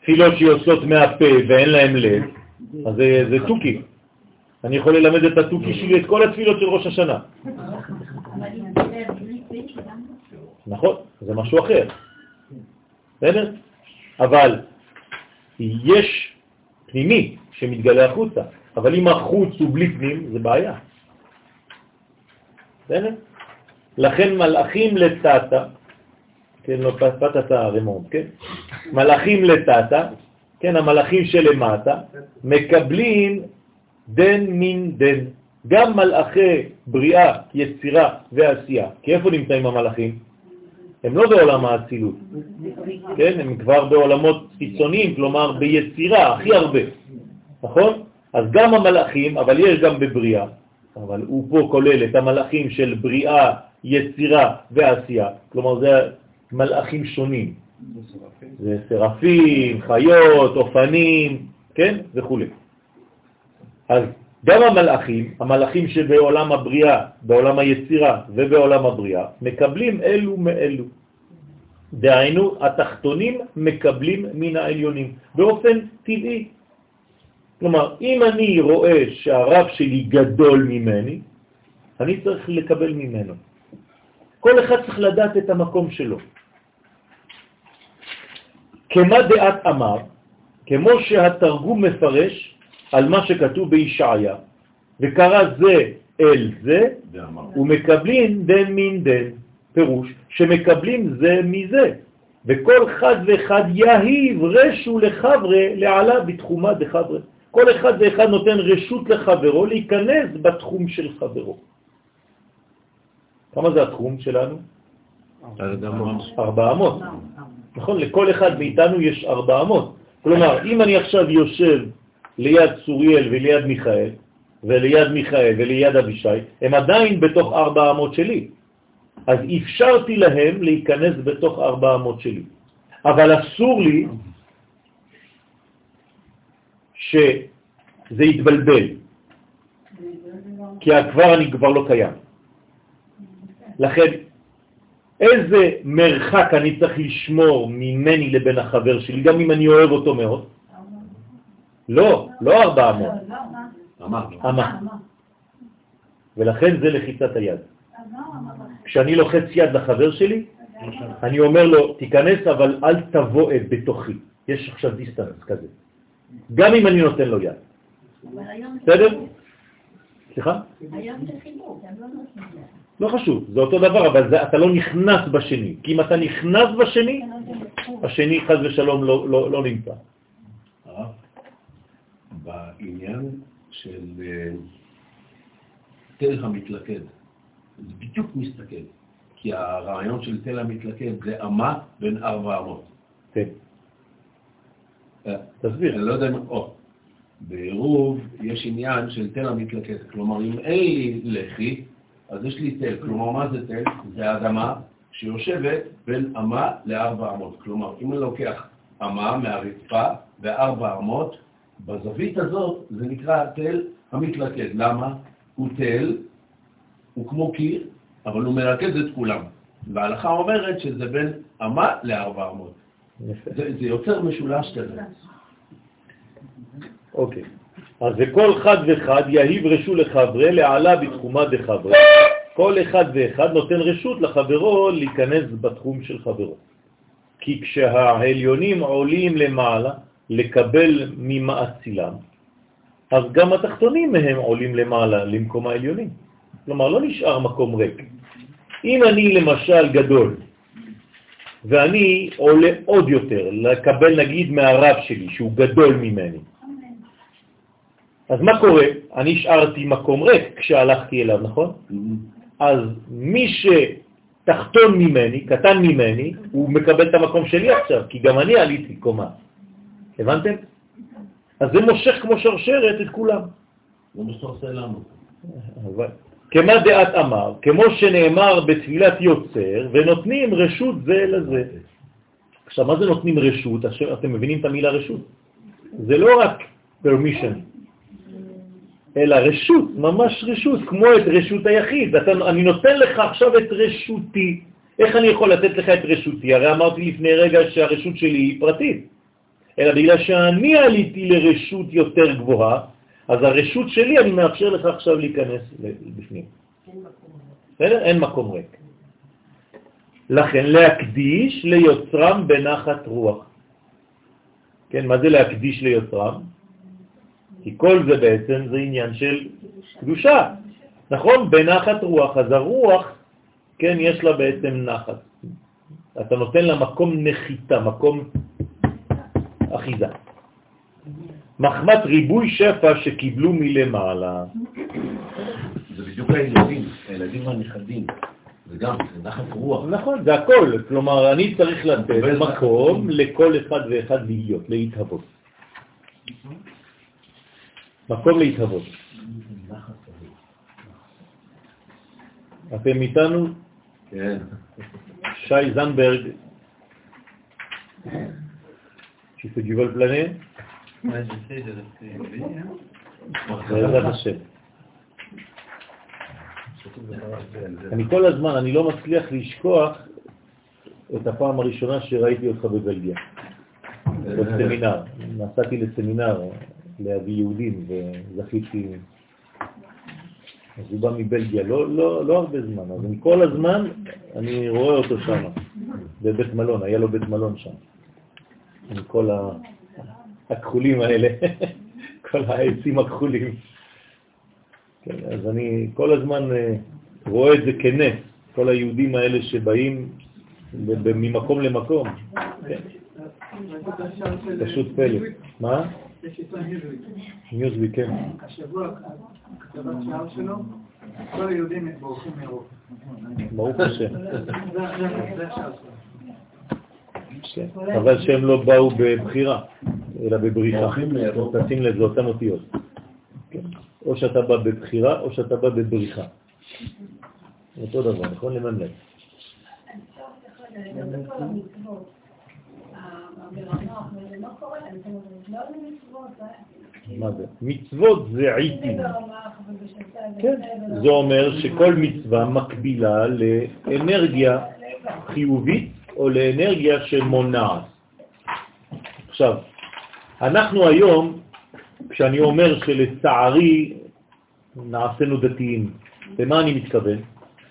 תפילות שיוצאות מהפה ואין להם לב, אז זה, זה תוכי. אני יכול ללמד את התוכי שלי את כל התפילות של ראש השנה. לא. נכון, זה משהו אחר. בסדר? אבל יש פנימי שמתגלה החוצה, אבל אם החוץ הוא בלי פנים, זה בעיה. לכן מלאכים לטאטה, כן, לא פתת הרמון, כן? מלאכים לטאטה, כן, המלאכים שלמטה, מקבלים דן מן דן. גם מלאכי בריאה, יצירה ועשייה. כי איפה נמצאים המלאכים? הם לא בעולם האצילות, כן? הם כבר בעולמות חיצוניים, כלומר ביצירה הכי הרבה, נכון? אז גם המלאכים, אבל יש גם בבריאה, אבל הוא פה כולל את המלאכים של בריאה, יצירה ועשייה, כלומר זה מלאכים שונים, זה סרפים, חיות, אופנים, כן? וכו'. אז גם המלאכים, המלאכים שבעולם הבריאה, בעולם היצירה ובעולם הבריאה, מקבלים אלו מאלו. דהיינו, התחתונים מקבלים מן העליונים, באופן טבעי. כלומר, אם אני רואה שהרב שלי גדול ממני, אני צריך לקבל ממנו. כל אחד צריך לדעת את המקום שלו. כמה דעת אמר, כמו שהתרגום מפרש על מה שכתוב בישעיה, וקרא זה אל זה, ומקבלים דן מן דן, פירוש שמקבלים זה מזה, וכל אחד ואחד יהיב רשו לחברה לעלה בתחומה דחברה. כל אחד ואחד נותן רשות לחברו להיכנס בתחום של חברו. כמה זה התחום שלנו? ארבע אמות. נכון, לכל אחד מאיתנו יש ארבע אמות. כלומר, אם אני עכשיו יושב ליד צוריאל וליד מיכאל, וליד מיכאל וליד אבישי, הם עדיין בתוך ארבע אמות שלי. אז אפשרתי להם להיכנס בתוך ארבע אמות שלי. אבל אסור לי שזה יתבלבל, כי כבר אני כבר לא קיים. לכן איזה מרחק אני צריך לשמור ממני לבין החבר שלי, גם אם אני אוהב אותו מאוד? לא, לא ארבע אמות, אמה. אמה. ולכן זה לחיצת היד. כשאני לוחץ יד לחבר שלי, אני אומר לו, תיכנס אבל אל תבוא את בתוכי. יש עכשיו דיסטנס כזה. גם אם אני נותן לו יד. בסדר? סליחה? לא. לא חשוב, זה אותו דבר, אבל זה, אתה לא נכנס בשני. כי אם אתה נכנס בשני, השני חז ושלום לא, לא, לא נמצא. הרב, בעניין של אה, תל המתלכד, זה בדיוק מסתכל, כי הרעיון של תל המתלכד זה אמה בין ארבע אמות. כן, תסביר. אני לא יודע אם... או, בעירוב יש עניין של תל המתלכד. כלומר, אם אין לי לחי, אז יש לי תל. כלומר, מה זה תל? זה אדמה שיושבת בין אמה לארבע אמות. כלומר, אם אני לוקח אמה מהרצפה וארבע אמות, בזווית הזאת זה נקרא תל המתלכד. למה? הוא תל, הוא כמו קיר, אבל הוא מרכז את כולם. וההלכה אומרת שזה בין אמה לארבע אמות. זה, זה יוצר משולש כזה. אוקיי. אז וכל חד וחד יהיב רשו לחברה לעלה בתחומה דחברה. כל אחד ואחד נותן רשות לחברו להיכנס בתחום של חברו. כי כשהעליונים עולים למעלה לקבל ממאצילם, אז גם התחתונים מהם עולים למעלה למקום העליונים. כלומר, לא נשאר מקום ריק. אם אני למשל גדול, ואני עולה עוד יותר, לקבל נגיד מהרב שלי, שהוא גדול ממני, אז מה קורה? אני השארתי מקום ריק כשהלכתי אליו, נכון? אז מי שתחתון ממני, קטן ממני, הוא מקבל את המקום שלי עכשיו, כי גם אני עליתי קומה. הבנתם? אז זה מושך כמו שרשרת את כולם. זה מה שאתה עושה לנו. כמה דעת אמר, כמו שנאמר בתפילת יוצר, ונותנים רשות זה לזה. עכשיו, מה זה נותנים רשות? עכשיו, אתם מבינים את המילה רשות? זה לא רק permission, אלא רשות, ממש רשות, כמו את רשות היחיד. אתה, אני נותן לך עכשיו את רשותי. איך אני יכול לתת לך את רשותי? הרי אמרתי לפני רגע שהרשות שלי היא פרטית. אלא בגלל שאני עליתי לרשות יותר גבוהה, אז הרשות שלי, אני מאפשר לך עכשיו להיכנס בפנים. בסדר? אין מקום ריק. לכן להקדיש ליוצרם בנחת רוח. כן, מה זה להקדיש ליוצרם? כי כל זה בעצם זה עניין של קדושה, נכון? בנחת רוח. אז הרוח, כן, יש לה בעצם נחת. אתה נותן לה מקום נחיתה, מקום אחיזה. מחמת ריבוי שפע שקיבלו מלמעלה. זה בדיוק הילדים, הילדים והנכדים. זה גם, זה נחת רוח. נכון, זה הכל. כלומר, אני צריך לתת מקום לכל אחד ואחד להיות, להתהוות. מקום להתהוות. אתם איתנו? כן. שי זנברג, tu fais אני כל הזמן, אני לא מצליח לשכוח את הפעם הראשונה שראיתי אותך בבלגיה, בסמינר. נסעתי לסמינר להביא יהודים וזכיתי, אז הוא בא מבלגיה, לא, לא, לא הרבה זמן, אז אני כל הזמן, אני רואה אותו שם, בבית מלון, היה לו בית מלון שם, עם כל הכחולים האלה, <laughs> כל העצים הכחולים. כן, אז אני כל הזמן אה, רואה את זה כנס, כל היהודים האלה שבאים ממקום למקום. כן, פשוט פלא. מה? יש עיתון היזוי. ניוזווי, כן. השבוע, כתבת שער שלו, כל היהודים בורחים מאירופה. ברוך השם. זה השער שלו. כן. אבל שהם לא באו בבחירה, אלא בבריחה. תשים לב, זה אותן אותיות. או שאתה בא בבחירה, או שאתה בא בבריחה. אותו דבר, נכון? לממלא. המצוות, המרמח, מה זה? מצוות זה עיתים. כן. זה אומר שכל מצווה מקבילה לאנרגיה חיובית או לאנרגיה שמונעת. עכשיו, אנחנו היום, כשאני אומר שלצערי נעשינו דתיים, למה אני מתכוון?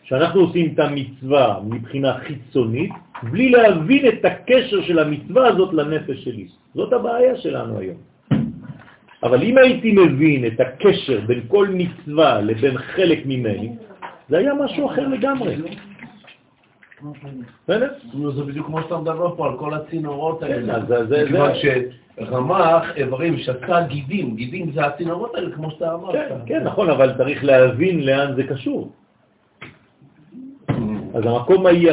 שאנחנו עושים את המצווה מבחינה חיצונית, בלי להבין את הקשר של המצווה הזאת לנפש שלי. זאת הבעיה שלנו היום. אבל אם הייתי מבין את הקשר בין כל מצווה לבין חלק ממני, זה היה משהו אחר לגמרי. בסדר? זה בדיוק כמו שאתה מדבר פה על כל הצינורות כן, האלה. מכיוון שרמ"ח איברים שסה גידים, גידים זה הצינורות האלה, כמו שאתה אמרת. כן, כן, נכון, אבל צריך להבין לאן זה קשור. אז המקום העי-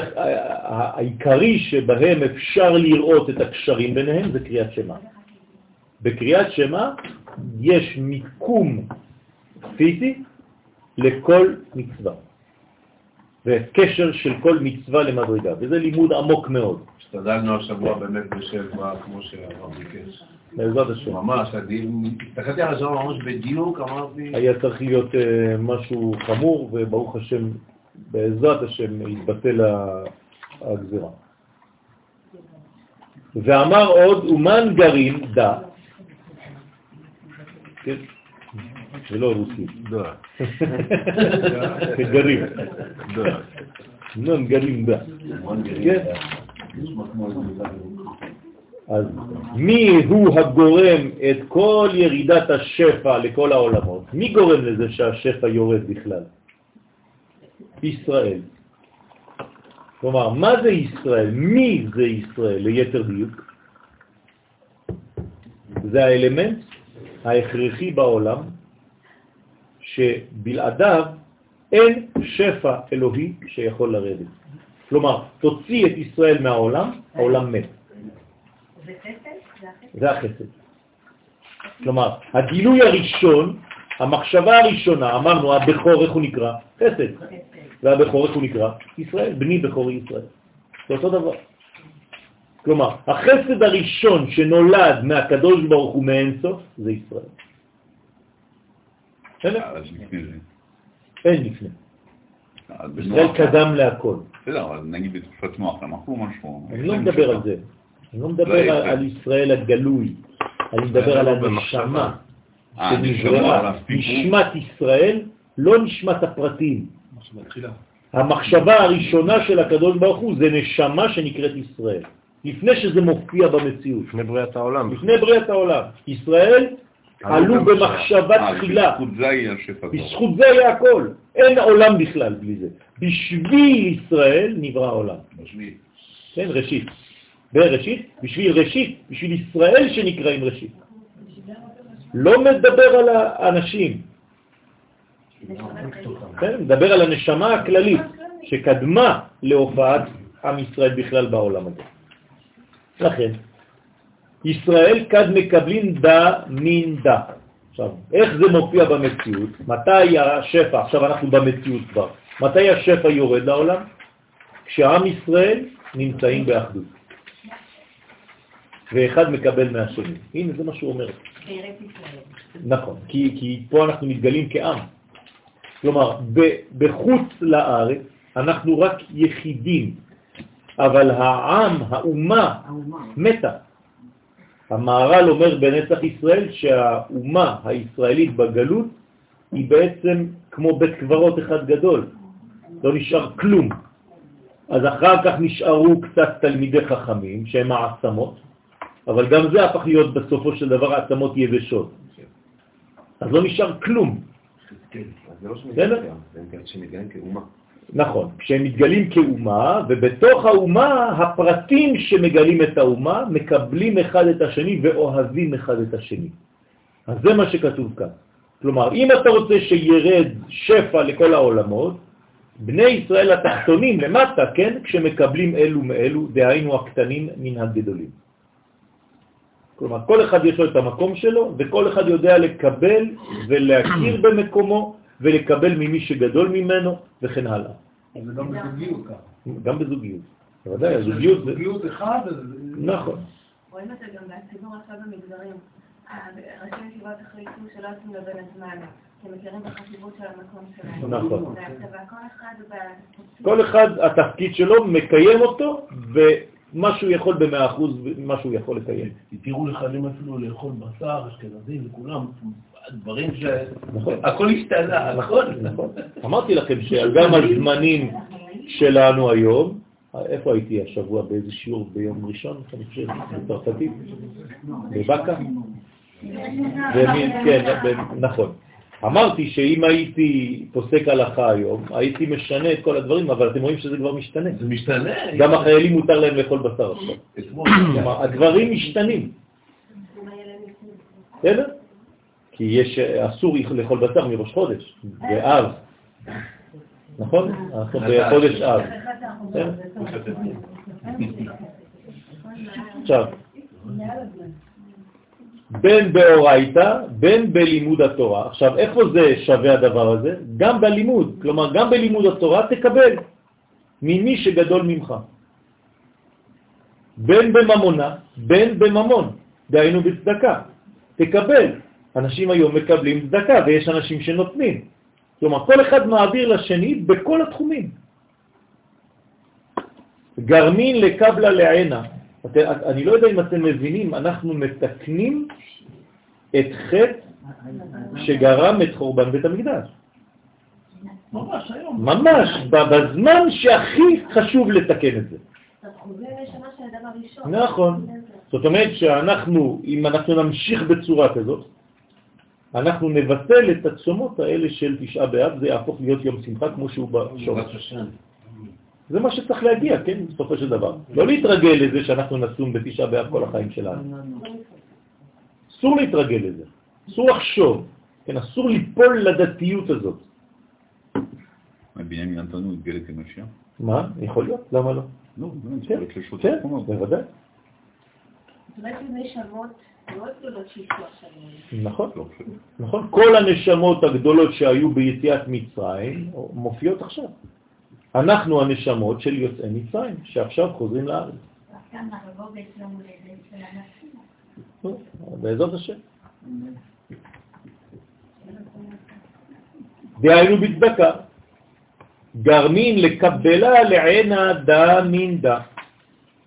העיקרי שבהם אפשר לראות את הקשרים ביניהם זה קריאת שמה. בקריאת שמה יש מיקום פיזי לכל מצווה, וקשר של כל מצווה למדרגה, וזה לימוד עמוק מאוד, השתדלנו השבוע באמת בשבע, כמו שהרב ביקש. בעזרת השם. ממש, הסתכלתי על השבוע ממש בדיוק, אמרתי, היה צריך להיות אה, משהו חמור, וברוך השם, בעזרת השם, התבטל הגזירה. ואמר עוד, אומן גרים דה, כן, זה לא רוסי, זה גרים. נון גרים דה. אז מי הוא הגורם את כל ירידת השפע לכל העולמות? מי גורם לזה שהשפע יורד בכלל? ישראל. כלומר, מה זה ישראל? מי זה ישראל, ליתר דיוק? זה האלמנט ההכרחי בעולם שבלעדיו אין שפע אלוהי שיכול לרדת. כלומר, תוציא את ישראל מהעולם, העולם מת. זה חסד? זה החסד? כלומר, הגילוי הראשון, המחשבה הראשונה, אמרנו, הבכור, איך הוא נקרא? חסד. והבכור, איך הוא נקרא? ישראל, בני בכורי ישראל. זה אותו דבר. כלומר, החסד הראשון שנולד מהקדוש ברוך הוא מאינסוף, זה ישראל. בסדר? אין לפני. ישראל קדם להכל. בסדר, אבל נגיד בתקופת נוח, הם אכלו משהו. אני לא מדבר על זה. אני לא מדבר לא, על- על ישראל הגלוי. אני מדבר על לא הנשמה במחשבה. אה, נשמה, שנבראה. נשמת ישראל, לא נשמת הפרטים. המחשבה הראשונה של הקדוש ברוך הוא זה נשמה שנקראת ישראל. לפני שזה מופיע במציאות. לפני בריאת העולם. לפני בריאת העולם. ישראל עלו במחשבה אה, תחילה. בזכות זה היה הכל. אין עולם בכלל בלי זה. בשביל ישראל נברא העולם. כן, ראשית. בראשית, בשביל ראשית, בשביל ישראל שנקראים ראשית. לא מדבר על האנשים, כן, מדבר על הנשמה הכללית שקדמה להופעת עם ישראל בכלל בעולם הזה. לכן, ישראל כד מקבלים דה מן דה. עכשיו, איך זה מופיע במציאות? מתי השפע, עכשיו אנחנו במציאות כבר, מתי השפע יורד לעולם? כשעם ישראל נמצאים באחדות. ואחד מקבל מהשני. הנה, זה מה שהוא אומר. נכון, כי, כי פה אנחנו מתגלים כעם. כלומר, בחוץ לארץ אנחנו רק יחידים, אבל העם, האומה, מתה. המהר"ל אומר בנצח ישראל שהאומה הישראלית בגלות היא בעצם כמו בית קברות אחד גדול, לא נשאר כלום. אז אחר כך נשארו קצת תלמידי חכמים שהם העצמות, אבל גם זה הפך להיות בסופו של דבר עצמות יבשות. אז לא נשאר כלום. כן, אז זה לא שמתגלים כאומה. נכון, כשהם מתגלים כאומה, ובתוך האומה, הפרטים שמגלים את האומה, מקבלים אחד את השני ואוהבים אחד את השני. אז זה מה שכתוב כאן. כלומר, אם אתה רוצה שירד שפע לכל העולמות, בני ישראל התחתונים למטה, כן, כשמקבלים אלו מאלו, דהיינו הקטנים מן הגדולים. כלומר, כל אחד יש לו את המקום שלו, וכל אחד יודע לקבל ולהכיר במקומו, ולקבל ממי שגדול ממנו, וכן הלאה. זה גם בזוגיות ככה. גם בזוגיות. בוודאי, הזוגיות זה... זוגיות אחד, אז... נכון. רואים את זה גם בציבור עכשיו במגזרים. אה, ראשי ישיבות החליטו שלא עושים לבן הזמן. אתם מכירים בחשיבות של המקום שלהם. נכון. כל אחד, התפקיד שלו, מקיים אותו, ומה שהוא יכול במאה אחוז, מה שהוא יכול לקיים. התירו לחיילים אפילו לאכול בשר, אשכנזים וכולם, דברים ש... נכון. הכל השתנה, הכל. נכון. אמרתי לכם שגם הזמנים שלנו היום, איפה הייתי השבוע? באיזה שיעור ביום ראשון, אני חושב, בצרפתית? בבאקה? ומי- כן, נכון. אמרתי שאם הייתי פוסק הלכה היום, הייתי משנה את כל הדברים, אבל אתם רואים שזה כבר משתנה. זה משתנה. גם החיילים מותר להם לאכול בשר עכשיו. הדברים משתנים, בסדר? כי יש, אסור לאכול בשר מראש חודש, באב, נכון? אנחנו בחודש אב. בסדר? עכשיו, בין באורייתא, בין בלימוד התורה. עכשיו, איפה זה שווה הדבר הזה? גם בלימוד, כלומר, גם בלימוד התורה תקבל ממי שגדול ממך. בין בממונה, בין בממון, דהיינו בצדקה. תקבל. אנשים היום מקבלים צדקה, ויש אנשים שנותנים. כלומר, כל אחד מעביר לשני בכל התחומים. גרמין לקבלה לעינה. את, אני לא יודע אם אתם מבינים, אנחנו מתקנים את חטא שגרם את חורבן בית המקדש. ממש היום. ממש, בזמן שהכי חשוב לתקן את זה. חוזר לשנה של הדבר ראשון. נכון. זאת אומרת שאנחנו, אם אנחנו נמשיך בצורה כזאת, אנחנו נבטל את הצומות האלה של תשעה באב, זה יהפוך להיות יום שמחה כמו שהוא בשורש. זה מה שצריך להגיע, כן, בסופו של דבר. לא להתרגל לזה שאנחנו נסום בתשעה באב כל החיים שלנו. אסור להתרגל לזה, אסור לחשוב, כן, אסור ליפול לדתיות הזאת. בנימין נתנו התגלה כמשיח? מה? יכול להיות, למה לא? לא, באמת, כן, כן. בוודאי. נכון. לא. נכון? כל הנשמות הגדולות שהיו ביציאת מצרים מופיעות עכשיו. אנחנו הנשמות של יוצאי מצרים, שעכשיו חוזרים לארץ. בעזרת השם. דהיינו בצדקה, גרמין לקבלה לעינה דה מינדה,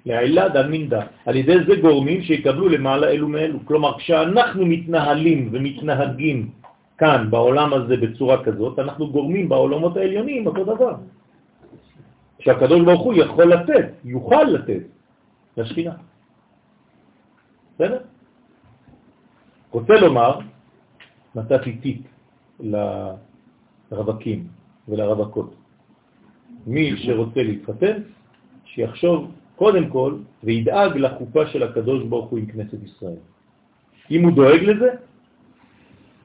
לעילה דה מינדה. על ידי זה גורמים שיקבלו למעלה אלו מאלו. כלומר, כשאנחנו מתנהלים ומתנהגים כאן בעולם הזה בצורה כזאת, אנחנו גורמים בעולמות העליונים אותו דבר. שהקדוש ברוך הוא יכול לתת, יוכל לתת לשכינה. בסדר? רוצה לומר, נתתי טיפ לרווקים ולרווקות. מי שרוצה להתחתן, שיחשוב קודם כל וידאג לחופה של הקדוש ברוך הוא עם כנסת ישראל. אם הוא דואג לזה,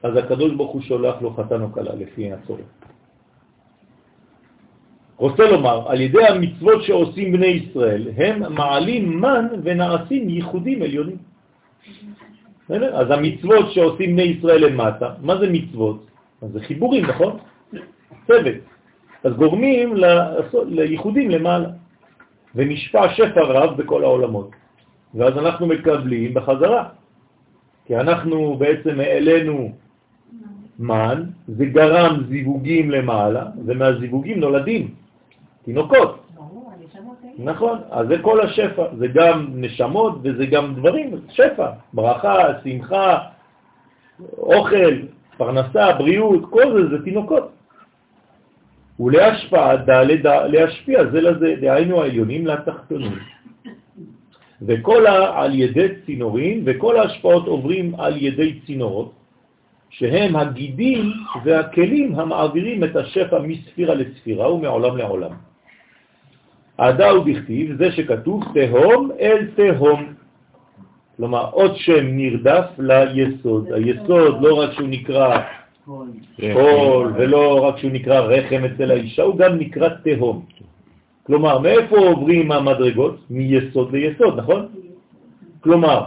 אז הקדוש ברוך הוא שולח לו חתן או כלה לפי הצורך. רוצה לומר, על ידי המצוות שעושים בני ישראל, הם מעלים מן ונעשים ייחודים עליונים. אז המצוות שעושים בני ישראל למטה, מה זה מצוות? אז זה חיבורים, נכון? צוות. אז גורמים לייחודים למעלה, ונשפע שפע רב בכל העולמות. ואז אנחנו מקבלים בחזרה, כי אנחנו בעצם העלינו מן, זה גרם זיווגים למעלה, ומהזיווגים נולדים תינוקות. האלה. נכון, אז זה כל השפע, זה גם נשמות וזה גם דברים, שפע, ברכה, שמחה, אוכל, פרנסה, בריאות, כל זה זה תינוקות. ולהשפעה, להשפיע זה לזה, דהיינו העליונים לתחתונים. <laughs> וכל ה... על ידי צינורים, וכל ההשפעות עוברים על ידי צינורות, שהם הגידים והכלים המעבירים את השפע מספירה לספירה ומעולם לעולם. עדה הוא בכתיב, זה שכתוב תהום אל תהום. כלומר, עוד שם נרדף ליסוד. היסוד לא רק שהוא נקרא חול, ולא רק שהוא נקרא רחם אצל האישה, הוא גם נקרא תהום. כלומר, מאיפה עוברים המדרגות? מיסוד ליסוד, נכון? כלומר,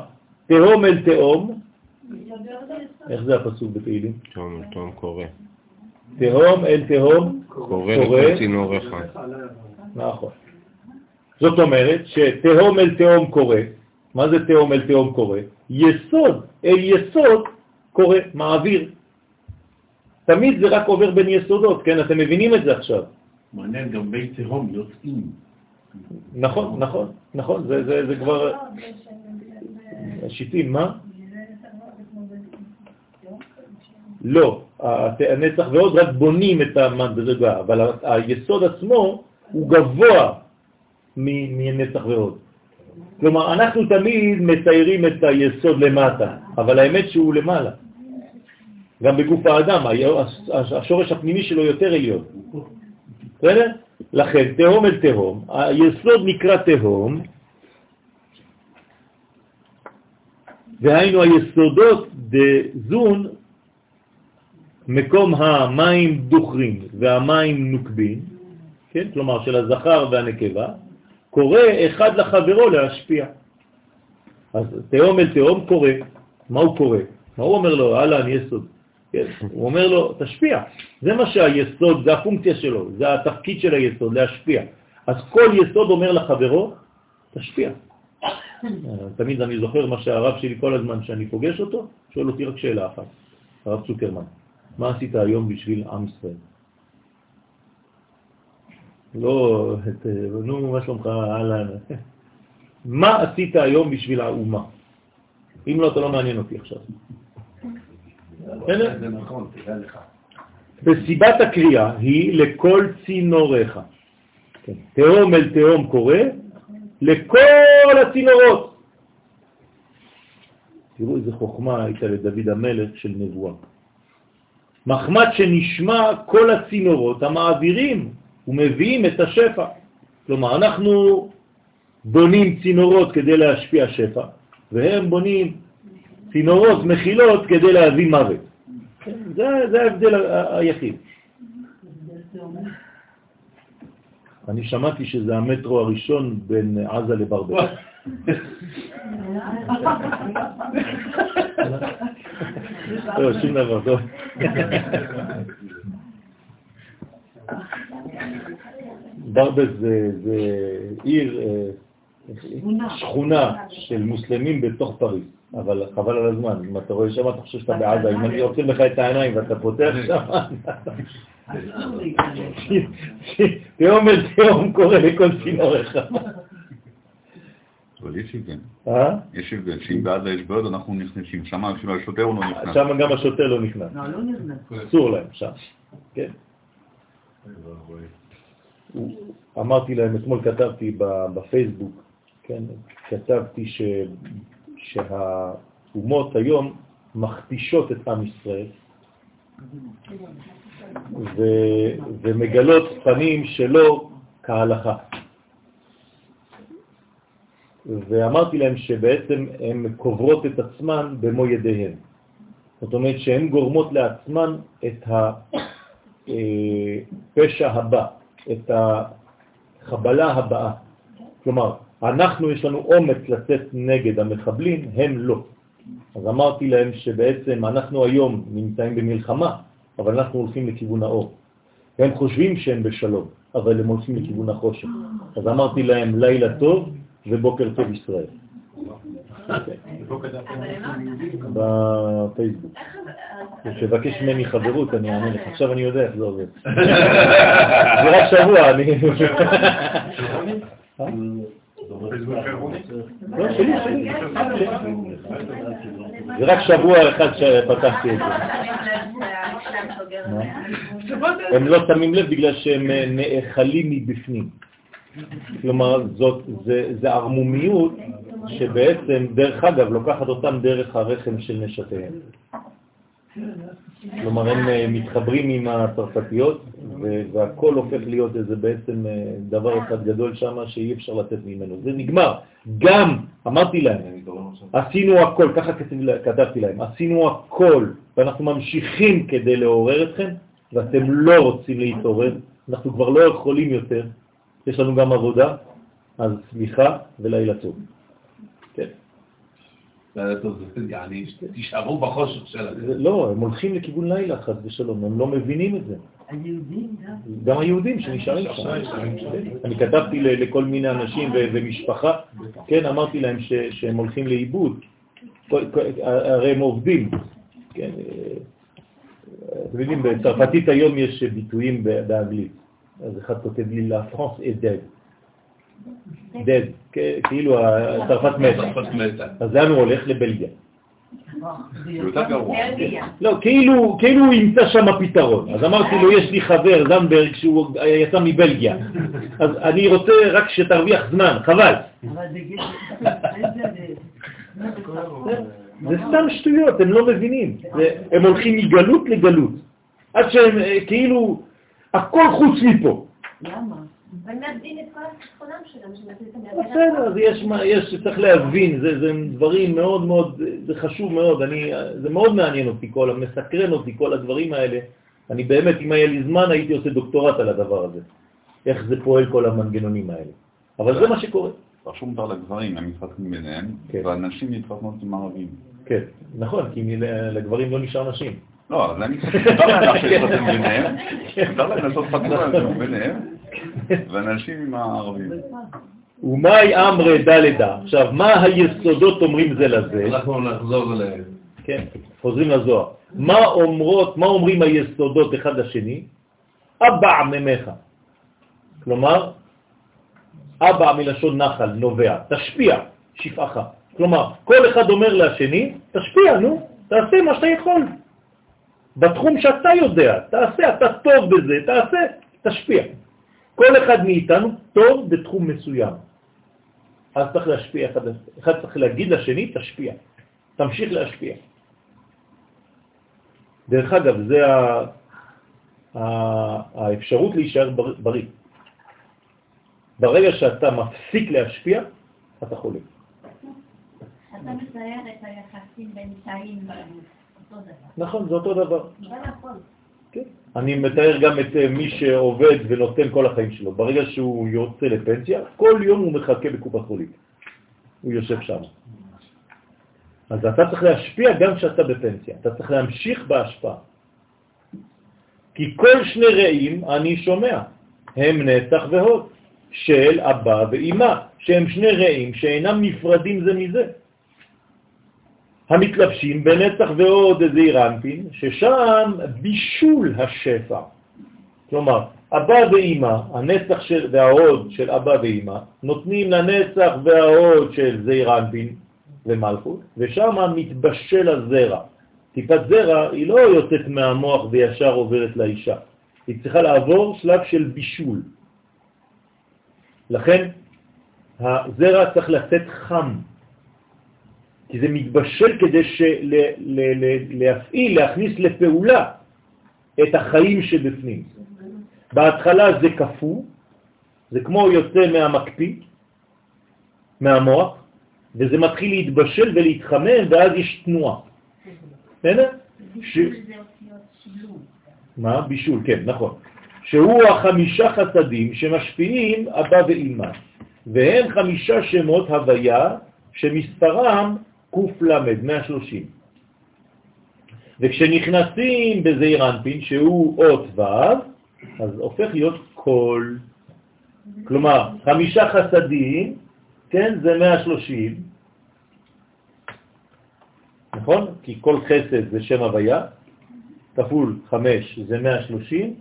תהום אל תהום, איך זה הפסוק בתהילים? תום, תום קורא. תהום אל תהום, קורא קורא. לכל צינוריך. נכון. זאת אומרת שתהום אל תהום קורא, מה זה תהום אל תהום קורא? יסוד אל יסוד קורא, מעביר. תמיד זה רק עובר בין יסודות, כן? אתם מבינים את זה עכשיו. מעניין, גם מי תהום יוצאים. נכון, נכון, נכון, זה, זה, זה כבר שיטים, מה? לא, הנצח ועוד רק בונים את המדרגה, אבל היסוד עצמו הוא גבוה מנצח ועוד. כלומר, אנחנו תמיד מציירים את היסוד למטה, אבל האמת שהוא למעלה. גם בגוף האדם, השורש הפנימי שלו יותר עליון. בסדר? לכן, תהום אל תהום, היסוד נקרא תהום, והיינו היסודות דזון, מקום המים דוחרים והמים נוקבין, כן? כלומר של הזכר והנקבה, קורא אחד לחברו להשפיע. אז תהום אל תהום קורא. מה הוא קורא? מה הוא אומר לו? אהלן, יסוד. כן? הוא אומר לו, תשפיע. זה מה שהיסוד, זה הפונקציה שלו, זה התפקיד של היסוד, להשפיע. אז כל יסוד אומר לחברו, תשפיע. תמיד אני זוכר מה שהרב שלי כל הזמן שאני פוגש אותו, שואל אותי רק שאלה אחת, הרב צוקרמן, מה עשית היום בשביל עם ישראל? לא, נו, מה שלומך, אהלן. מה עשית היום בשביל האומה? אם לא, אתה לא מעניין אותי עכשיו. וסיבת הקריאה היא לכל צינוריך. כן. תהום אל תהום קורא לכל הצינורות. תראו איזה חוכמה הייתה לדוד המלך של נבואה. מחמד שנשמע כל הצינורות המעבירים ומביאים את השפע. כלומר, אנחנו בונים צינורות כדי להשפיע שפע, והם בונים צינורות מכילות כדי להביא מוות. זה, זה ההבדל היחיד. אני שמעתי שזה המטרו הראשון בין עזה לברבר. <laughs> לא, שום דבר, טוב. ברבס זה, זה עיר, אה, שכונה של מוסלמים בתוך פריז, אבל חבל על הזמן, אם אתה רואה שם אתה חושב שאתה בעזה, אם אני עוצם לך את העיניים ואתה פותח שם, תהום אל תהום קורא לכל צינורך. אבל יש הבדל. אה? יש הבדל, שאם בעזה יש בעיות אנחנו נכנסים, שם השוטר הוא לא נכנס. שם גם השוטר לא נכנס. לא, לא נכנס. אסור להם שם, כן. אמרתי להם, אתמול כתבתי בפייסבוק, כן, כתבתי ש, שהאומות היום מכפישות את עם ישראל ו, ומגלות פנים שלא כהלכה. ואמרתי להם שבעצם הן קוברות את עצמן במו ידיהן. זאת אומרת שהן גורמות לעצמן את הפשע הבא, את החבלה הבאה. כלומר, אנחנו יש לנו אומץ לצאת נגד המחבלים, הם לא. אז אמרתי להם שבעצם אנחנו היום נמצאים במלחמה, אבל אנחנו הולכים לכיוון האור. והם חושבים שהם בשלום, אבל הם הולכים לכיוון החושך. אז אמרתי להם לילה טוב ובוקר טוב ישראל. בפייסבוק. כשבקש ממני חברות אני אענה לך, עכשיו אני יודע איך זה עובד. זה רק שבוע, אני... לא. זה רק שבוע אחד שפתחתי את זה. הם לא שמים לב בגלל שהם נאכלים מבפנים. כלומר, זאת, זה, זה ערמומיות שבעצם, דרך אגב, לוקחת אותם דרך הרחם של נשתיהם. כלומר, הם אה, מתחברים עם הצרפתיות, והכל הופך להיות איזה בעצם אה, דבר אחד גדול שם שאי אפשר לתת ממנו. זה נגמר. גם, אמרתי להם, עשינו הכל, ככה כתבתי להם, עשינו הכל, ואנחנו ממשיכים כדי לעורר אתכם, ואתם לא רוצים להתעורר, אנחנו כבר לא יכולים יותר, יש לנו גם עבודה, אז סליחה ולילה טוב. כן. לילה טוב, יעני, תישארו בחושך שלכם. לא, הם הולכים לכיוון לילה, חס ושלום, הם לא מבינים את זה. היהודים גם. גם היהודים שנשארים שם. אני כתבתי לכל מיני אנשים ומשפחה, כן, אמרתי להם שהם הולכים לאיבוד, הרי הם עובדים, כן, אתם יודעים, בצרפתית היום יש ביטויים באנגלית. אז אחד כותב לי, la France est dead. dead, כ- כאילו הצרפת מתה. צרפת מתה. אז לאן הוא הולך? לבלגיה. לא, כאילו, כאילו הוא ימצא שם פתרון. אז אמרתי לו, יש לי חבר, זנברג, שהוא יצא מבלגיה. אז אני רוצה רק שתרוויח זמן, חבל. זה סתם שטויות, הם לא מבינים. הם הולכים מגלות לגלות. עד שהם אה, כאילו, הכל חוץ מפה. למה? אבל מאבדים את כל שמאבדים את בסדר, אז יש, צריך להבין, זה, זה דברים מאוד מאוד, זה חשוב מאוד, אני, זה מאוד מעניין אותי, כל, מסקרן אותי כל הדברים האלה. אני באמת, אם היה לי זמן, הייתי עושה דוקטורט על הדבר הזה. איך זה פועל כל המנגנונים האלה. אבל זה מה שקורה. תרשו מותר לגברים, הם מתחתנים ביניהם, כן. והנשים מתחתנות עם ערבים. כן, נכון, כי לגברים לא נשאר נשים. לא, אז אני חושב שמותר להם להמשיך להתחתן ביניהם, מותר להם לעשות חתונה ביניהם, ואנשים עם הערבים. ומאי אמרי דלדה. עכשיו, מה היסודות אומרים זה לזה? אנחנו נחזור ל... כן, חוזרים לזוהר. מה אומרות, מה אומרים היסודות אחד לשני? אבע ממך. כלומר, אבע מלשון נחל, נובע, תשפיע, שפעך. כלומר, כל אחד אומר לשני, תשפיע, נו, תעשה מה שאתה יכול. בתחום שאתה יודע, תעשה, אתה טוב בזה, תעשה, תשפיע. כל אחד מאיתנו טוב בתחום מסוים. אז צריך להשפיע, אחד, אחד צריך להגיד לשני, תשפיע. תמשיך להשפיע. דרך אגב, זה ה... ה... האפשרות להישאר בר- בריא. ברגע שאתה מפסיק להשפיע, אתה חולה. אתה מתאר את היחסים בין תאים. נכון, זה אותו דבר. נכון. כן. אני מתאר גם את אה, מי שעובד ונותן כל החיים שלו. ברגע שהוא יוצא לפנסיה, כל יום הוא מחכה בקופת חולים. הוא יושב שם. אז אתה צריך להשפיע גם כשאתה בפנסיה. אתה צריך להמשיך בהשפעה. כי כל שני רעים אני שומע, הם נצח והוד, של אבא ואימא, שהם שני רעים שאינם נפרדים זה מזה. המתלבשים בנצח ועוד זעיר אנפין, ששם בישול השפע. כלומר, אבא ואימא, הנצח של, וההוד של אבא ואימא, נותנים לנצח וההוד של זעיר אנפין ומלכות, ושם מתבשל הזרע. טיפת זרע היא לא יוצאת מהמוח וישר עוברת לאישה, היא צריכה לעבור שלב של בישול. לכן הזרע צריך לצאת חם, כי זה מתבשל כדי של, ל, ל, להפעיל, להכניס לפעולה את החיים שבפנים. בהתחלה זה כפו, זה כמו יוצא מהמקפיא, מהמוח, וזה מתחיל להתבשל ולהתחמם, ואז יש תנועה. בסדר? מה? בישול, כן, נכון. שהוא החמישה חסדים שמשפיעים אבא ואמא, והם חמישה שמות הוויה שמספרם קל 130. וכשנכנסים בזעיר אנפין, שהוא אות ו', אז הופך להיות קול. כלומר, חמישה חסדים, כן, זה 130, נכון? כי כל חסד זה שם הוויה, כפול 5 זה 130,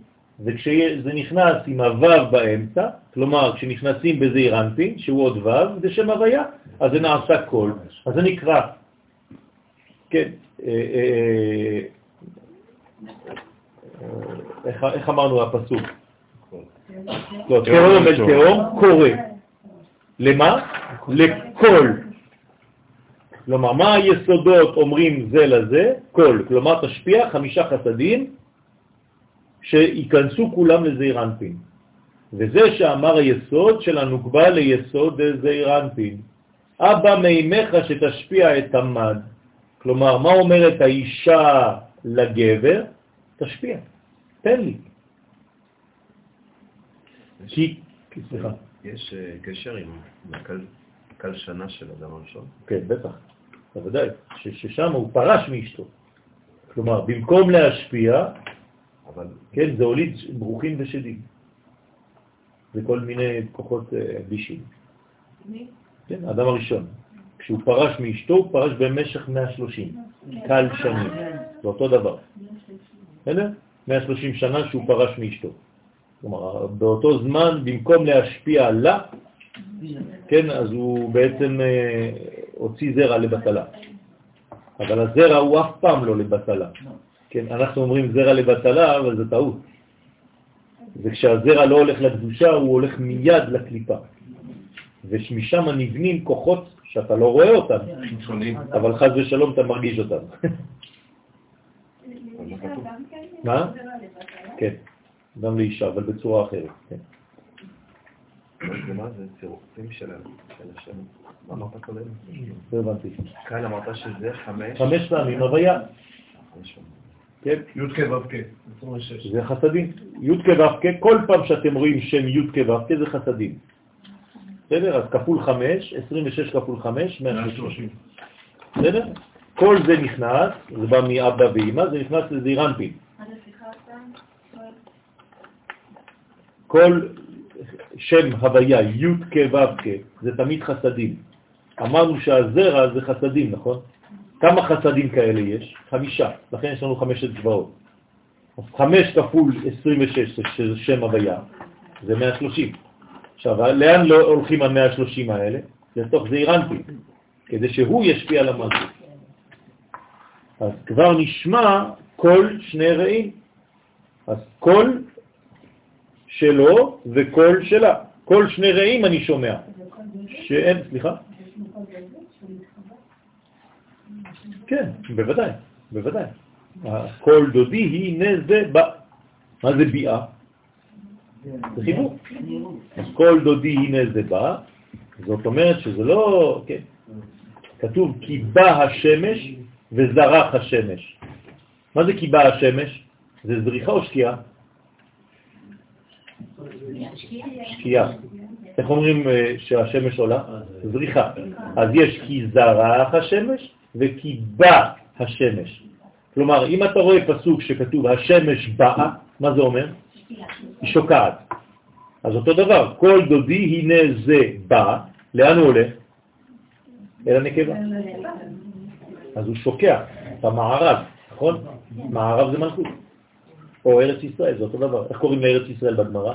וכשזה נכנס עם הוו באמצע, כלומר כשנכנסים בזעיר אנפין, שהוא עוד וו, זה שם הוויה, אז זה נעשה קול. אז זה נקרא, כן, אה, אה, אה, איך, איך אמרנו הפסוק? לא, תהום אל תהום קורא. למה? לקול. כלומר, מה היסודות אומרים זה לזה? קול. כלומר, תשפיע חמישה חסדים שיכנסו כולם לזעיר אנפין. וזה שאמר היסוד של הנוקבה ליסוד זעיר אנפין. אבא מימיך שתשפיע את המד. כלומר, מה אומרת האישה לגבר? תשפיע, תן לי. כי, סליחה, יש אה, קשר עם הקל- קל שנה של אדם הראשון? כן, בטח, בוודאי, ששם הוא פרש מאשתו. כלומר, במקום להשפיע, אבל כן, זה הוליד ברוכים ושדים. זה כל מיני כוחות אה, בישים. מי? כן, האדם הראשון. כשהוא פרש מאשתו, הוא פרש במשך 130, קל שנים. זה אותו דבר. בסדר? 130 שנה שהוא פרש מאשתו. כלומר, באותו זמן, במקום להשפיע לה, כן, אז הוא בעצם אה, הוציא זרע לבטלה. אבל הזרע הוא אף פעם לא לבטלה. כן, אנחנו אומרים זרע לבטלה, אבל זה טעות. וכשהזרע לא הולך לקדושה, הוא הולך מיד לקליפה. ומשם נבנים כוחות שאתה לא רואה אותם, אבל חז ושלום אתה מרגיש אותם. מה? כן, גם לאישה, אבל בצורה אחרת. כן. מה זה צירופים של השם? מה אמרת קודם? לא הבנתי. כאן אמרת שזה חמש. חמש פעמים הוויה. כן? י"ק ו"ק, 26. זה חסדים. י"ק ו"ק, כל פעם שאתם רואים שם י"ק ו"ק זה חסדים. בסדר? אז כפול 5, 26 כפול 5, 130. בסדר? כל זה נכנס, זה בא מאבא ואמא, זה נכנס לזעירנפין. כל שם הוויה, י' כו' כ', זה תמיד חסדים. אמרנו שהזרע זה חסדים, נכון? כמה חסדים כאלה יש? חמישה, לכן יש לנו חמשת צבאות. אז חמש כפול 26, שזה שם הוויה, זה 130. עכשיו, לאן לא הולכים ה-130 האלה? לתוך זעירנטי, כדי שהוא ישפיע על המלכות. אז כבר נשמע כל שני רעים. אז כל שלו וכל שלה. כל שני רעים אני שומע. שאין, סליחה? כן, בוודאי, בוודאי. כל דודי הנה זה בא. מה זה ביאה? זה חיבור. אז כל דודי הנה זה בא, זאת אומרת שזה לא, כן, כתוב כי בא השמש וזרח השמש. מה זה כי בא השמש? זה זריחה או שקיעה? שקיעה. איך אומרים אה, שהשמש עולה? זריחה. אז יש כי זרח השמש וכי בא השמש. כלומר, אם אתה רואה פסוק שכתוב השמש באה, מה זה אומר? היא שוקעת. אז אותו דבר, כל דודי הנה זה בא, לאן הוא הולך? אל הנקבה. אז הוא שוקע במערב, נכון? מערב זה מלכות. או ארץ ישראל, זה אותו דבר. איך קוראים לארץ ישראל בגמרא?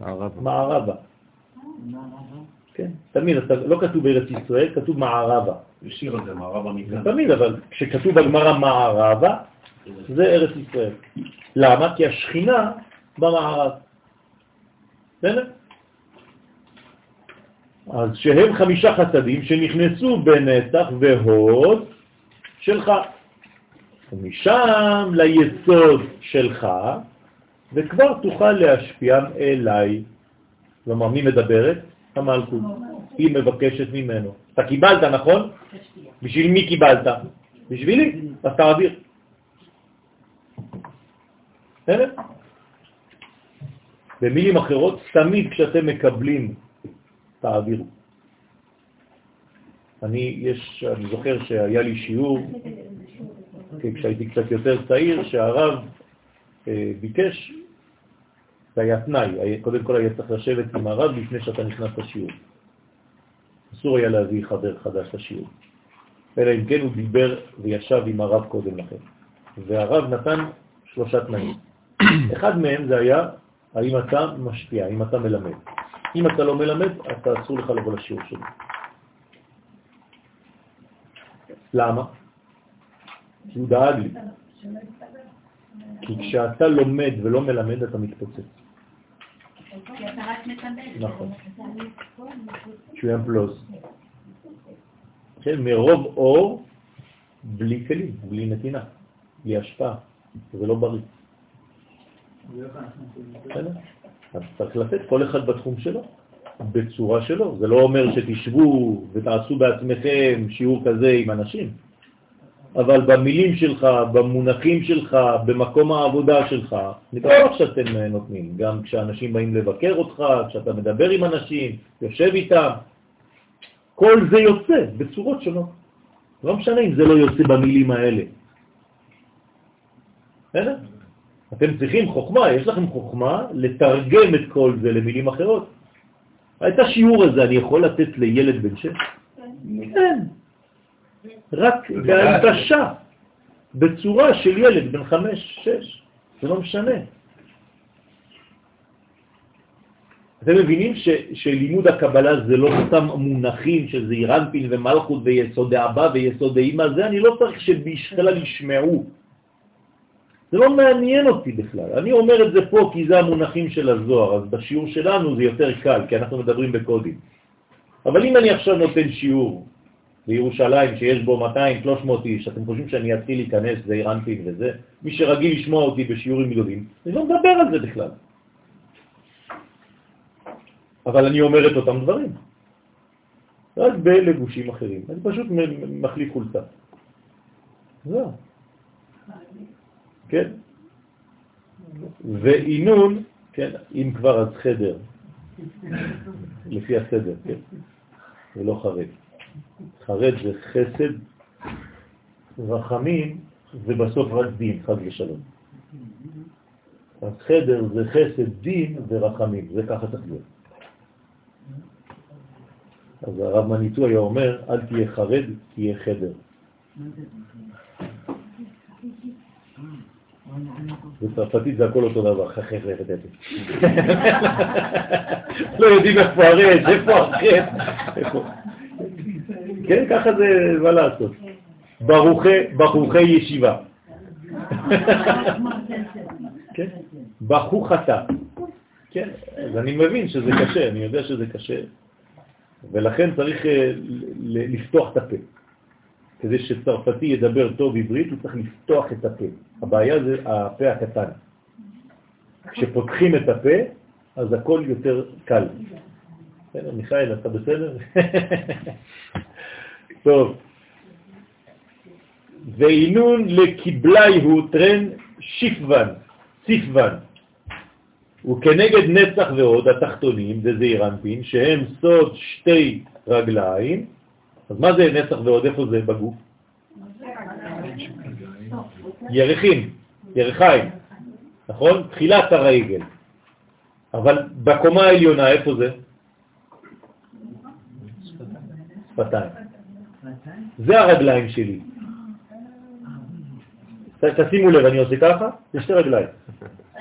מערבה. מערבה. כן, תמיד, לא כתוב בארץ ישראל, כתוב מערבה. יש שיר על זה, מערבה מכאן. תמיד, אבל כשכתוב בגמרא מערבה, זה ארץ ישראל. למה? כי השכינה במערב. בסדר? אז שהם חמישה חסדים שנכנסו בנצח והוד שלך. ומשם ליסוד שלך, וכבר תוכל להשפיע אליי. כלומר, מי מדברת? המלכות. היא מבקשת ממנו. אתה קיבלת, נכון? בשביל מי קיבלת? בשבילי, אז תעביר. בסדר? במילים אחרות, תמיד כשאתם מקבלים, תעבירו. אני, יש, אני זוכר שהיה לי שיעור, כשהייתי קצת יותר צעיר, שהרב אה, ביקש, זה היה תנאי, קודם כל היה צריך לשבת עם הרב לפני שאתה נכנס לשיעור. אסור היה להביא חבר חדש לשיעור. אלא אם כן הוא דיבר וישב עם הרב קודם לכן. והרב נתן שלושה תנאים. <clears throat> אחד מהם זה היה האם אתה משפיע, האם אתה מלמד. אם אתה לא מלמד, אתה אסור לך לבוא לשיעור שלי. למה? כי הוא דאג לי. כי כשאתה לומד ולא מלמד, אתה מתפוצץ. נכון. שהוא ימפלוז. כן, מרוב אור, בלי כלים, בלי נתינה, בלי השפעה. זה לא בריא. אז צריך לתת כל אחד בתחום שלו, בצורה שלו. זה לא אומר שתשבו ותעשו בעצמכם שיעור כזה עם אנשים, אבל במילים שלך, במונחים שלך, במקום העבודה שלך, אני בטוח שאתם נותנים, גם כשאנשים באים לבקר אותך, כשאתה מדבר עם אנשים, יושב איתם, כל זה יוצא בצורות שונות. לא משנה אם זה לא יוצא במילים האלה. בסדר? אתם צריכים חוכמה, יש לכם חוכמה לתרגם את כל זה למילים אחרות. את השיעור הזה אני יכול לתת לילד בן שש? כן. רק בהנגשה, בצורה של ילד בן חמש, שש. זה לא משנה. אתם מבינים ש, שלימוד הקבלה זה לא אותם מונחים של זעירנפין ומלכות ויסוד אבא ויסוד אמא, זה אני לא צריך שבשכלל ישמעו. זה לא מעניין אותי בכלל. אני אומר את זה פה כי זה המונחים של הזוהר, אז בשיעור שלנו זה יותר קל, כי אנחנו מדברים בקודים. אבל אם אני עכשיו נותן שיעור בירושלים שיש בו 200-300 איש, אתם חושבים שאני אתחיל להיכנס זעירנפין וזה? מי שרגיל לשמוע אותי בשיעורים גדולים, אני לא מדבר על זה בכלל. אבל אני אומר את אותם דברים. רק בלבושים אחרים. אני פשוט מחליף חולצה. זהו. כן? ועינון, כן, אם כבר אז חדר, לפי הסדר, כן? ולא חרד. חרד זה חסד, רחמים זה בסוף רק דין, חד ושלום. אז חדר זה חסד, דין ורחמים, זה ככה צריך להיות. אז הרב מניצו היה אומר, אל תהיה חרד, תהיה חדר. בצרפתית זה הכל אותו דבר, חכך לחטט. <laughs> לא יודעים איפה הרש, איפה החטא. <laughs> כן, ככה זה, מה לעשות. ברוכי ישיבה. כן, בחוכתה. כן, אז אני מבין שזה קשה, אני יודע שזה קשה, ולכן צריך אה, לפתוח את הפה. כדי שצרפתי ידבר טוב עברית, הוא צריך לפתוח את הפה. הבעיה זה הפה הקטן. כשפותחים את הפה, אז הכל יותר קל. בסדר, מיכאל, אתה בסדר? <laughs> טוב. ואינון לקיבלי הוא טרן שיפוון, ציפוון. וכנגד נצח ועוד התחתונים, זה זעירנפין, שהם סוד שתי רגליים. אז מה זה נצח ועוד? איפה זה בגוף? ירחים, ירחיים, נכון? תחילת הרגל. אבל בקומה העליונה, איפה זה? שפתיים. זה הרגליים שלי. תשימו לב, אני עושה ככה, זה שתי רגליים.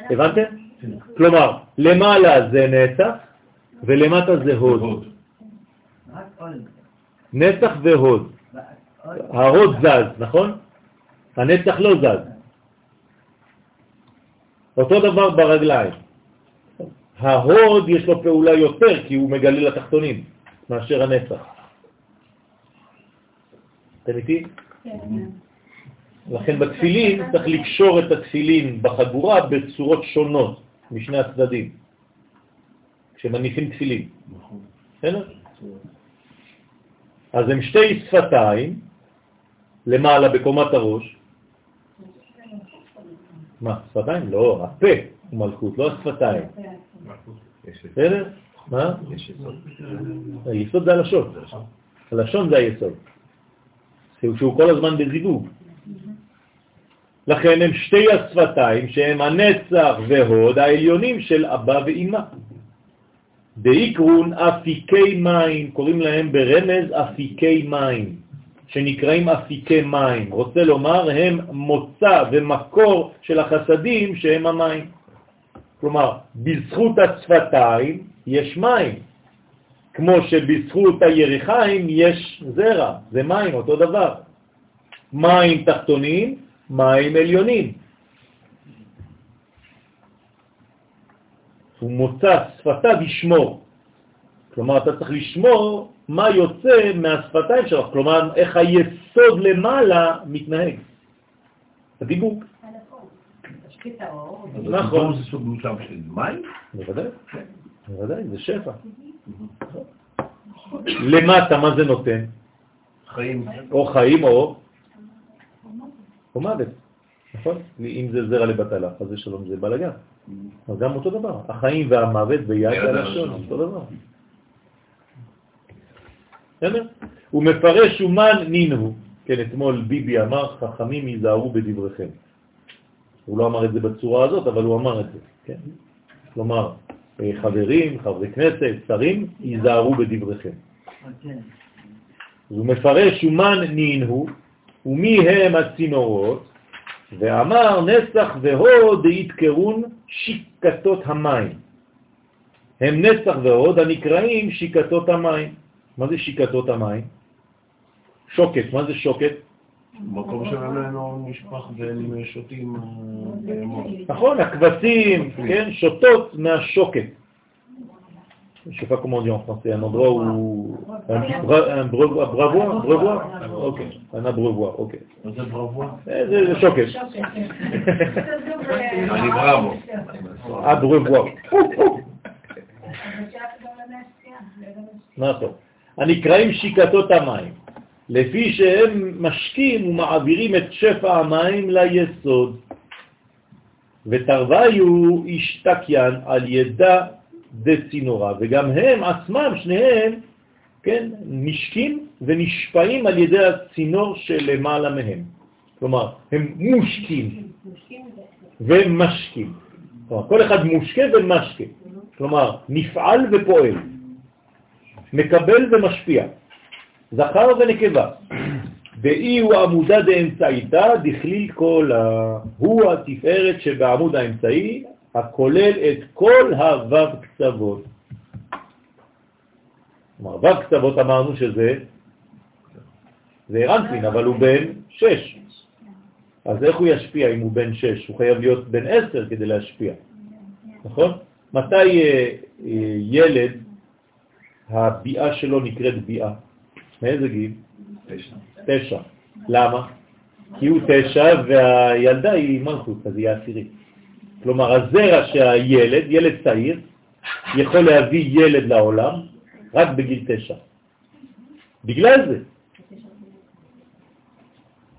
הבנתם? כלומר, למעלה זה נצח ולמטה זה הוד. נצח והוד. ההוד זז, נכון? הנצח לא זז. אותו דבר ברגליים. ההוד יש לו פעולה יותר כי הוא מגלה לתחתונים מאשר הנצח. אתם איתי? כן. לכן בתפילין צריך לקשור את התפילין בחגורה בצורות שונות משני הצדדים, כשמניחים תפילין. נכון. אז הם שתי שפתיים למעלה בקומת הראש. מה, שפתיים? לא, הפה הוא מלכות, לא השפתיים. בסדר? מה? יש יסוד. היסוד זה הלשון. הלשון זה היסוד. שהוא כל הזמן בזיווג. לכן הם שתי השפתיים שהם הנצח והוד העליונים של אבא ואמא. דאיקרון אפיקי מים, קוראים להם ברמז אפיקי מים, שנקראים אפיקי מים. רוצה לומר, הם מוצא ומקור של החסדים שהם המים. כלומר, בזכות השפתיים יש מים, כמו שבזכות הירחיים יש זרע, זה מים, אותו דבר. מים תחתונים, מים עליונים. הוא מוצא שפתיו ישמור. כלומר, אתה צריך לשמור מה יוצא מהשפתיים שלך, כלומר, איך היסוד למעלה מתנהג. הדיבוק. נכון. זה סוג של מים? בוודאי, בוודאי, זה שפע. למטה, מה זה נותן? חיים. או חיים או... או מוות. נכון? אם זה זרע לבטלה, אז זה שלום זה בלגן. אז גם אותו דבר, החיים והמוות ביד הלשון, אותו דבר. בסדר? הוא מפרש אומן נינו, כן, אתמול ביבי אמר, חכמים ייזהרו בדבריכם. הוא לא אמר את זה בצורה הזאת, אבל הוא אמר את זה, כן? כלומר, חברים, חברי כנסת, שרים, ייזהרו בדבריכם. הוא מפרש אומן נינו, ומי הם הצינורות? ואמר נסח והוד יתקרון שיקתות המים. הם נסח והוד הנקראים שיקתות המים. מה זה שיקתות המים? שוקת, מה זה שוקת? מקום שממנו נשפך והם שותים אה, בהמות. נכון, הכבשים, כן, שותות מהשוקת. Je sais pas comment on dit en français, un endroit où... Un, bra- un brevoire, brevoire, brevoire Ok, un abreuvoir, ok. מה זה ברבוע? Eh, זה שוקת. אני בראבו. abreuvoir. נכון. הנקראים שיקתות המים, לפי שהם משקים ומעבירים את שפע המים ליסוד. ותרוויו השתקיין על ידה דצינורה, וגם הם עצמם, שניהם, כן, נשקים ונשפעים על ידי הצינור שלמעלה מהם. כלומר, הם מושקים ומשקים. כלומר, כל אחד מושקה ומשקה. כלומר, נפעל ופועל, מקבל ומשפיע, זכר ונקבה. דאי הוא עמודה דאמצעיתא דכליל כל ה... הוא התפארת שבעמוד האמצעי, הכולל את כל הוו קצוות. כלומר, וו קצוות אמרנו שזה זה רנטין, אבל הוא בן שש. אז איך הוא ישפיע אם הוא בן שש? הוא חייב להיות בן עשר כדי להשפיע, נכון? מתי אה, אה, ילד, הביאה שלו נקראת ביאה? מאיזה גיל? תשע. תשע. למה? כי הוא תשע והילדה היא מלכות, אז היא העשירית. כלומר, הזרע שהילד, ילד צעיר, יכול להביא ילד לעולם רק בגיל תשע. בגלל זה.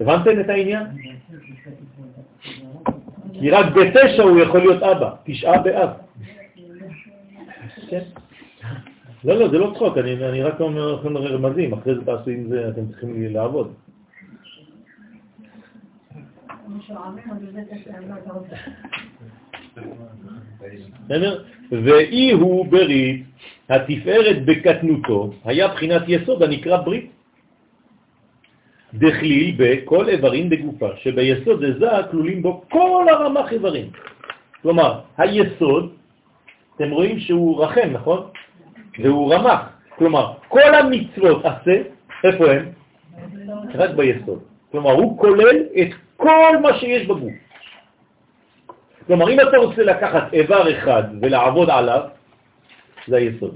הבנתם את העניין? כי רק בתשע הוא יכול להיות אבא, תשעה באב. כן. לא, לא, זה לא צחוק, אני, אני רק אומר לכם רמזים, אחרי זה תעשו עם זה, אתם צריכים לי לעבוד. ואי הוא ברית, התפארת בקטנותו, היה בחינת יסוד הנקרא ברית. דכליל בכל איברים בגופה, שביסוד זה כלולים בו כל הרמ"ח איברים. כלומר, היסוד, אתם רואים שהוא רחם, נכון? והוא רמ"ח. כלומר, כל המצוות עשה, איפה הם? רק ביסוד. כלומר, הוא כולל את כל מה שיש בגוף. כלומר, אם אתה רוצה לקחת איבר אחד ולעבוד עליו, זה היסוד.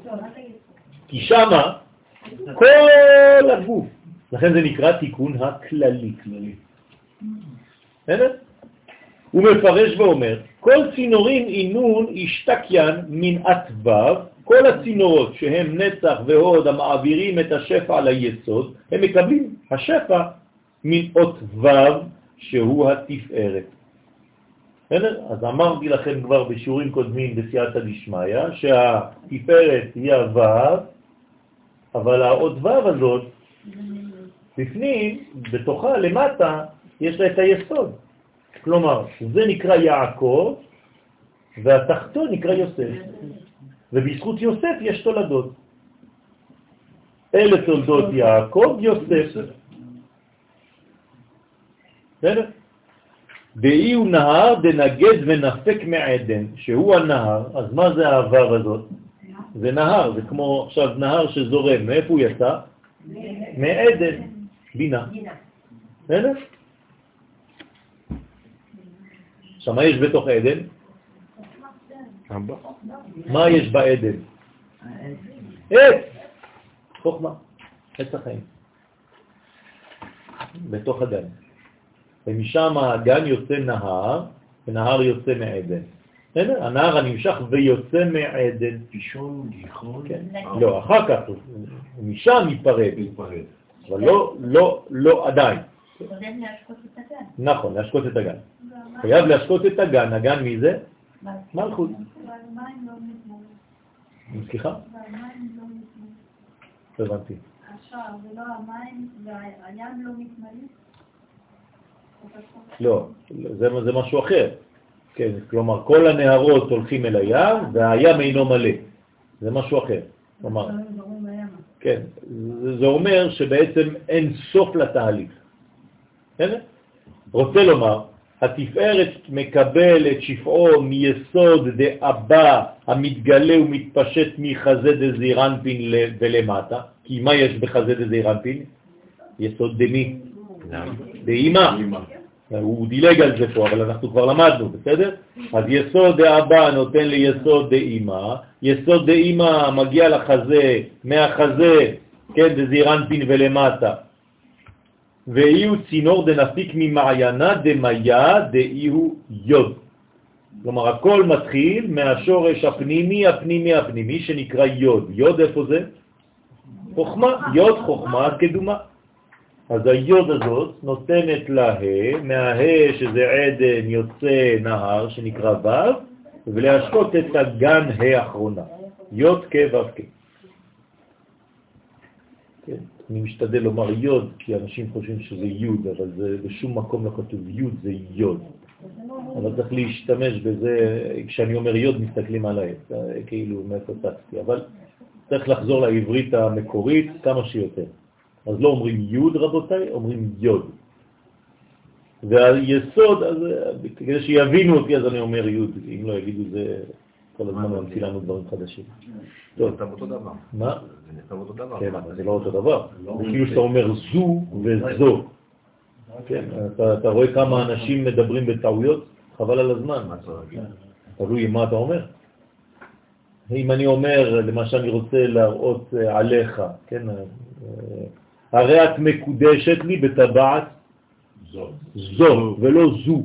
כי שמה כל הגוף, לכן זה נקרא תיקון הכללי. כללי. הוא מפרש ואומר, כל צינורים אינון השתקיין מן עטבב, כל הצינורות שהם נצח והוד המעבירים את השפע ליסוד, הם מקבלים השפע מן אות ו' שהוא התפארת. בסדר? אז אמרתי לכם כבר בשיעורים קודמים בסייעתא דשמיא, שהתפארת היא הו', אבל האות ו' הזאת, בפנים, בתוכה, למטה, יש לה את היסוד. כלומר, זה נקרא יעקב, והתחתון נקרא יוסף. ובזכות יוסף יש תולדות. אלה תולדות יעקב, יוסף. בסדר? דאי הוא נהר דנגד ונפק מעדן, שהוא הנהר, אז מה זה העבר הזאת? זה נהר, זה כמו עכשיו נהר שזורם, מאיפה הוא יצא? מעדן, בינה. בסדר? עכשיו, מה יש בתוך עדן? מה יש בעדן? עץ, חוכמה, עץ החיים. בתוך הגן. ומשם הגן יוצא נהר, ונהר יוצא מעדן. בסדר? הנהר הנמשך ויוצא מעדן. פישון, גיחון. כן. לא, אחר כך, משם ייפרד. אבל לא, לא, לא עדיין. נכון, להשקות את הגן. חייב להשקות את הגן, הגן מי זה? מלכות. והמים לא מתמלאים. סליחה? והמים לא מתמלאים. לא הבנתי. עכשיו, זה לא המים, והים לא מתמלאים? לא, זה, זה משהו אחר. כן, כלומר, כל הנהרות הולכים אל הים והים אינו מלא. זה משהו אחר. כלומר, כן, זה, זה אומר שבעצם אין סוף לתהליך. בסדר? רוצה לומר, התפארת מקבל את שפעו מיסוד דאבא המתגלה ומתפשט מחזה דזירנפין ולמטה, כי מה יש בחזה דזירנפין? יסוד דמי, דאמא. הוא דילג על זה פה, אבל אנחנו כבר למדנו, בסדר? אז יסוד דאבא נותן ליסוד דאמא, יסוד דאמא מגיע לחזה, מהחזה, כן, דזירנפין ולמטה. ואיהו צינור דנפיק ממעיינה דמיה דאיהו יוד. כלומר, הכל מתחיל מהשורש הפנימי, הפנימי, הפנימי, שנקרא יוד. יוד איפה זה? חוכמה. יוד חוכמה קדומה. אז היוד הזאת נותנת לה מהה שזה עדן יוצא נהר שנקרא ו', ולהשקות את הגן האחרונה. יוד כ' ו' כ'. אני משתדל לומר יוד, כי אנשים חושבים שזה יוד, אבל זה בשום מקום לא כתוב יוד, זה יוד. אבל צריך להשתמש בזה, כשאני אומר יוד מסתכלים עליי, כאילו מאיפה אבל צריך לחזור לעברית המקורית כמה שיותר. אז לא אומרים יוד רבותיי, אומרים יוד. והיסוד, אז כדי שיבינו אותי אז אני אומר יוד, אם לא יגידו זה כל הזמן ממציא לנו דברים חדשים. זה נתן אותו דבר. מה? זה נתן אותו דבר. כן, אבל זה לא אותו דבר. זה כאילו שאתה אומר זו וזו. כן, אתה רואה כמה אנשים מדברים בטעויות, חבל על הזמן. תלוי מה אתה אומר. אם אני אומר, למשל אני רוצה להראות אה, עליך, כן, אה, הרי את מקודשת לי בטבעת זו, ולא זו,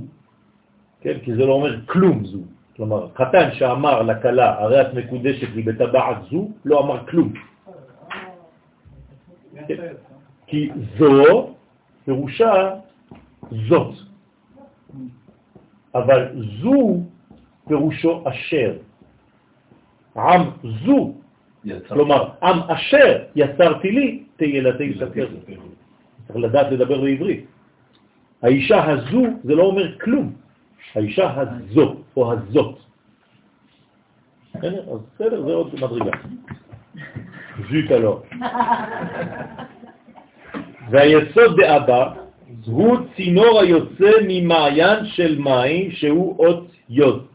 כן, כי זה לא אומר כלום זו. כלומר, חתן שאמר לכלה, הרי את מקודשת לי בטבעת זו, לא אמר כלום. כי זו פירושה זאת. אבל זו פירושו אשר. עם זו, כלומר, עם אשר יצרתי לי, תהילתי ספר. צריך לדעת לדבר בעברית. האישה הזו זה לא אומר כלום. האישה הזו או הזאת. אז בסדר, זה עוד מדרגה. זיט לא. <laughs> והיסוד דאבא הוא צינור היוצא ממעיין של מים שהוא אות יוד.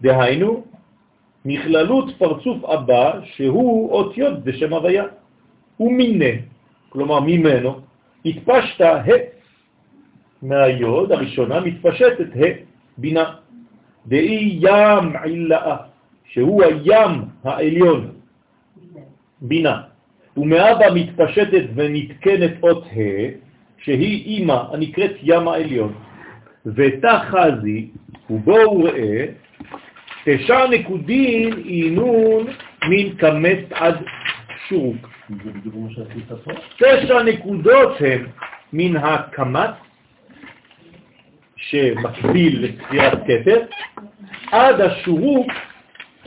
דהיינו, מכללות פרצוף אבא שהוא אות יוד בשם הוויה. ומיני, כלומר ממנו, התפשת ה מהיוד הראשונה מתפשטת ה בינה. דאי ים עילאה, שהוא הים העליון, בינה. ומאבא מתפשטת ונתקנת אות ה' שהיא אימא הנקראת ים העליון. ותחזי, ובואו ראה, תשע נקודין אינון מן כמת עד שורוק. תשע נקודות הן מן הקמת שמקביל לספירת כתר, עד השורוק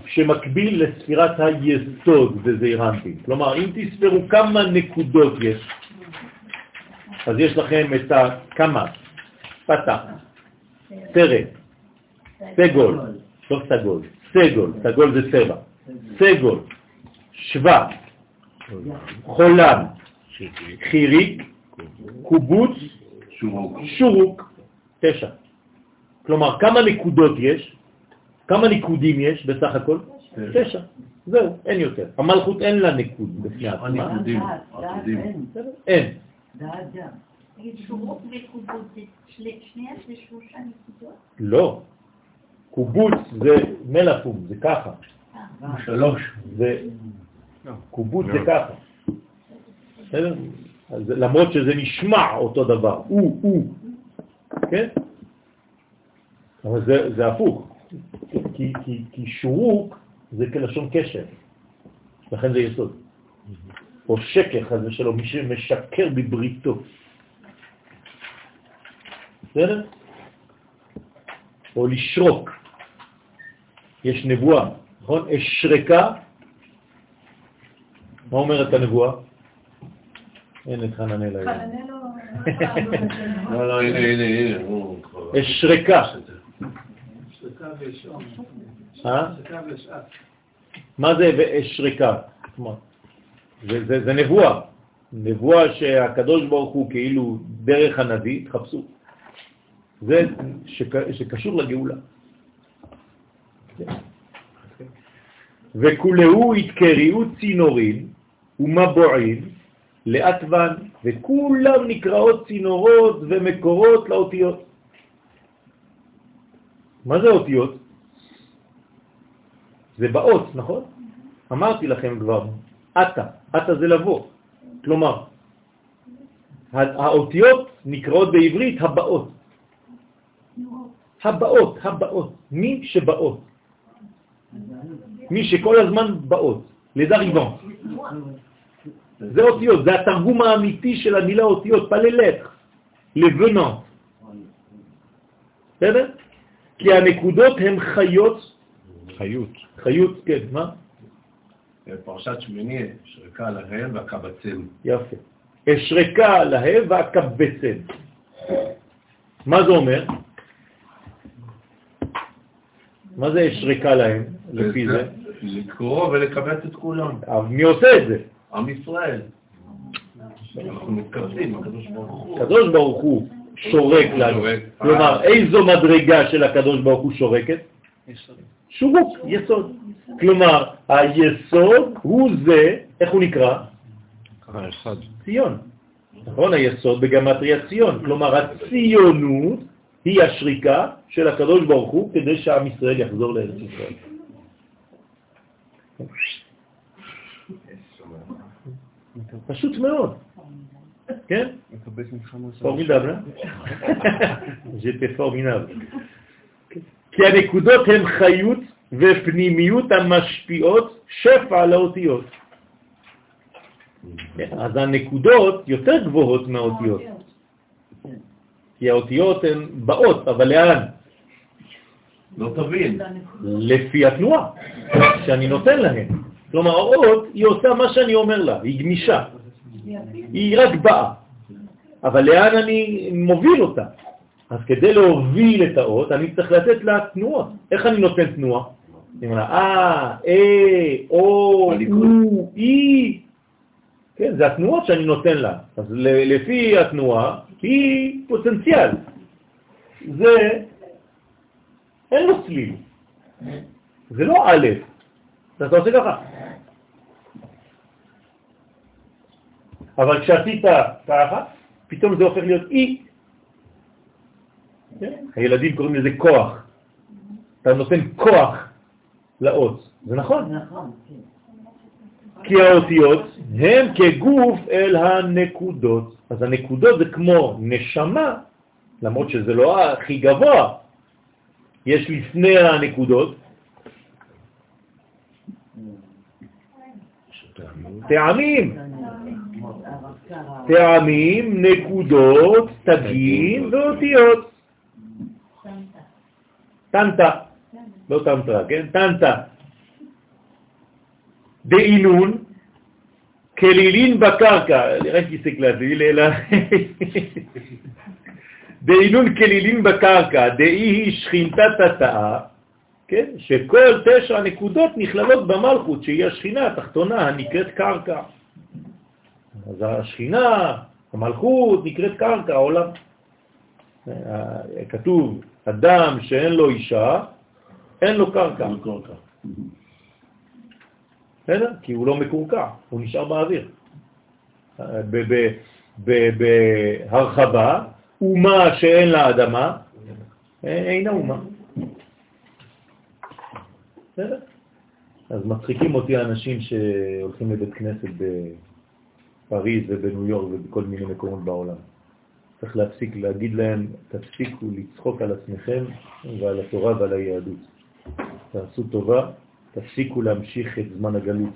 שמקביל לספירת היסוד וזעירנטים. כלומר, אם תספרו כמה נקודות יש, אז יש לכם את הכמה, פתח, סרט, סגול, לא סגול, סגול, סגול זה צבע, סגול, שווה, חולם, חיריק, קובוץ, שורוק, תשע. כלומר, כמה נקודות יש? כמה ניקודים יש בסך הכל? תשע. זהו, אין יותר. המלכות אין לה ניקוד בפני עצמה. אין. לא. קובוץ זה מלאפום, זה ככה. שלוש. קובוץ זה ככה. למרות שזה נשמע אותו דבר, הוא, הוא, כן? אבל זה, זה הפוך, כי, כי, כי שורוק זה כלשון קשר, לכן זה יסוד. או שקר, חז ושלום, מי שמשקר בבריתו. בסדר? או לשרוק. יש נבואה, נכון? אשרקה. מה אומרת הנבואה? אין את חננאל היום. לא, לא, הנה, הנה, הנה. אשרקה. אה? מה זה ואשרקה? זה נבואה. נבואה שהקדוש ברוך הוא כאילו דרך הנביא, תחפשו. זה שק- שקשור לגאולה. וכולהו התקריאו צינורים ומבועים לאטוון, וכולם נקראות צינורות ומקורות לאותיות. מה זה אותיות? זה באות, נכון? אמרתי לכם כבר, אטה, אטה זה לבוא. כלומר, האותיות נקראות בעברית הבאות. הבאות, הבאות, מי שבאות. מי שכל הזמן באות, לדריבן. זה אותיות, זה התרגום האמיתי של המילה אותיות, les venants. בסדר? כי הנקודות הן חיות, חיות. חיות, כן, מה? פרשת שמיני, שריקה להם והקבצם. יפה. אשרקה להם והקבצם. מה זה אומר? מה זה אשרקה להם, לפי זה? לקרוא ולקבץ את כולם. אבל מי עושה את זה? עם ישראל. אנחנו הקדוש ברוך הוא. שורק לנו. כלומר, איזו מדרגה של הקדוש ברוך הוא שורקת? שורוק, יסוד. כלומר, היסוד הוא זה, איך הוא נקרא? ציון. נכון? היסוד בגמטריה ציון. כלומר, הציונות היא השריקה של הקדוש ברוך הוא כדי שעם ישראל יחזור לארץ ישראל. פשוט מאוד. כן? פורמידבל, אה? j'étais formidable. כי הנקודות הן חיות ופנימיות המשפיעות שפע על האותיות. אז הנקודות יותר גבוהות מהאותיות. כי האותיות הן באות, אבל לאן? לא תבין. לפי התנועה שאני נותן להן. כלומר, האות, היא עושה מה שאני אומר לה, היא גמישה. היא רק באה. אבל לאן אני מוביל אותה? אז כדי להוביל את האות, אני צריך לתת לה תנועות. איך אני נותן תנועה? אני אומר לה, אה, אה, או, או, אי. כן, זה התנועות שאני נותן לה. אז לפי התנועה, היא פוטנציאל. זה, אין לו צליל. זה לא א', אתה עושה ככה. אבל כשעשית ככה, פתאום זה הופך להיות אי. כן? הילדים קוראים לזה כוח. אתה נותן כוח לאות. זה נכון. כי האותיות הם כגוף אל הנקודות. אז הנקודות זה כמו נשמה, למרות שזה לא הכי גבוה. יש לפני הנקודות טעמים. טעמים, נקודות, תגים ואותיות. טנטה, לא טנטרה, כן? טנטה. דאינון, כלילין בקרקע, רק הסתכלתי, לילה. <laughs> דאינון כלילין בקרקע, דאי היא שכינתת התאה, כן? שכל תשע נקודות נכללות במלכות, שהיא השכינה התחתונה הנקראת קרקע. אז השכינה, המלכות, נקראת קרקע, העולם. כתוב, אדם שאין לו אישה, אין לו קרקע. בסדר? כי הוא לא מקורקע, הוא נשאר באוויר. בהרחבה, אומה שאין לה אדמה, אינה אומה. בסדר? אז מצחיקים אותי האנשים שהולכים לבית כנסת בפריז ובניו יורק ובכל מיני מקומות בעולם. צריך להפסיק להגיד להם, תפסיקו לצחוק על עצמכם ועל התורה ועל היהדות. תעשו טובה, תפסיקו להמשיך את זמן הגלות.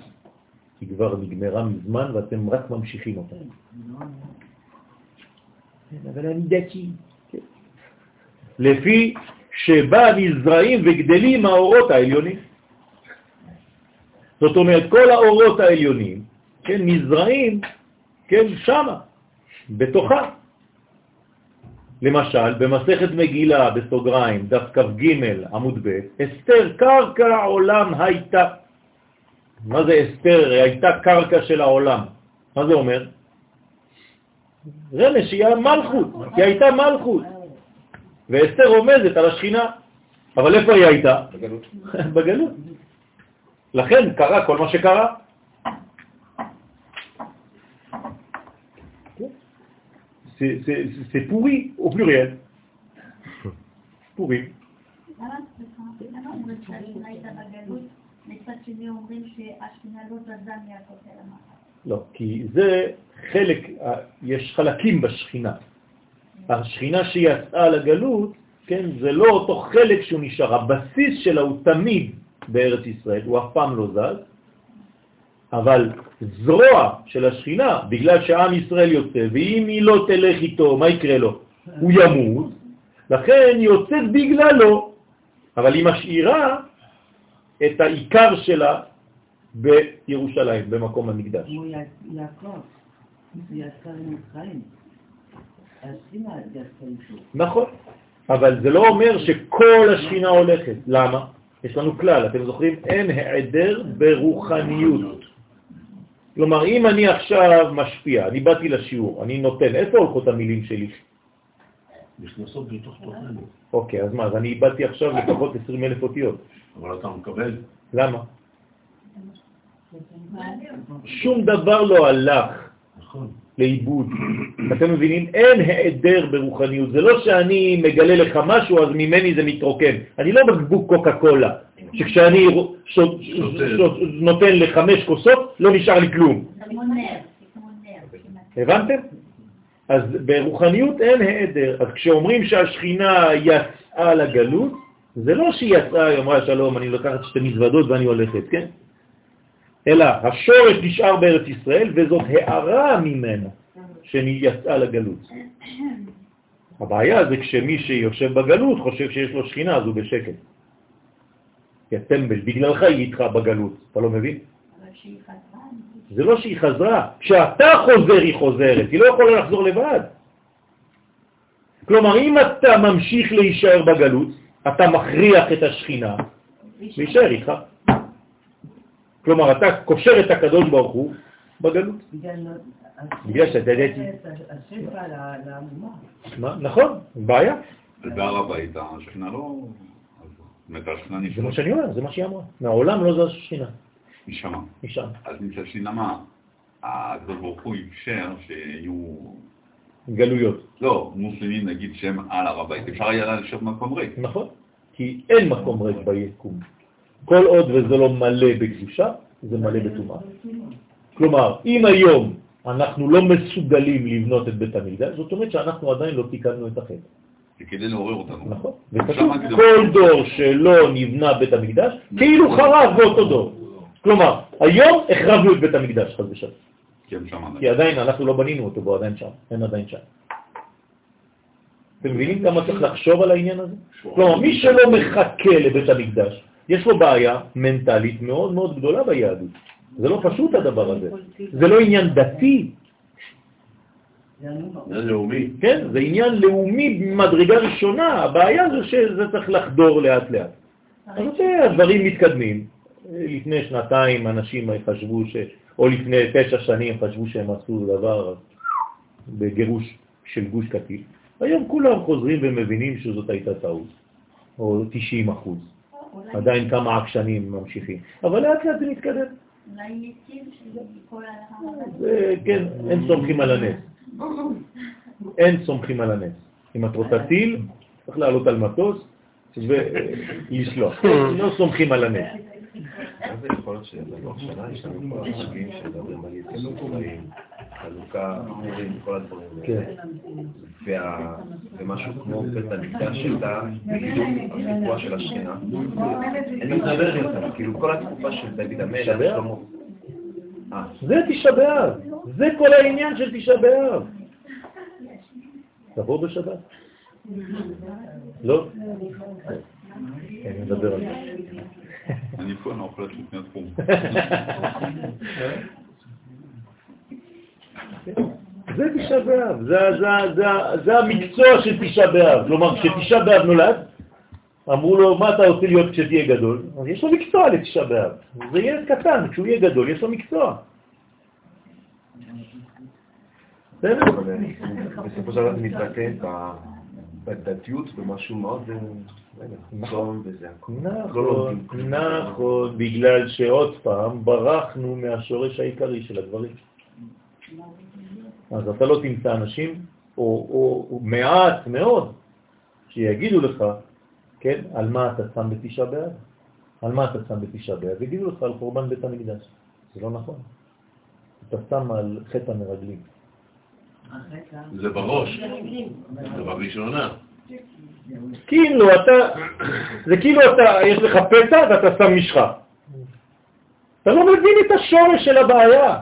היא כבר נגמרה מזמן ואתם רק ממשיכים אותה. אבל אני דתי. כן. לפי שבה נזרעים וגדלים האורות העליונים. זאת אומרת, כל האורות העליונים, כן, נזרעים, כן, שמה, בתוכה. למשל, במסכת מגילה, בסוגריים, דף כ"ג, עמוד ב', אסתר קרקע עולם הייתה. מה זה אסתר? הייתה קרקע של העולם. מה זה אומר? רמז שהיא המלכות, היא הייתה מלכות. ואסתר רומזת על השכינה. אבל איפה היא הייתה? בגלות. <laughs> בגלות. לכן קרה כל מה שקרה. C'est- C'est c'est pourri au pluriel. pourri. לא? לא, כי זה חלק, יש חלקים בשכינה. השכינה שיצאה לגלות, כן, זה לא אותו חלק שהוא נשאר, הבסיס שלה הוא תמיד בארץ ישראל, הוא אף פעם לא זז, אבל זרוע של השכינה, בגלל שעם ישראל יוצא, ואם היא לא תלך איתו, מה יקרה לו? הוא ימות, לכן היא יוצאת בגללו, אבל היא משאירה את העיקר שלה בירושלים, במקום המקדש. כמו יעקב, זה יצאה איתו. נכון, אבל זה לא אומר שכל השכינה הולכת. למה? יש לנו כלל, אתם זוכרים? אין העדר ברוחניות. כלומר, אם אני עכשיו משפיע, אני באתי לשיעור, אני נותן, איפה הולכות המילים שלי? נכנסות בתוך תוכנו. אוקיי, אז מה, אז אני איבדתי עכשיו לפחות 20 אלף אותיות. אבל אתה מקבל. למה? שום דבר לא הלך נכון. לאיבוד. אתם מבינים? אין העדר ברוחניות. זה לא שאני מגלה לך משהו, אז ממני זה מתרוקן. אני לא בקבוק קוקה קולה, שכשאני. נותן לחמש כוסות, לא נשאר לי כלום. הבנתם? אז ברוחניות אין העדר. אז כשאומרים שהשכינה יצאה לגלות, זה לא שהיא יצאה, היא אמרה שלום, אני לוקחת שתי מזוודות ואני הולכת, כן? אלא השורש נשאר בארץ ישראל, וזאת הערה ממנה שיצאה לגלות. הבעיה זה כשמי שיושב בגלות חושב שיש לו שכינה, אז הוא בשקט. יא טמבל, בגללך היא איתך בגלות, אתה לא מבין? אבל כשהיא חזרה, אני זה לא שהיא חזרה, כשאתה חוזר היא חוזרת, היא לא יכולה לחזור לבד. כלומר, אם אתה ממשיך להישאר בגלות, אתה מכריח את השכינה להישאר איתך. כלומר, אתה קושר את הקדוש ברוך הוא בגלות. בגלל שאתה ידעתי. השפע ל- לאומה. מה? נכון, בעיה. ובהר הבית השכינה לא... אומרת, השכינה זה. מה שאני אומר, זה מה שהיא אמרה. מהעולם לא זז שכינה, נשמה. משם. אז מצד שני, למה הקדוש ברוך הוא אפשר שיהיו, גלויות. לא, מוסלמים נגיד שהם על הר הבית, אפשר היה לשבת מקום ריק. נכון? כי אין מקום ריק ביקום. כל עוד וזה לא מלא בקדושה, זה מלא בטומאה. כלומר, אם היום אנחנו לא מסוגלים לבנות את בית המקדש, זאת אומרת שאנחנו עדיין לא תיקנו את החטא. זה כדי לעורר אותנו. נכון? וכתוב, כל דור שלא נבנה בית המקדש, כאילו חרב באותו דור. כלומר, היום החרבנו את בית המקדש, חס ושלום. שם כי עדיין אנחנו לא בנינו אותו, והוא עדיין שם, אין עדיין שם. אתם מבינים כמה צריך לחשוב על העניין הזה? כלומר, מי שלא מחכה לבית המקדש, יש לו בעיה מנטלית מאוד מאוד גדולה ביהדות. זה לא פשוט הדבר הזה. זה לא עניין דתי, זה לאומי. כן? זה עניין לאומי ממדרגה ראשונה. הבעיה זה שזה צריך לחדור לאט לאט. אז הדברים מתקדמים. לפני שנתיים אנשים חשבו ש... או לפני תשע שנים חשבו שהם עשו דבר בגירוש של גוש קטיף. היום כולם חוזרים ומבינים שזאת הייתה טעות, או 90 אחוז. אולי עדיין כמה עקשנים ממשיכים. אבל לאט לאט זה מתקדם. אולי יציב שכל הרמב"ם. זה, כן, אין סומכים על הנס. אין סומכים על הנס. אם את רוצה טיל, צריך לעלות על מטוס ולשלוח. <laughs> לא סומכים על הנס. זה יכול להיות שנה יש לנו שמדברים על יציאות חיים, חלוקה, פורים, כל הדברים האלה. כן. ומשהו כמו בית המקדש הייתה בדיוק של השכינה. אני מדבר איתך, כאילו כל התקופה של דוד המלך, תשעה באב? שלמה. אה, זה תשעה באב. זה כל העניין של תשעה באב. תבוא בשבת. לא? כן, נדבר על זה. אני פה, אני אוכל לפני התחום. זה תשעה באב, זה, זה, זה, זה המקצוע של תשעה באב. כלומר, כשתשעה באב נולד, אמרו לו, מה אתה רוצה להיות כשתהיה גדול? אז יש לו מקצוע לתשעה באב. זה ילד קטן, כשהוא יהיה גדול, יש לו מקצוע. בסופו של דבר זה מתבטא בדתיות, במשהו מאוד... אה, הכל. לא נכון. נכון, בגלל שעוד פעם ברחנו מהשורש העיקרי של הדברים. אז אתה לא תמצא אנשים, או, או, או מעט מאוד, שיגידו לך, כן, על מה אתה שם בתשעה באב? על מה אתה שם בתשעה באב? יגידו לך על חורבן בית המקדש. זה לא נכון. אתה שם על חטא המרגלים. זה בראש, זה בראשונה. כאילו אתה, זה כאילו אתה, יש לך פצע ואתה שם משחה. אתה לא מבין את השורש של הבעיה.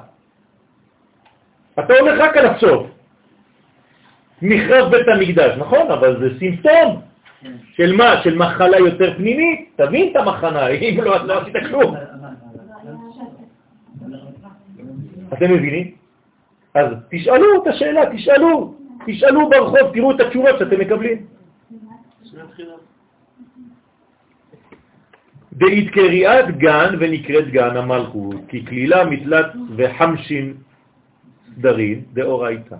אתה הולך רק על הסוף. מכרז בית המקדש, נכון, אבל זה סימפטום. של מה? של מחלה יותר פנימית? תבין את המחנה, <laughs> אם לא, לא עשית כלום. אתם מבינים? אז תשאלו את השאלה, תשאלו, תשאלו ברחוב, תראו את התשובות שאתם מקבלים. דאית קריאת גן ונקראת גן המלכות, כי כלילה מתלת וחמשין סדרין דאורייתא.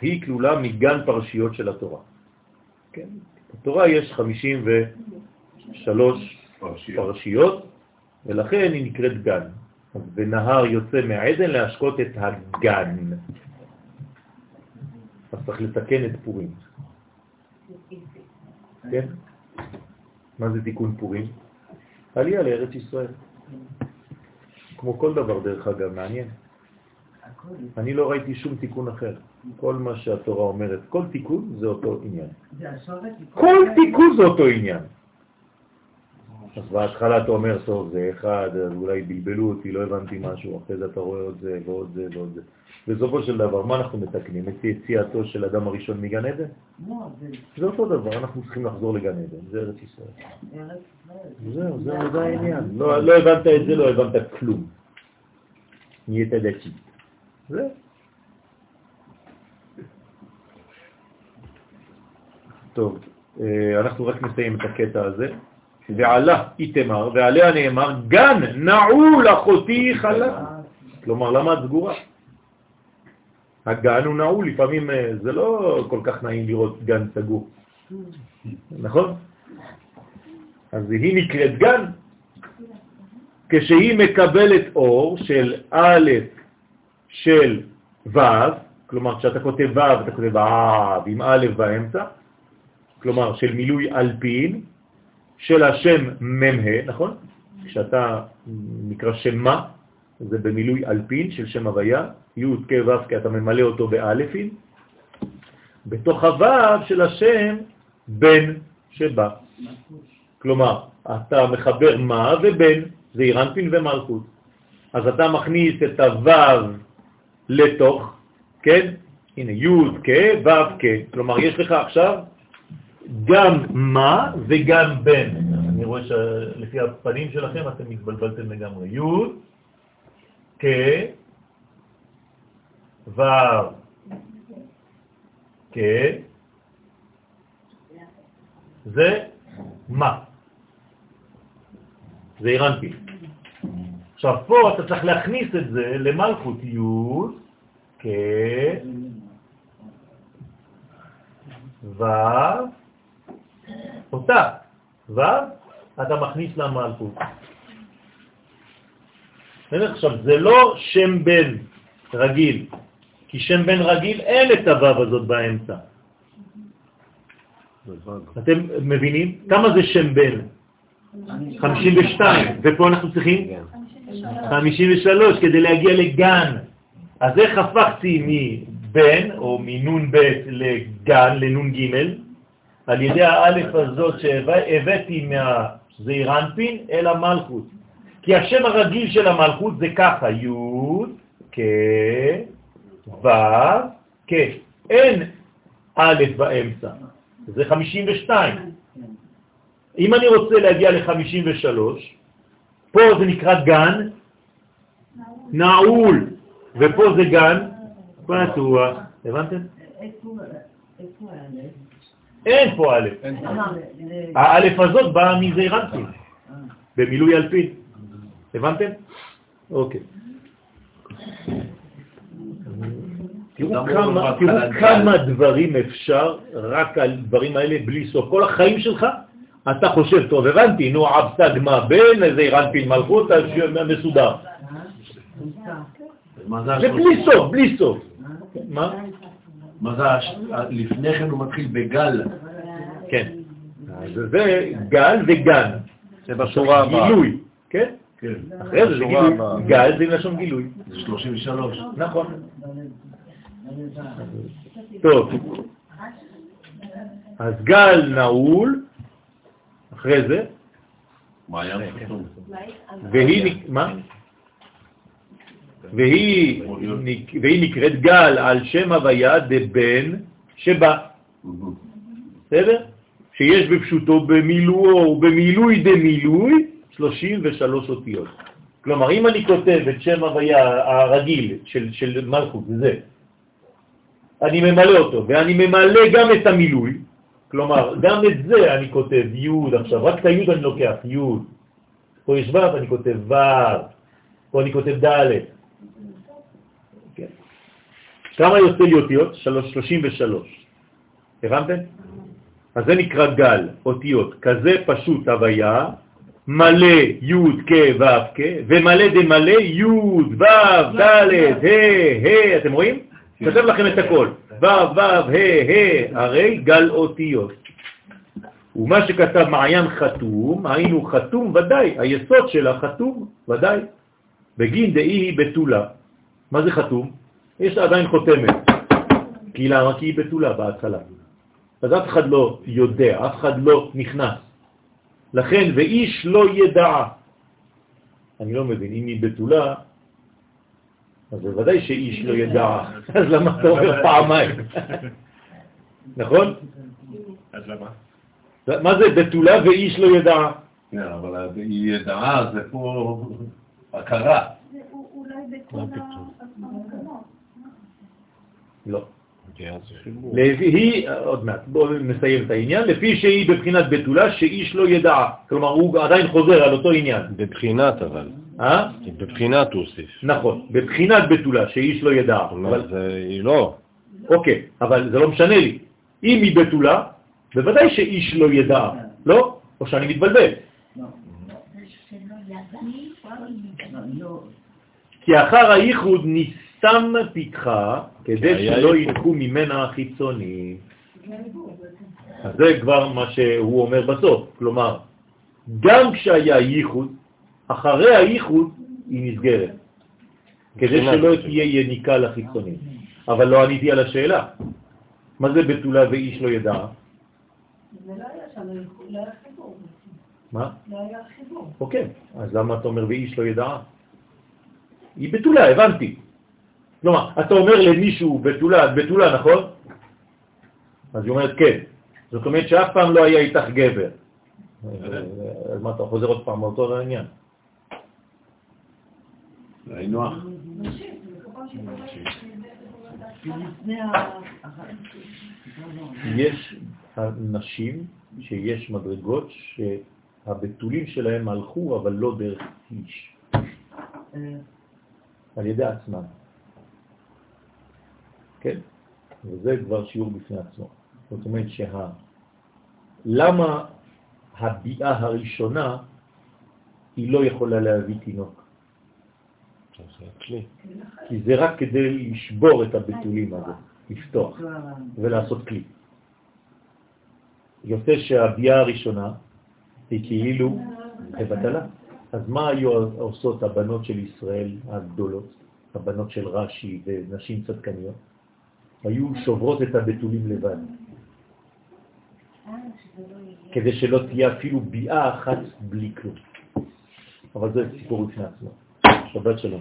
היא כלולה מגן פרשיות של התורה. כן? בתורה יש 53 פרשיות, ולכן היא נקראת גן. אז ונהר יוצא מהעדן להשקות את הגן. אז צריך לתקן את פורים. כן? מה זה תיקון פורים? עלייה לארץ ישראל. כמו כל דבר דרך אגב, מעניין. אני לא ראיתי שום תיקון אחר. כל מה שהתורה אומרת, כל תיקון זה אותו עניין. כל תיקון זה אותו עניין. אז בהתחלה אתה אומר, טוב, זה אחד, אולי בלבלו אותי, לא הבנתי משהו, אחרי זה אתה רואה עוד זה ועוד זה ועוד זה. בסופו של דבר, מה אנחנו מתקנים? את יציאתו של אדם הראשון מגן עדן? זה אותו דבר, אנחנו צריכים לחזור לגן עדן, זה ארץ ישראל. זהו, זה העניין. לא לא הבנת את זה, לא הבנת כלום. נהיית דתי. זהו. טוב, אה, אנחנו רק נסיים את הקטע הזה. ועלה איתמר, ועליה נאמר, גן נעול אחותי חלה. כלומר, למה את סגורה? הגן הוא נעול, לפעמים אה, זה לא כל כך נעים לראות גן סגור, נכון? אז היא נקראת גן. כשהיא מקבלת אור של א' של ו', כלומר כשאתה כותב ו' אתה כותב ו' עם א' באמצע, כלומר של מילוי אלפין, של השם מ"ה, נכון? כשאתה נקרא שם מה, זה במילוי אלפין של שם הוויה, י' כ' ו' כי אתה ממלא אותו באלפין, בתוך הו' של השם בן שבא. כלומר, אתה מחבר מה ובן, זה אירנפין ומלכות. אז אתה מכניס את הו' לתוך, כן? הנה, י' כ' ו' כ'. כלומר, יש לך עכשיו גם מה וגם בן. אני רואה שלפי הפנים שלכם אתם מתבלבלתם לגמרי. י' כ' ו' כ' זה מה. זה אירנטי. עכשיו פה אתה צריך להכניס את זה למלכות י' כ' ו' אותה ו', אתה מכניס למלכות. עכשיו, זה לא שם בן רגיל, כי שם בן רגיל אין את הו' הזאת באמצע. אתם מבינים? כמה זה שם בן? 52, ופה אנחנו צריכים? 53 כדי להגיע לגן. אז איך הפכתי מבן, או מנון ב' לגן, לנון ג', על ידי האלף הזאת שהבאתי מהזעיר אנפין אל המלכות. כי השם הרגיל של המלכות זה ככה, י' כ' ו' כ'. אין א' באמצע, זה 52. אם אני רוצה להגיע ל-53, פה זה נקרא גן נעול, ופה זה גן פתוח. הבנתם? אין פה א'. האלף הזאת באה מזעירנטים, במילוי אלפין. הבנתם? אוקיי. תראו כמה, דברים אפשר רק על דברים האלה בלי סוף. כל החיים שלך, אתה חושב, טוב, הבנתי, נו, עבסה גמה בן, איזה אירנפין מלכות, אז מסודר. מה זה בלי? סוף, בלי סוף. מה? מה זה, לפני כן הוא מתחיל בגל. כן. אז זה גל וגן. זה בשורה הבאה. גילוי, כן? כן. אחרי זה גילוי. גל זה לשון גילוי. זה 33. נכון. טוב. אז גל נעול, אחרי זה, מעיין חתום. והיא, נק- מה? והיא, והיא נקראת גל על שם הוויה דבן שבא, בסדר? שיש בפשוטו במילואו ובמילוי דמילוי 33 אותיות. כלומר, אם אני כותב את שם הוויה הרגיל של, של מלכות, זה, אני ממלא אותו, ואני ממלא גם את המילוי, כלומר, גם את זה אני כותב י' עכשיו, רק את הי' אני לוקח, י', פה יש ו', אני כותב ו', פה אני כותב ד'. כן. כמה יוצא לי אותיות? שלוש- 33. הבנתם? אז זה נקרא גל, אותיות, כזה פשוט הוויה, מלא י' כ' ו' כ', ומלא דמלא י' ו' ד' ה' ה', אתם רואים? כתב לכם את הכל, ו' ו' ה' ה', הרי גל אותיות. ומה שכתב מעיין חתום, היינו חתום ודאי, היסוד שלה חתום ודאי, בגין דאי היא בתולה. מה זה חתום? יש עדיין חותמת. כי למה? כי היא בתולה בהתחלה. אז אף אחד לא יודע, אף אחד לא נכנס. לכן, ואיש לא ידע. אני לא מבין, אם היא בתולה, אז בוודאי שאיש לא ידע. אז למה אתה אומר פעמיים? נכון? אז למה? מה זה בתולה ואיש לא ידע? כן, אבל היא ידעה, זה פה הכרה. בכל ההסכמות. לא. היא, עוד מעט, בואו נסיים את העניין, לפי שהיא בבחינת בתולה שאיש לא ידע. כלומר, הוא עדיין חוזר על אותו עניין. בבחינת אבל. אה? בבחינת הוא הוסיף. נכון, בבחינת בתולה שאיש לא ידע. אבל, זה- היא לא. אוקיי, אבל זה לא משנה לי. אם היא בתולה, בוודאי שאיש לא ידע, לא? או שאני מתבלבל. כי אחר הייחוד נסתם פתחה, כדי היה שלא. ילכו ממנה החיצונים. אז זה כבר מה שהוא אומר בסוף. כלומר, גם כשהיה ייחוד, אחרי הייחוד היא נסגרת. כדי שלא. תהיה יניקה לחיצונים. אבל לא עניתי על השאלה. מה זה בתולה ואיש לא ידע? זה לא היה שם, לא היה חיבור. מה? לא היה חיבור. אוקיי, אז למה אתה אומר ואיש לא ידע? היא בתולה, הבנתי. כלומר, אתה אומר למישהו בתולה, את בתולה, נכון? אז היא אומרת כן. זאת אומרת שאף פעם לא היה איתך גבר. אז מה, אתה חוזר עוד פעם מאותו עניין? היינו אח. יש נשים שיש מדרגות שהבתולים שלהם הלכו, אבל לא דרך איש. על ידי עצמם. כן? וזה כבר שיעור בפני עצמו. זאת אומרת שה... למה הביאה הראשונה היא לא יכולה להביא תינוק? כי זה רק כדי לשבור את הבתולים הזה, לפתוח ולעשות כלי. יוצא שהביאה הראשונה היא כאילו בטלה. אז מה היו עושות הבנות של ישראל הגדולות, הבנות של רש"י ונשים צדקניות? היו שוברות את הבתולים לבד, כדי שלא תהיה אפילו ביאה אחת בלי כלום. אבל זה סיפור בפני עצמו. שבת שלום.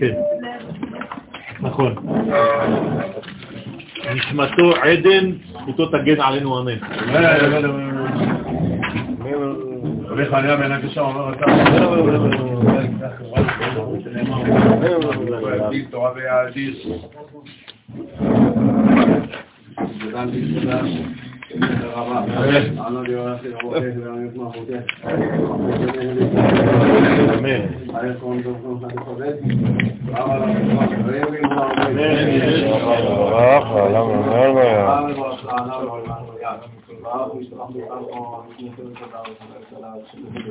כן, נכון. נשמתו עדן, זכותו תגן עלינו אמן. חניה בן הקשה אומר אתה תורה ויאדיר. גדל ביסודה Amen.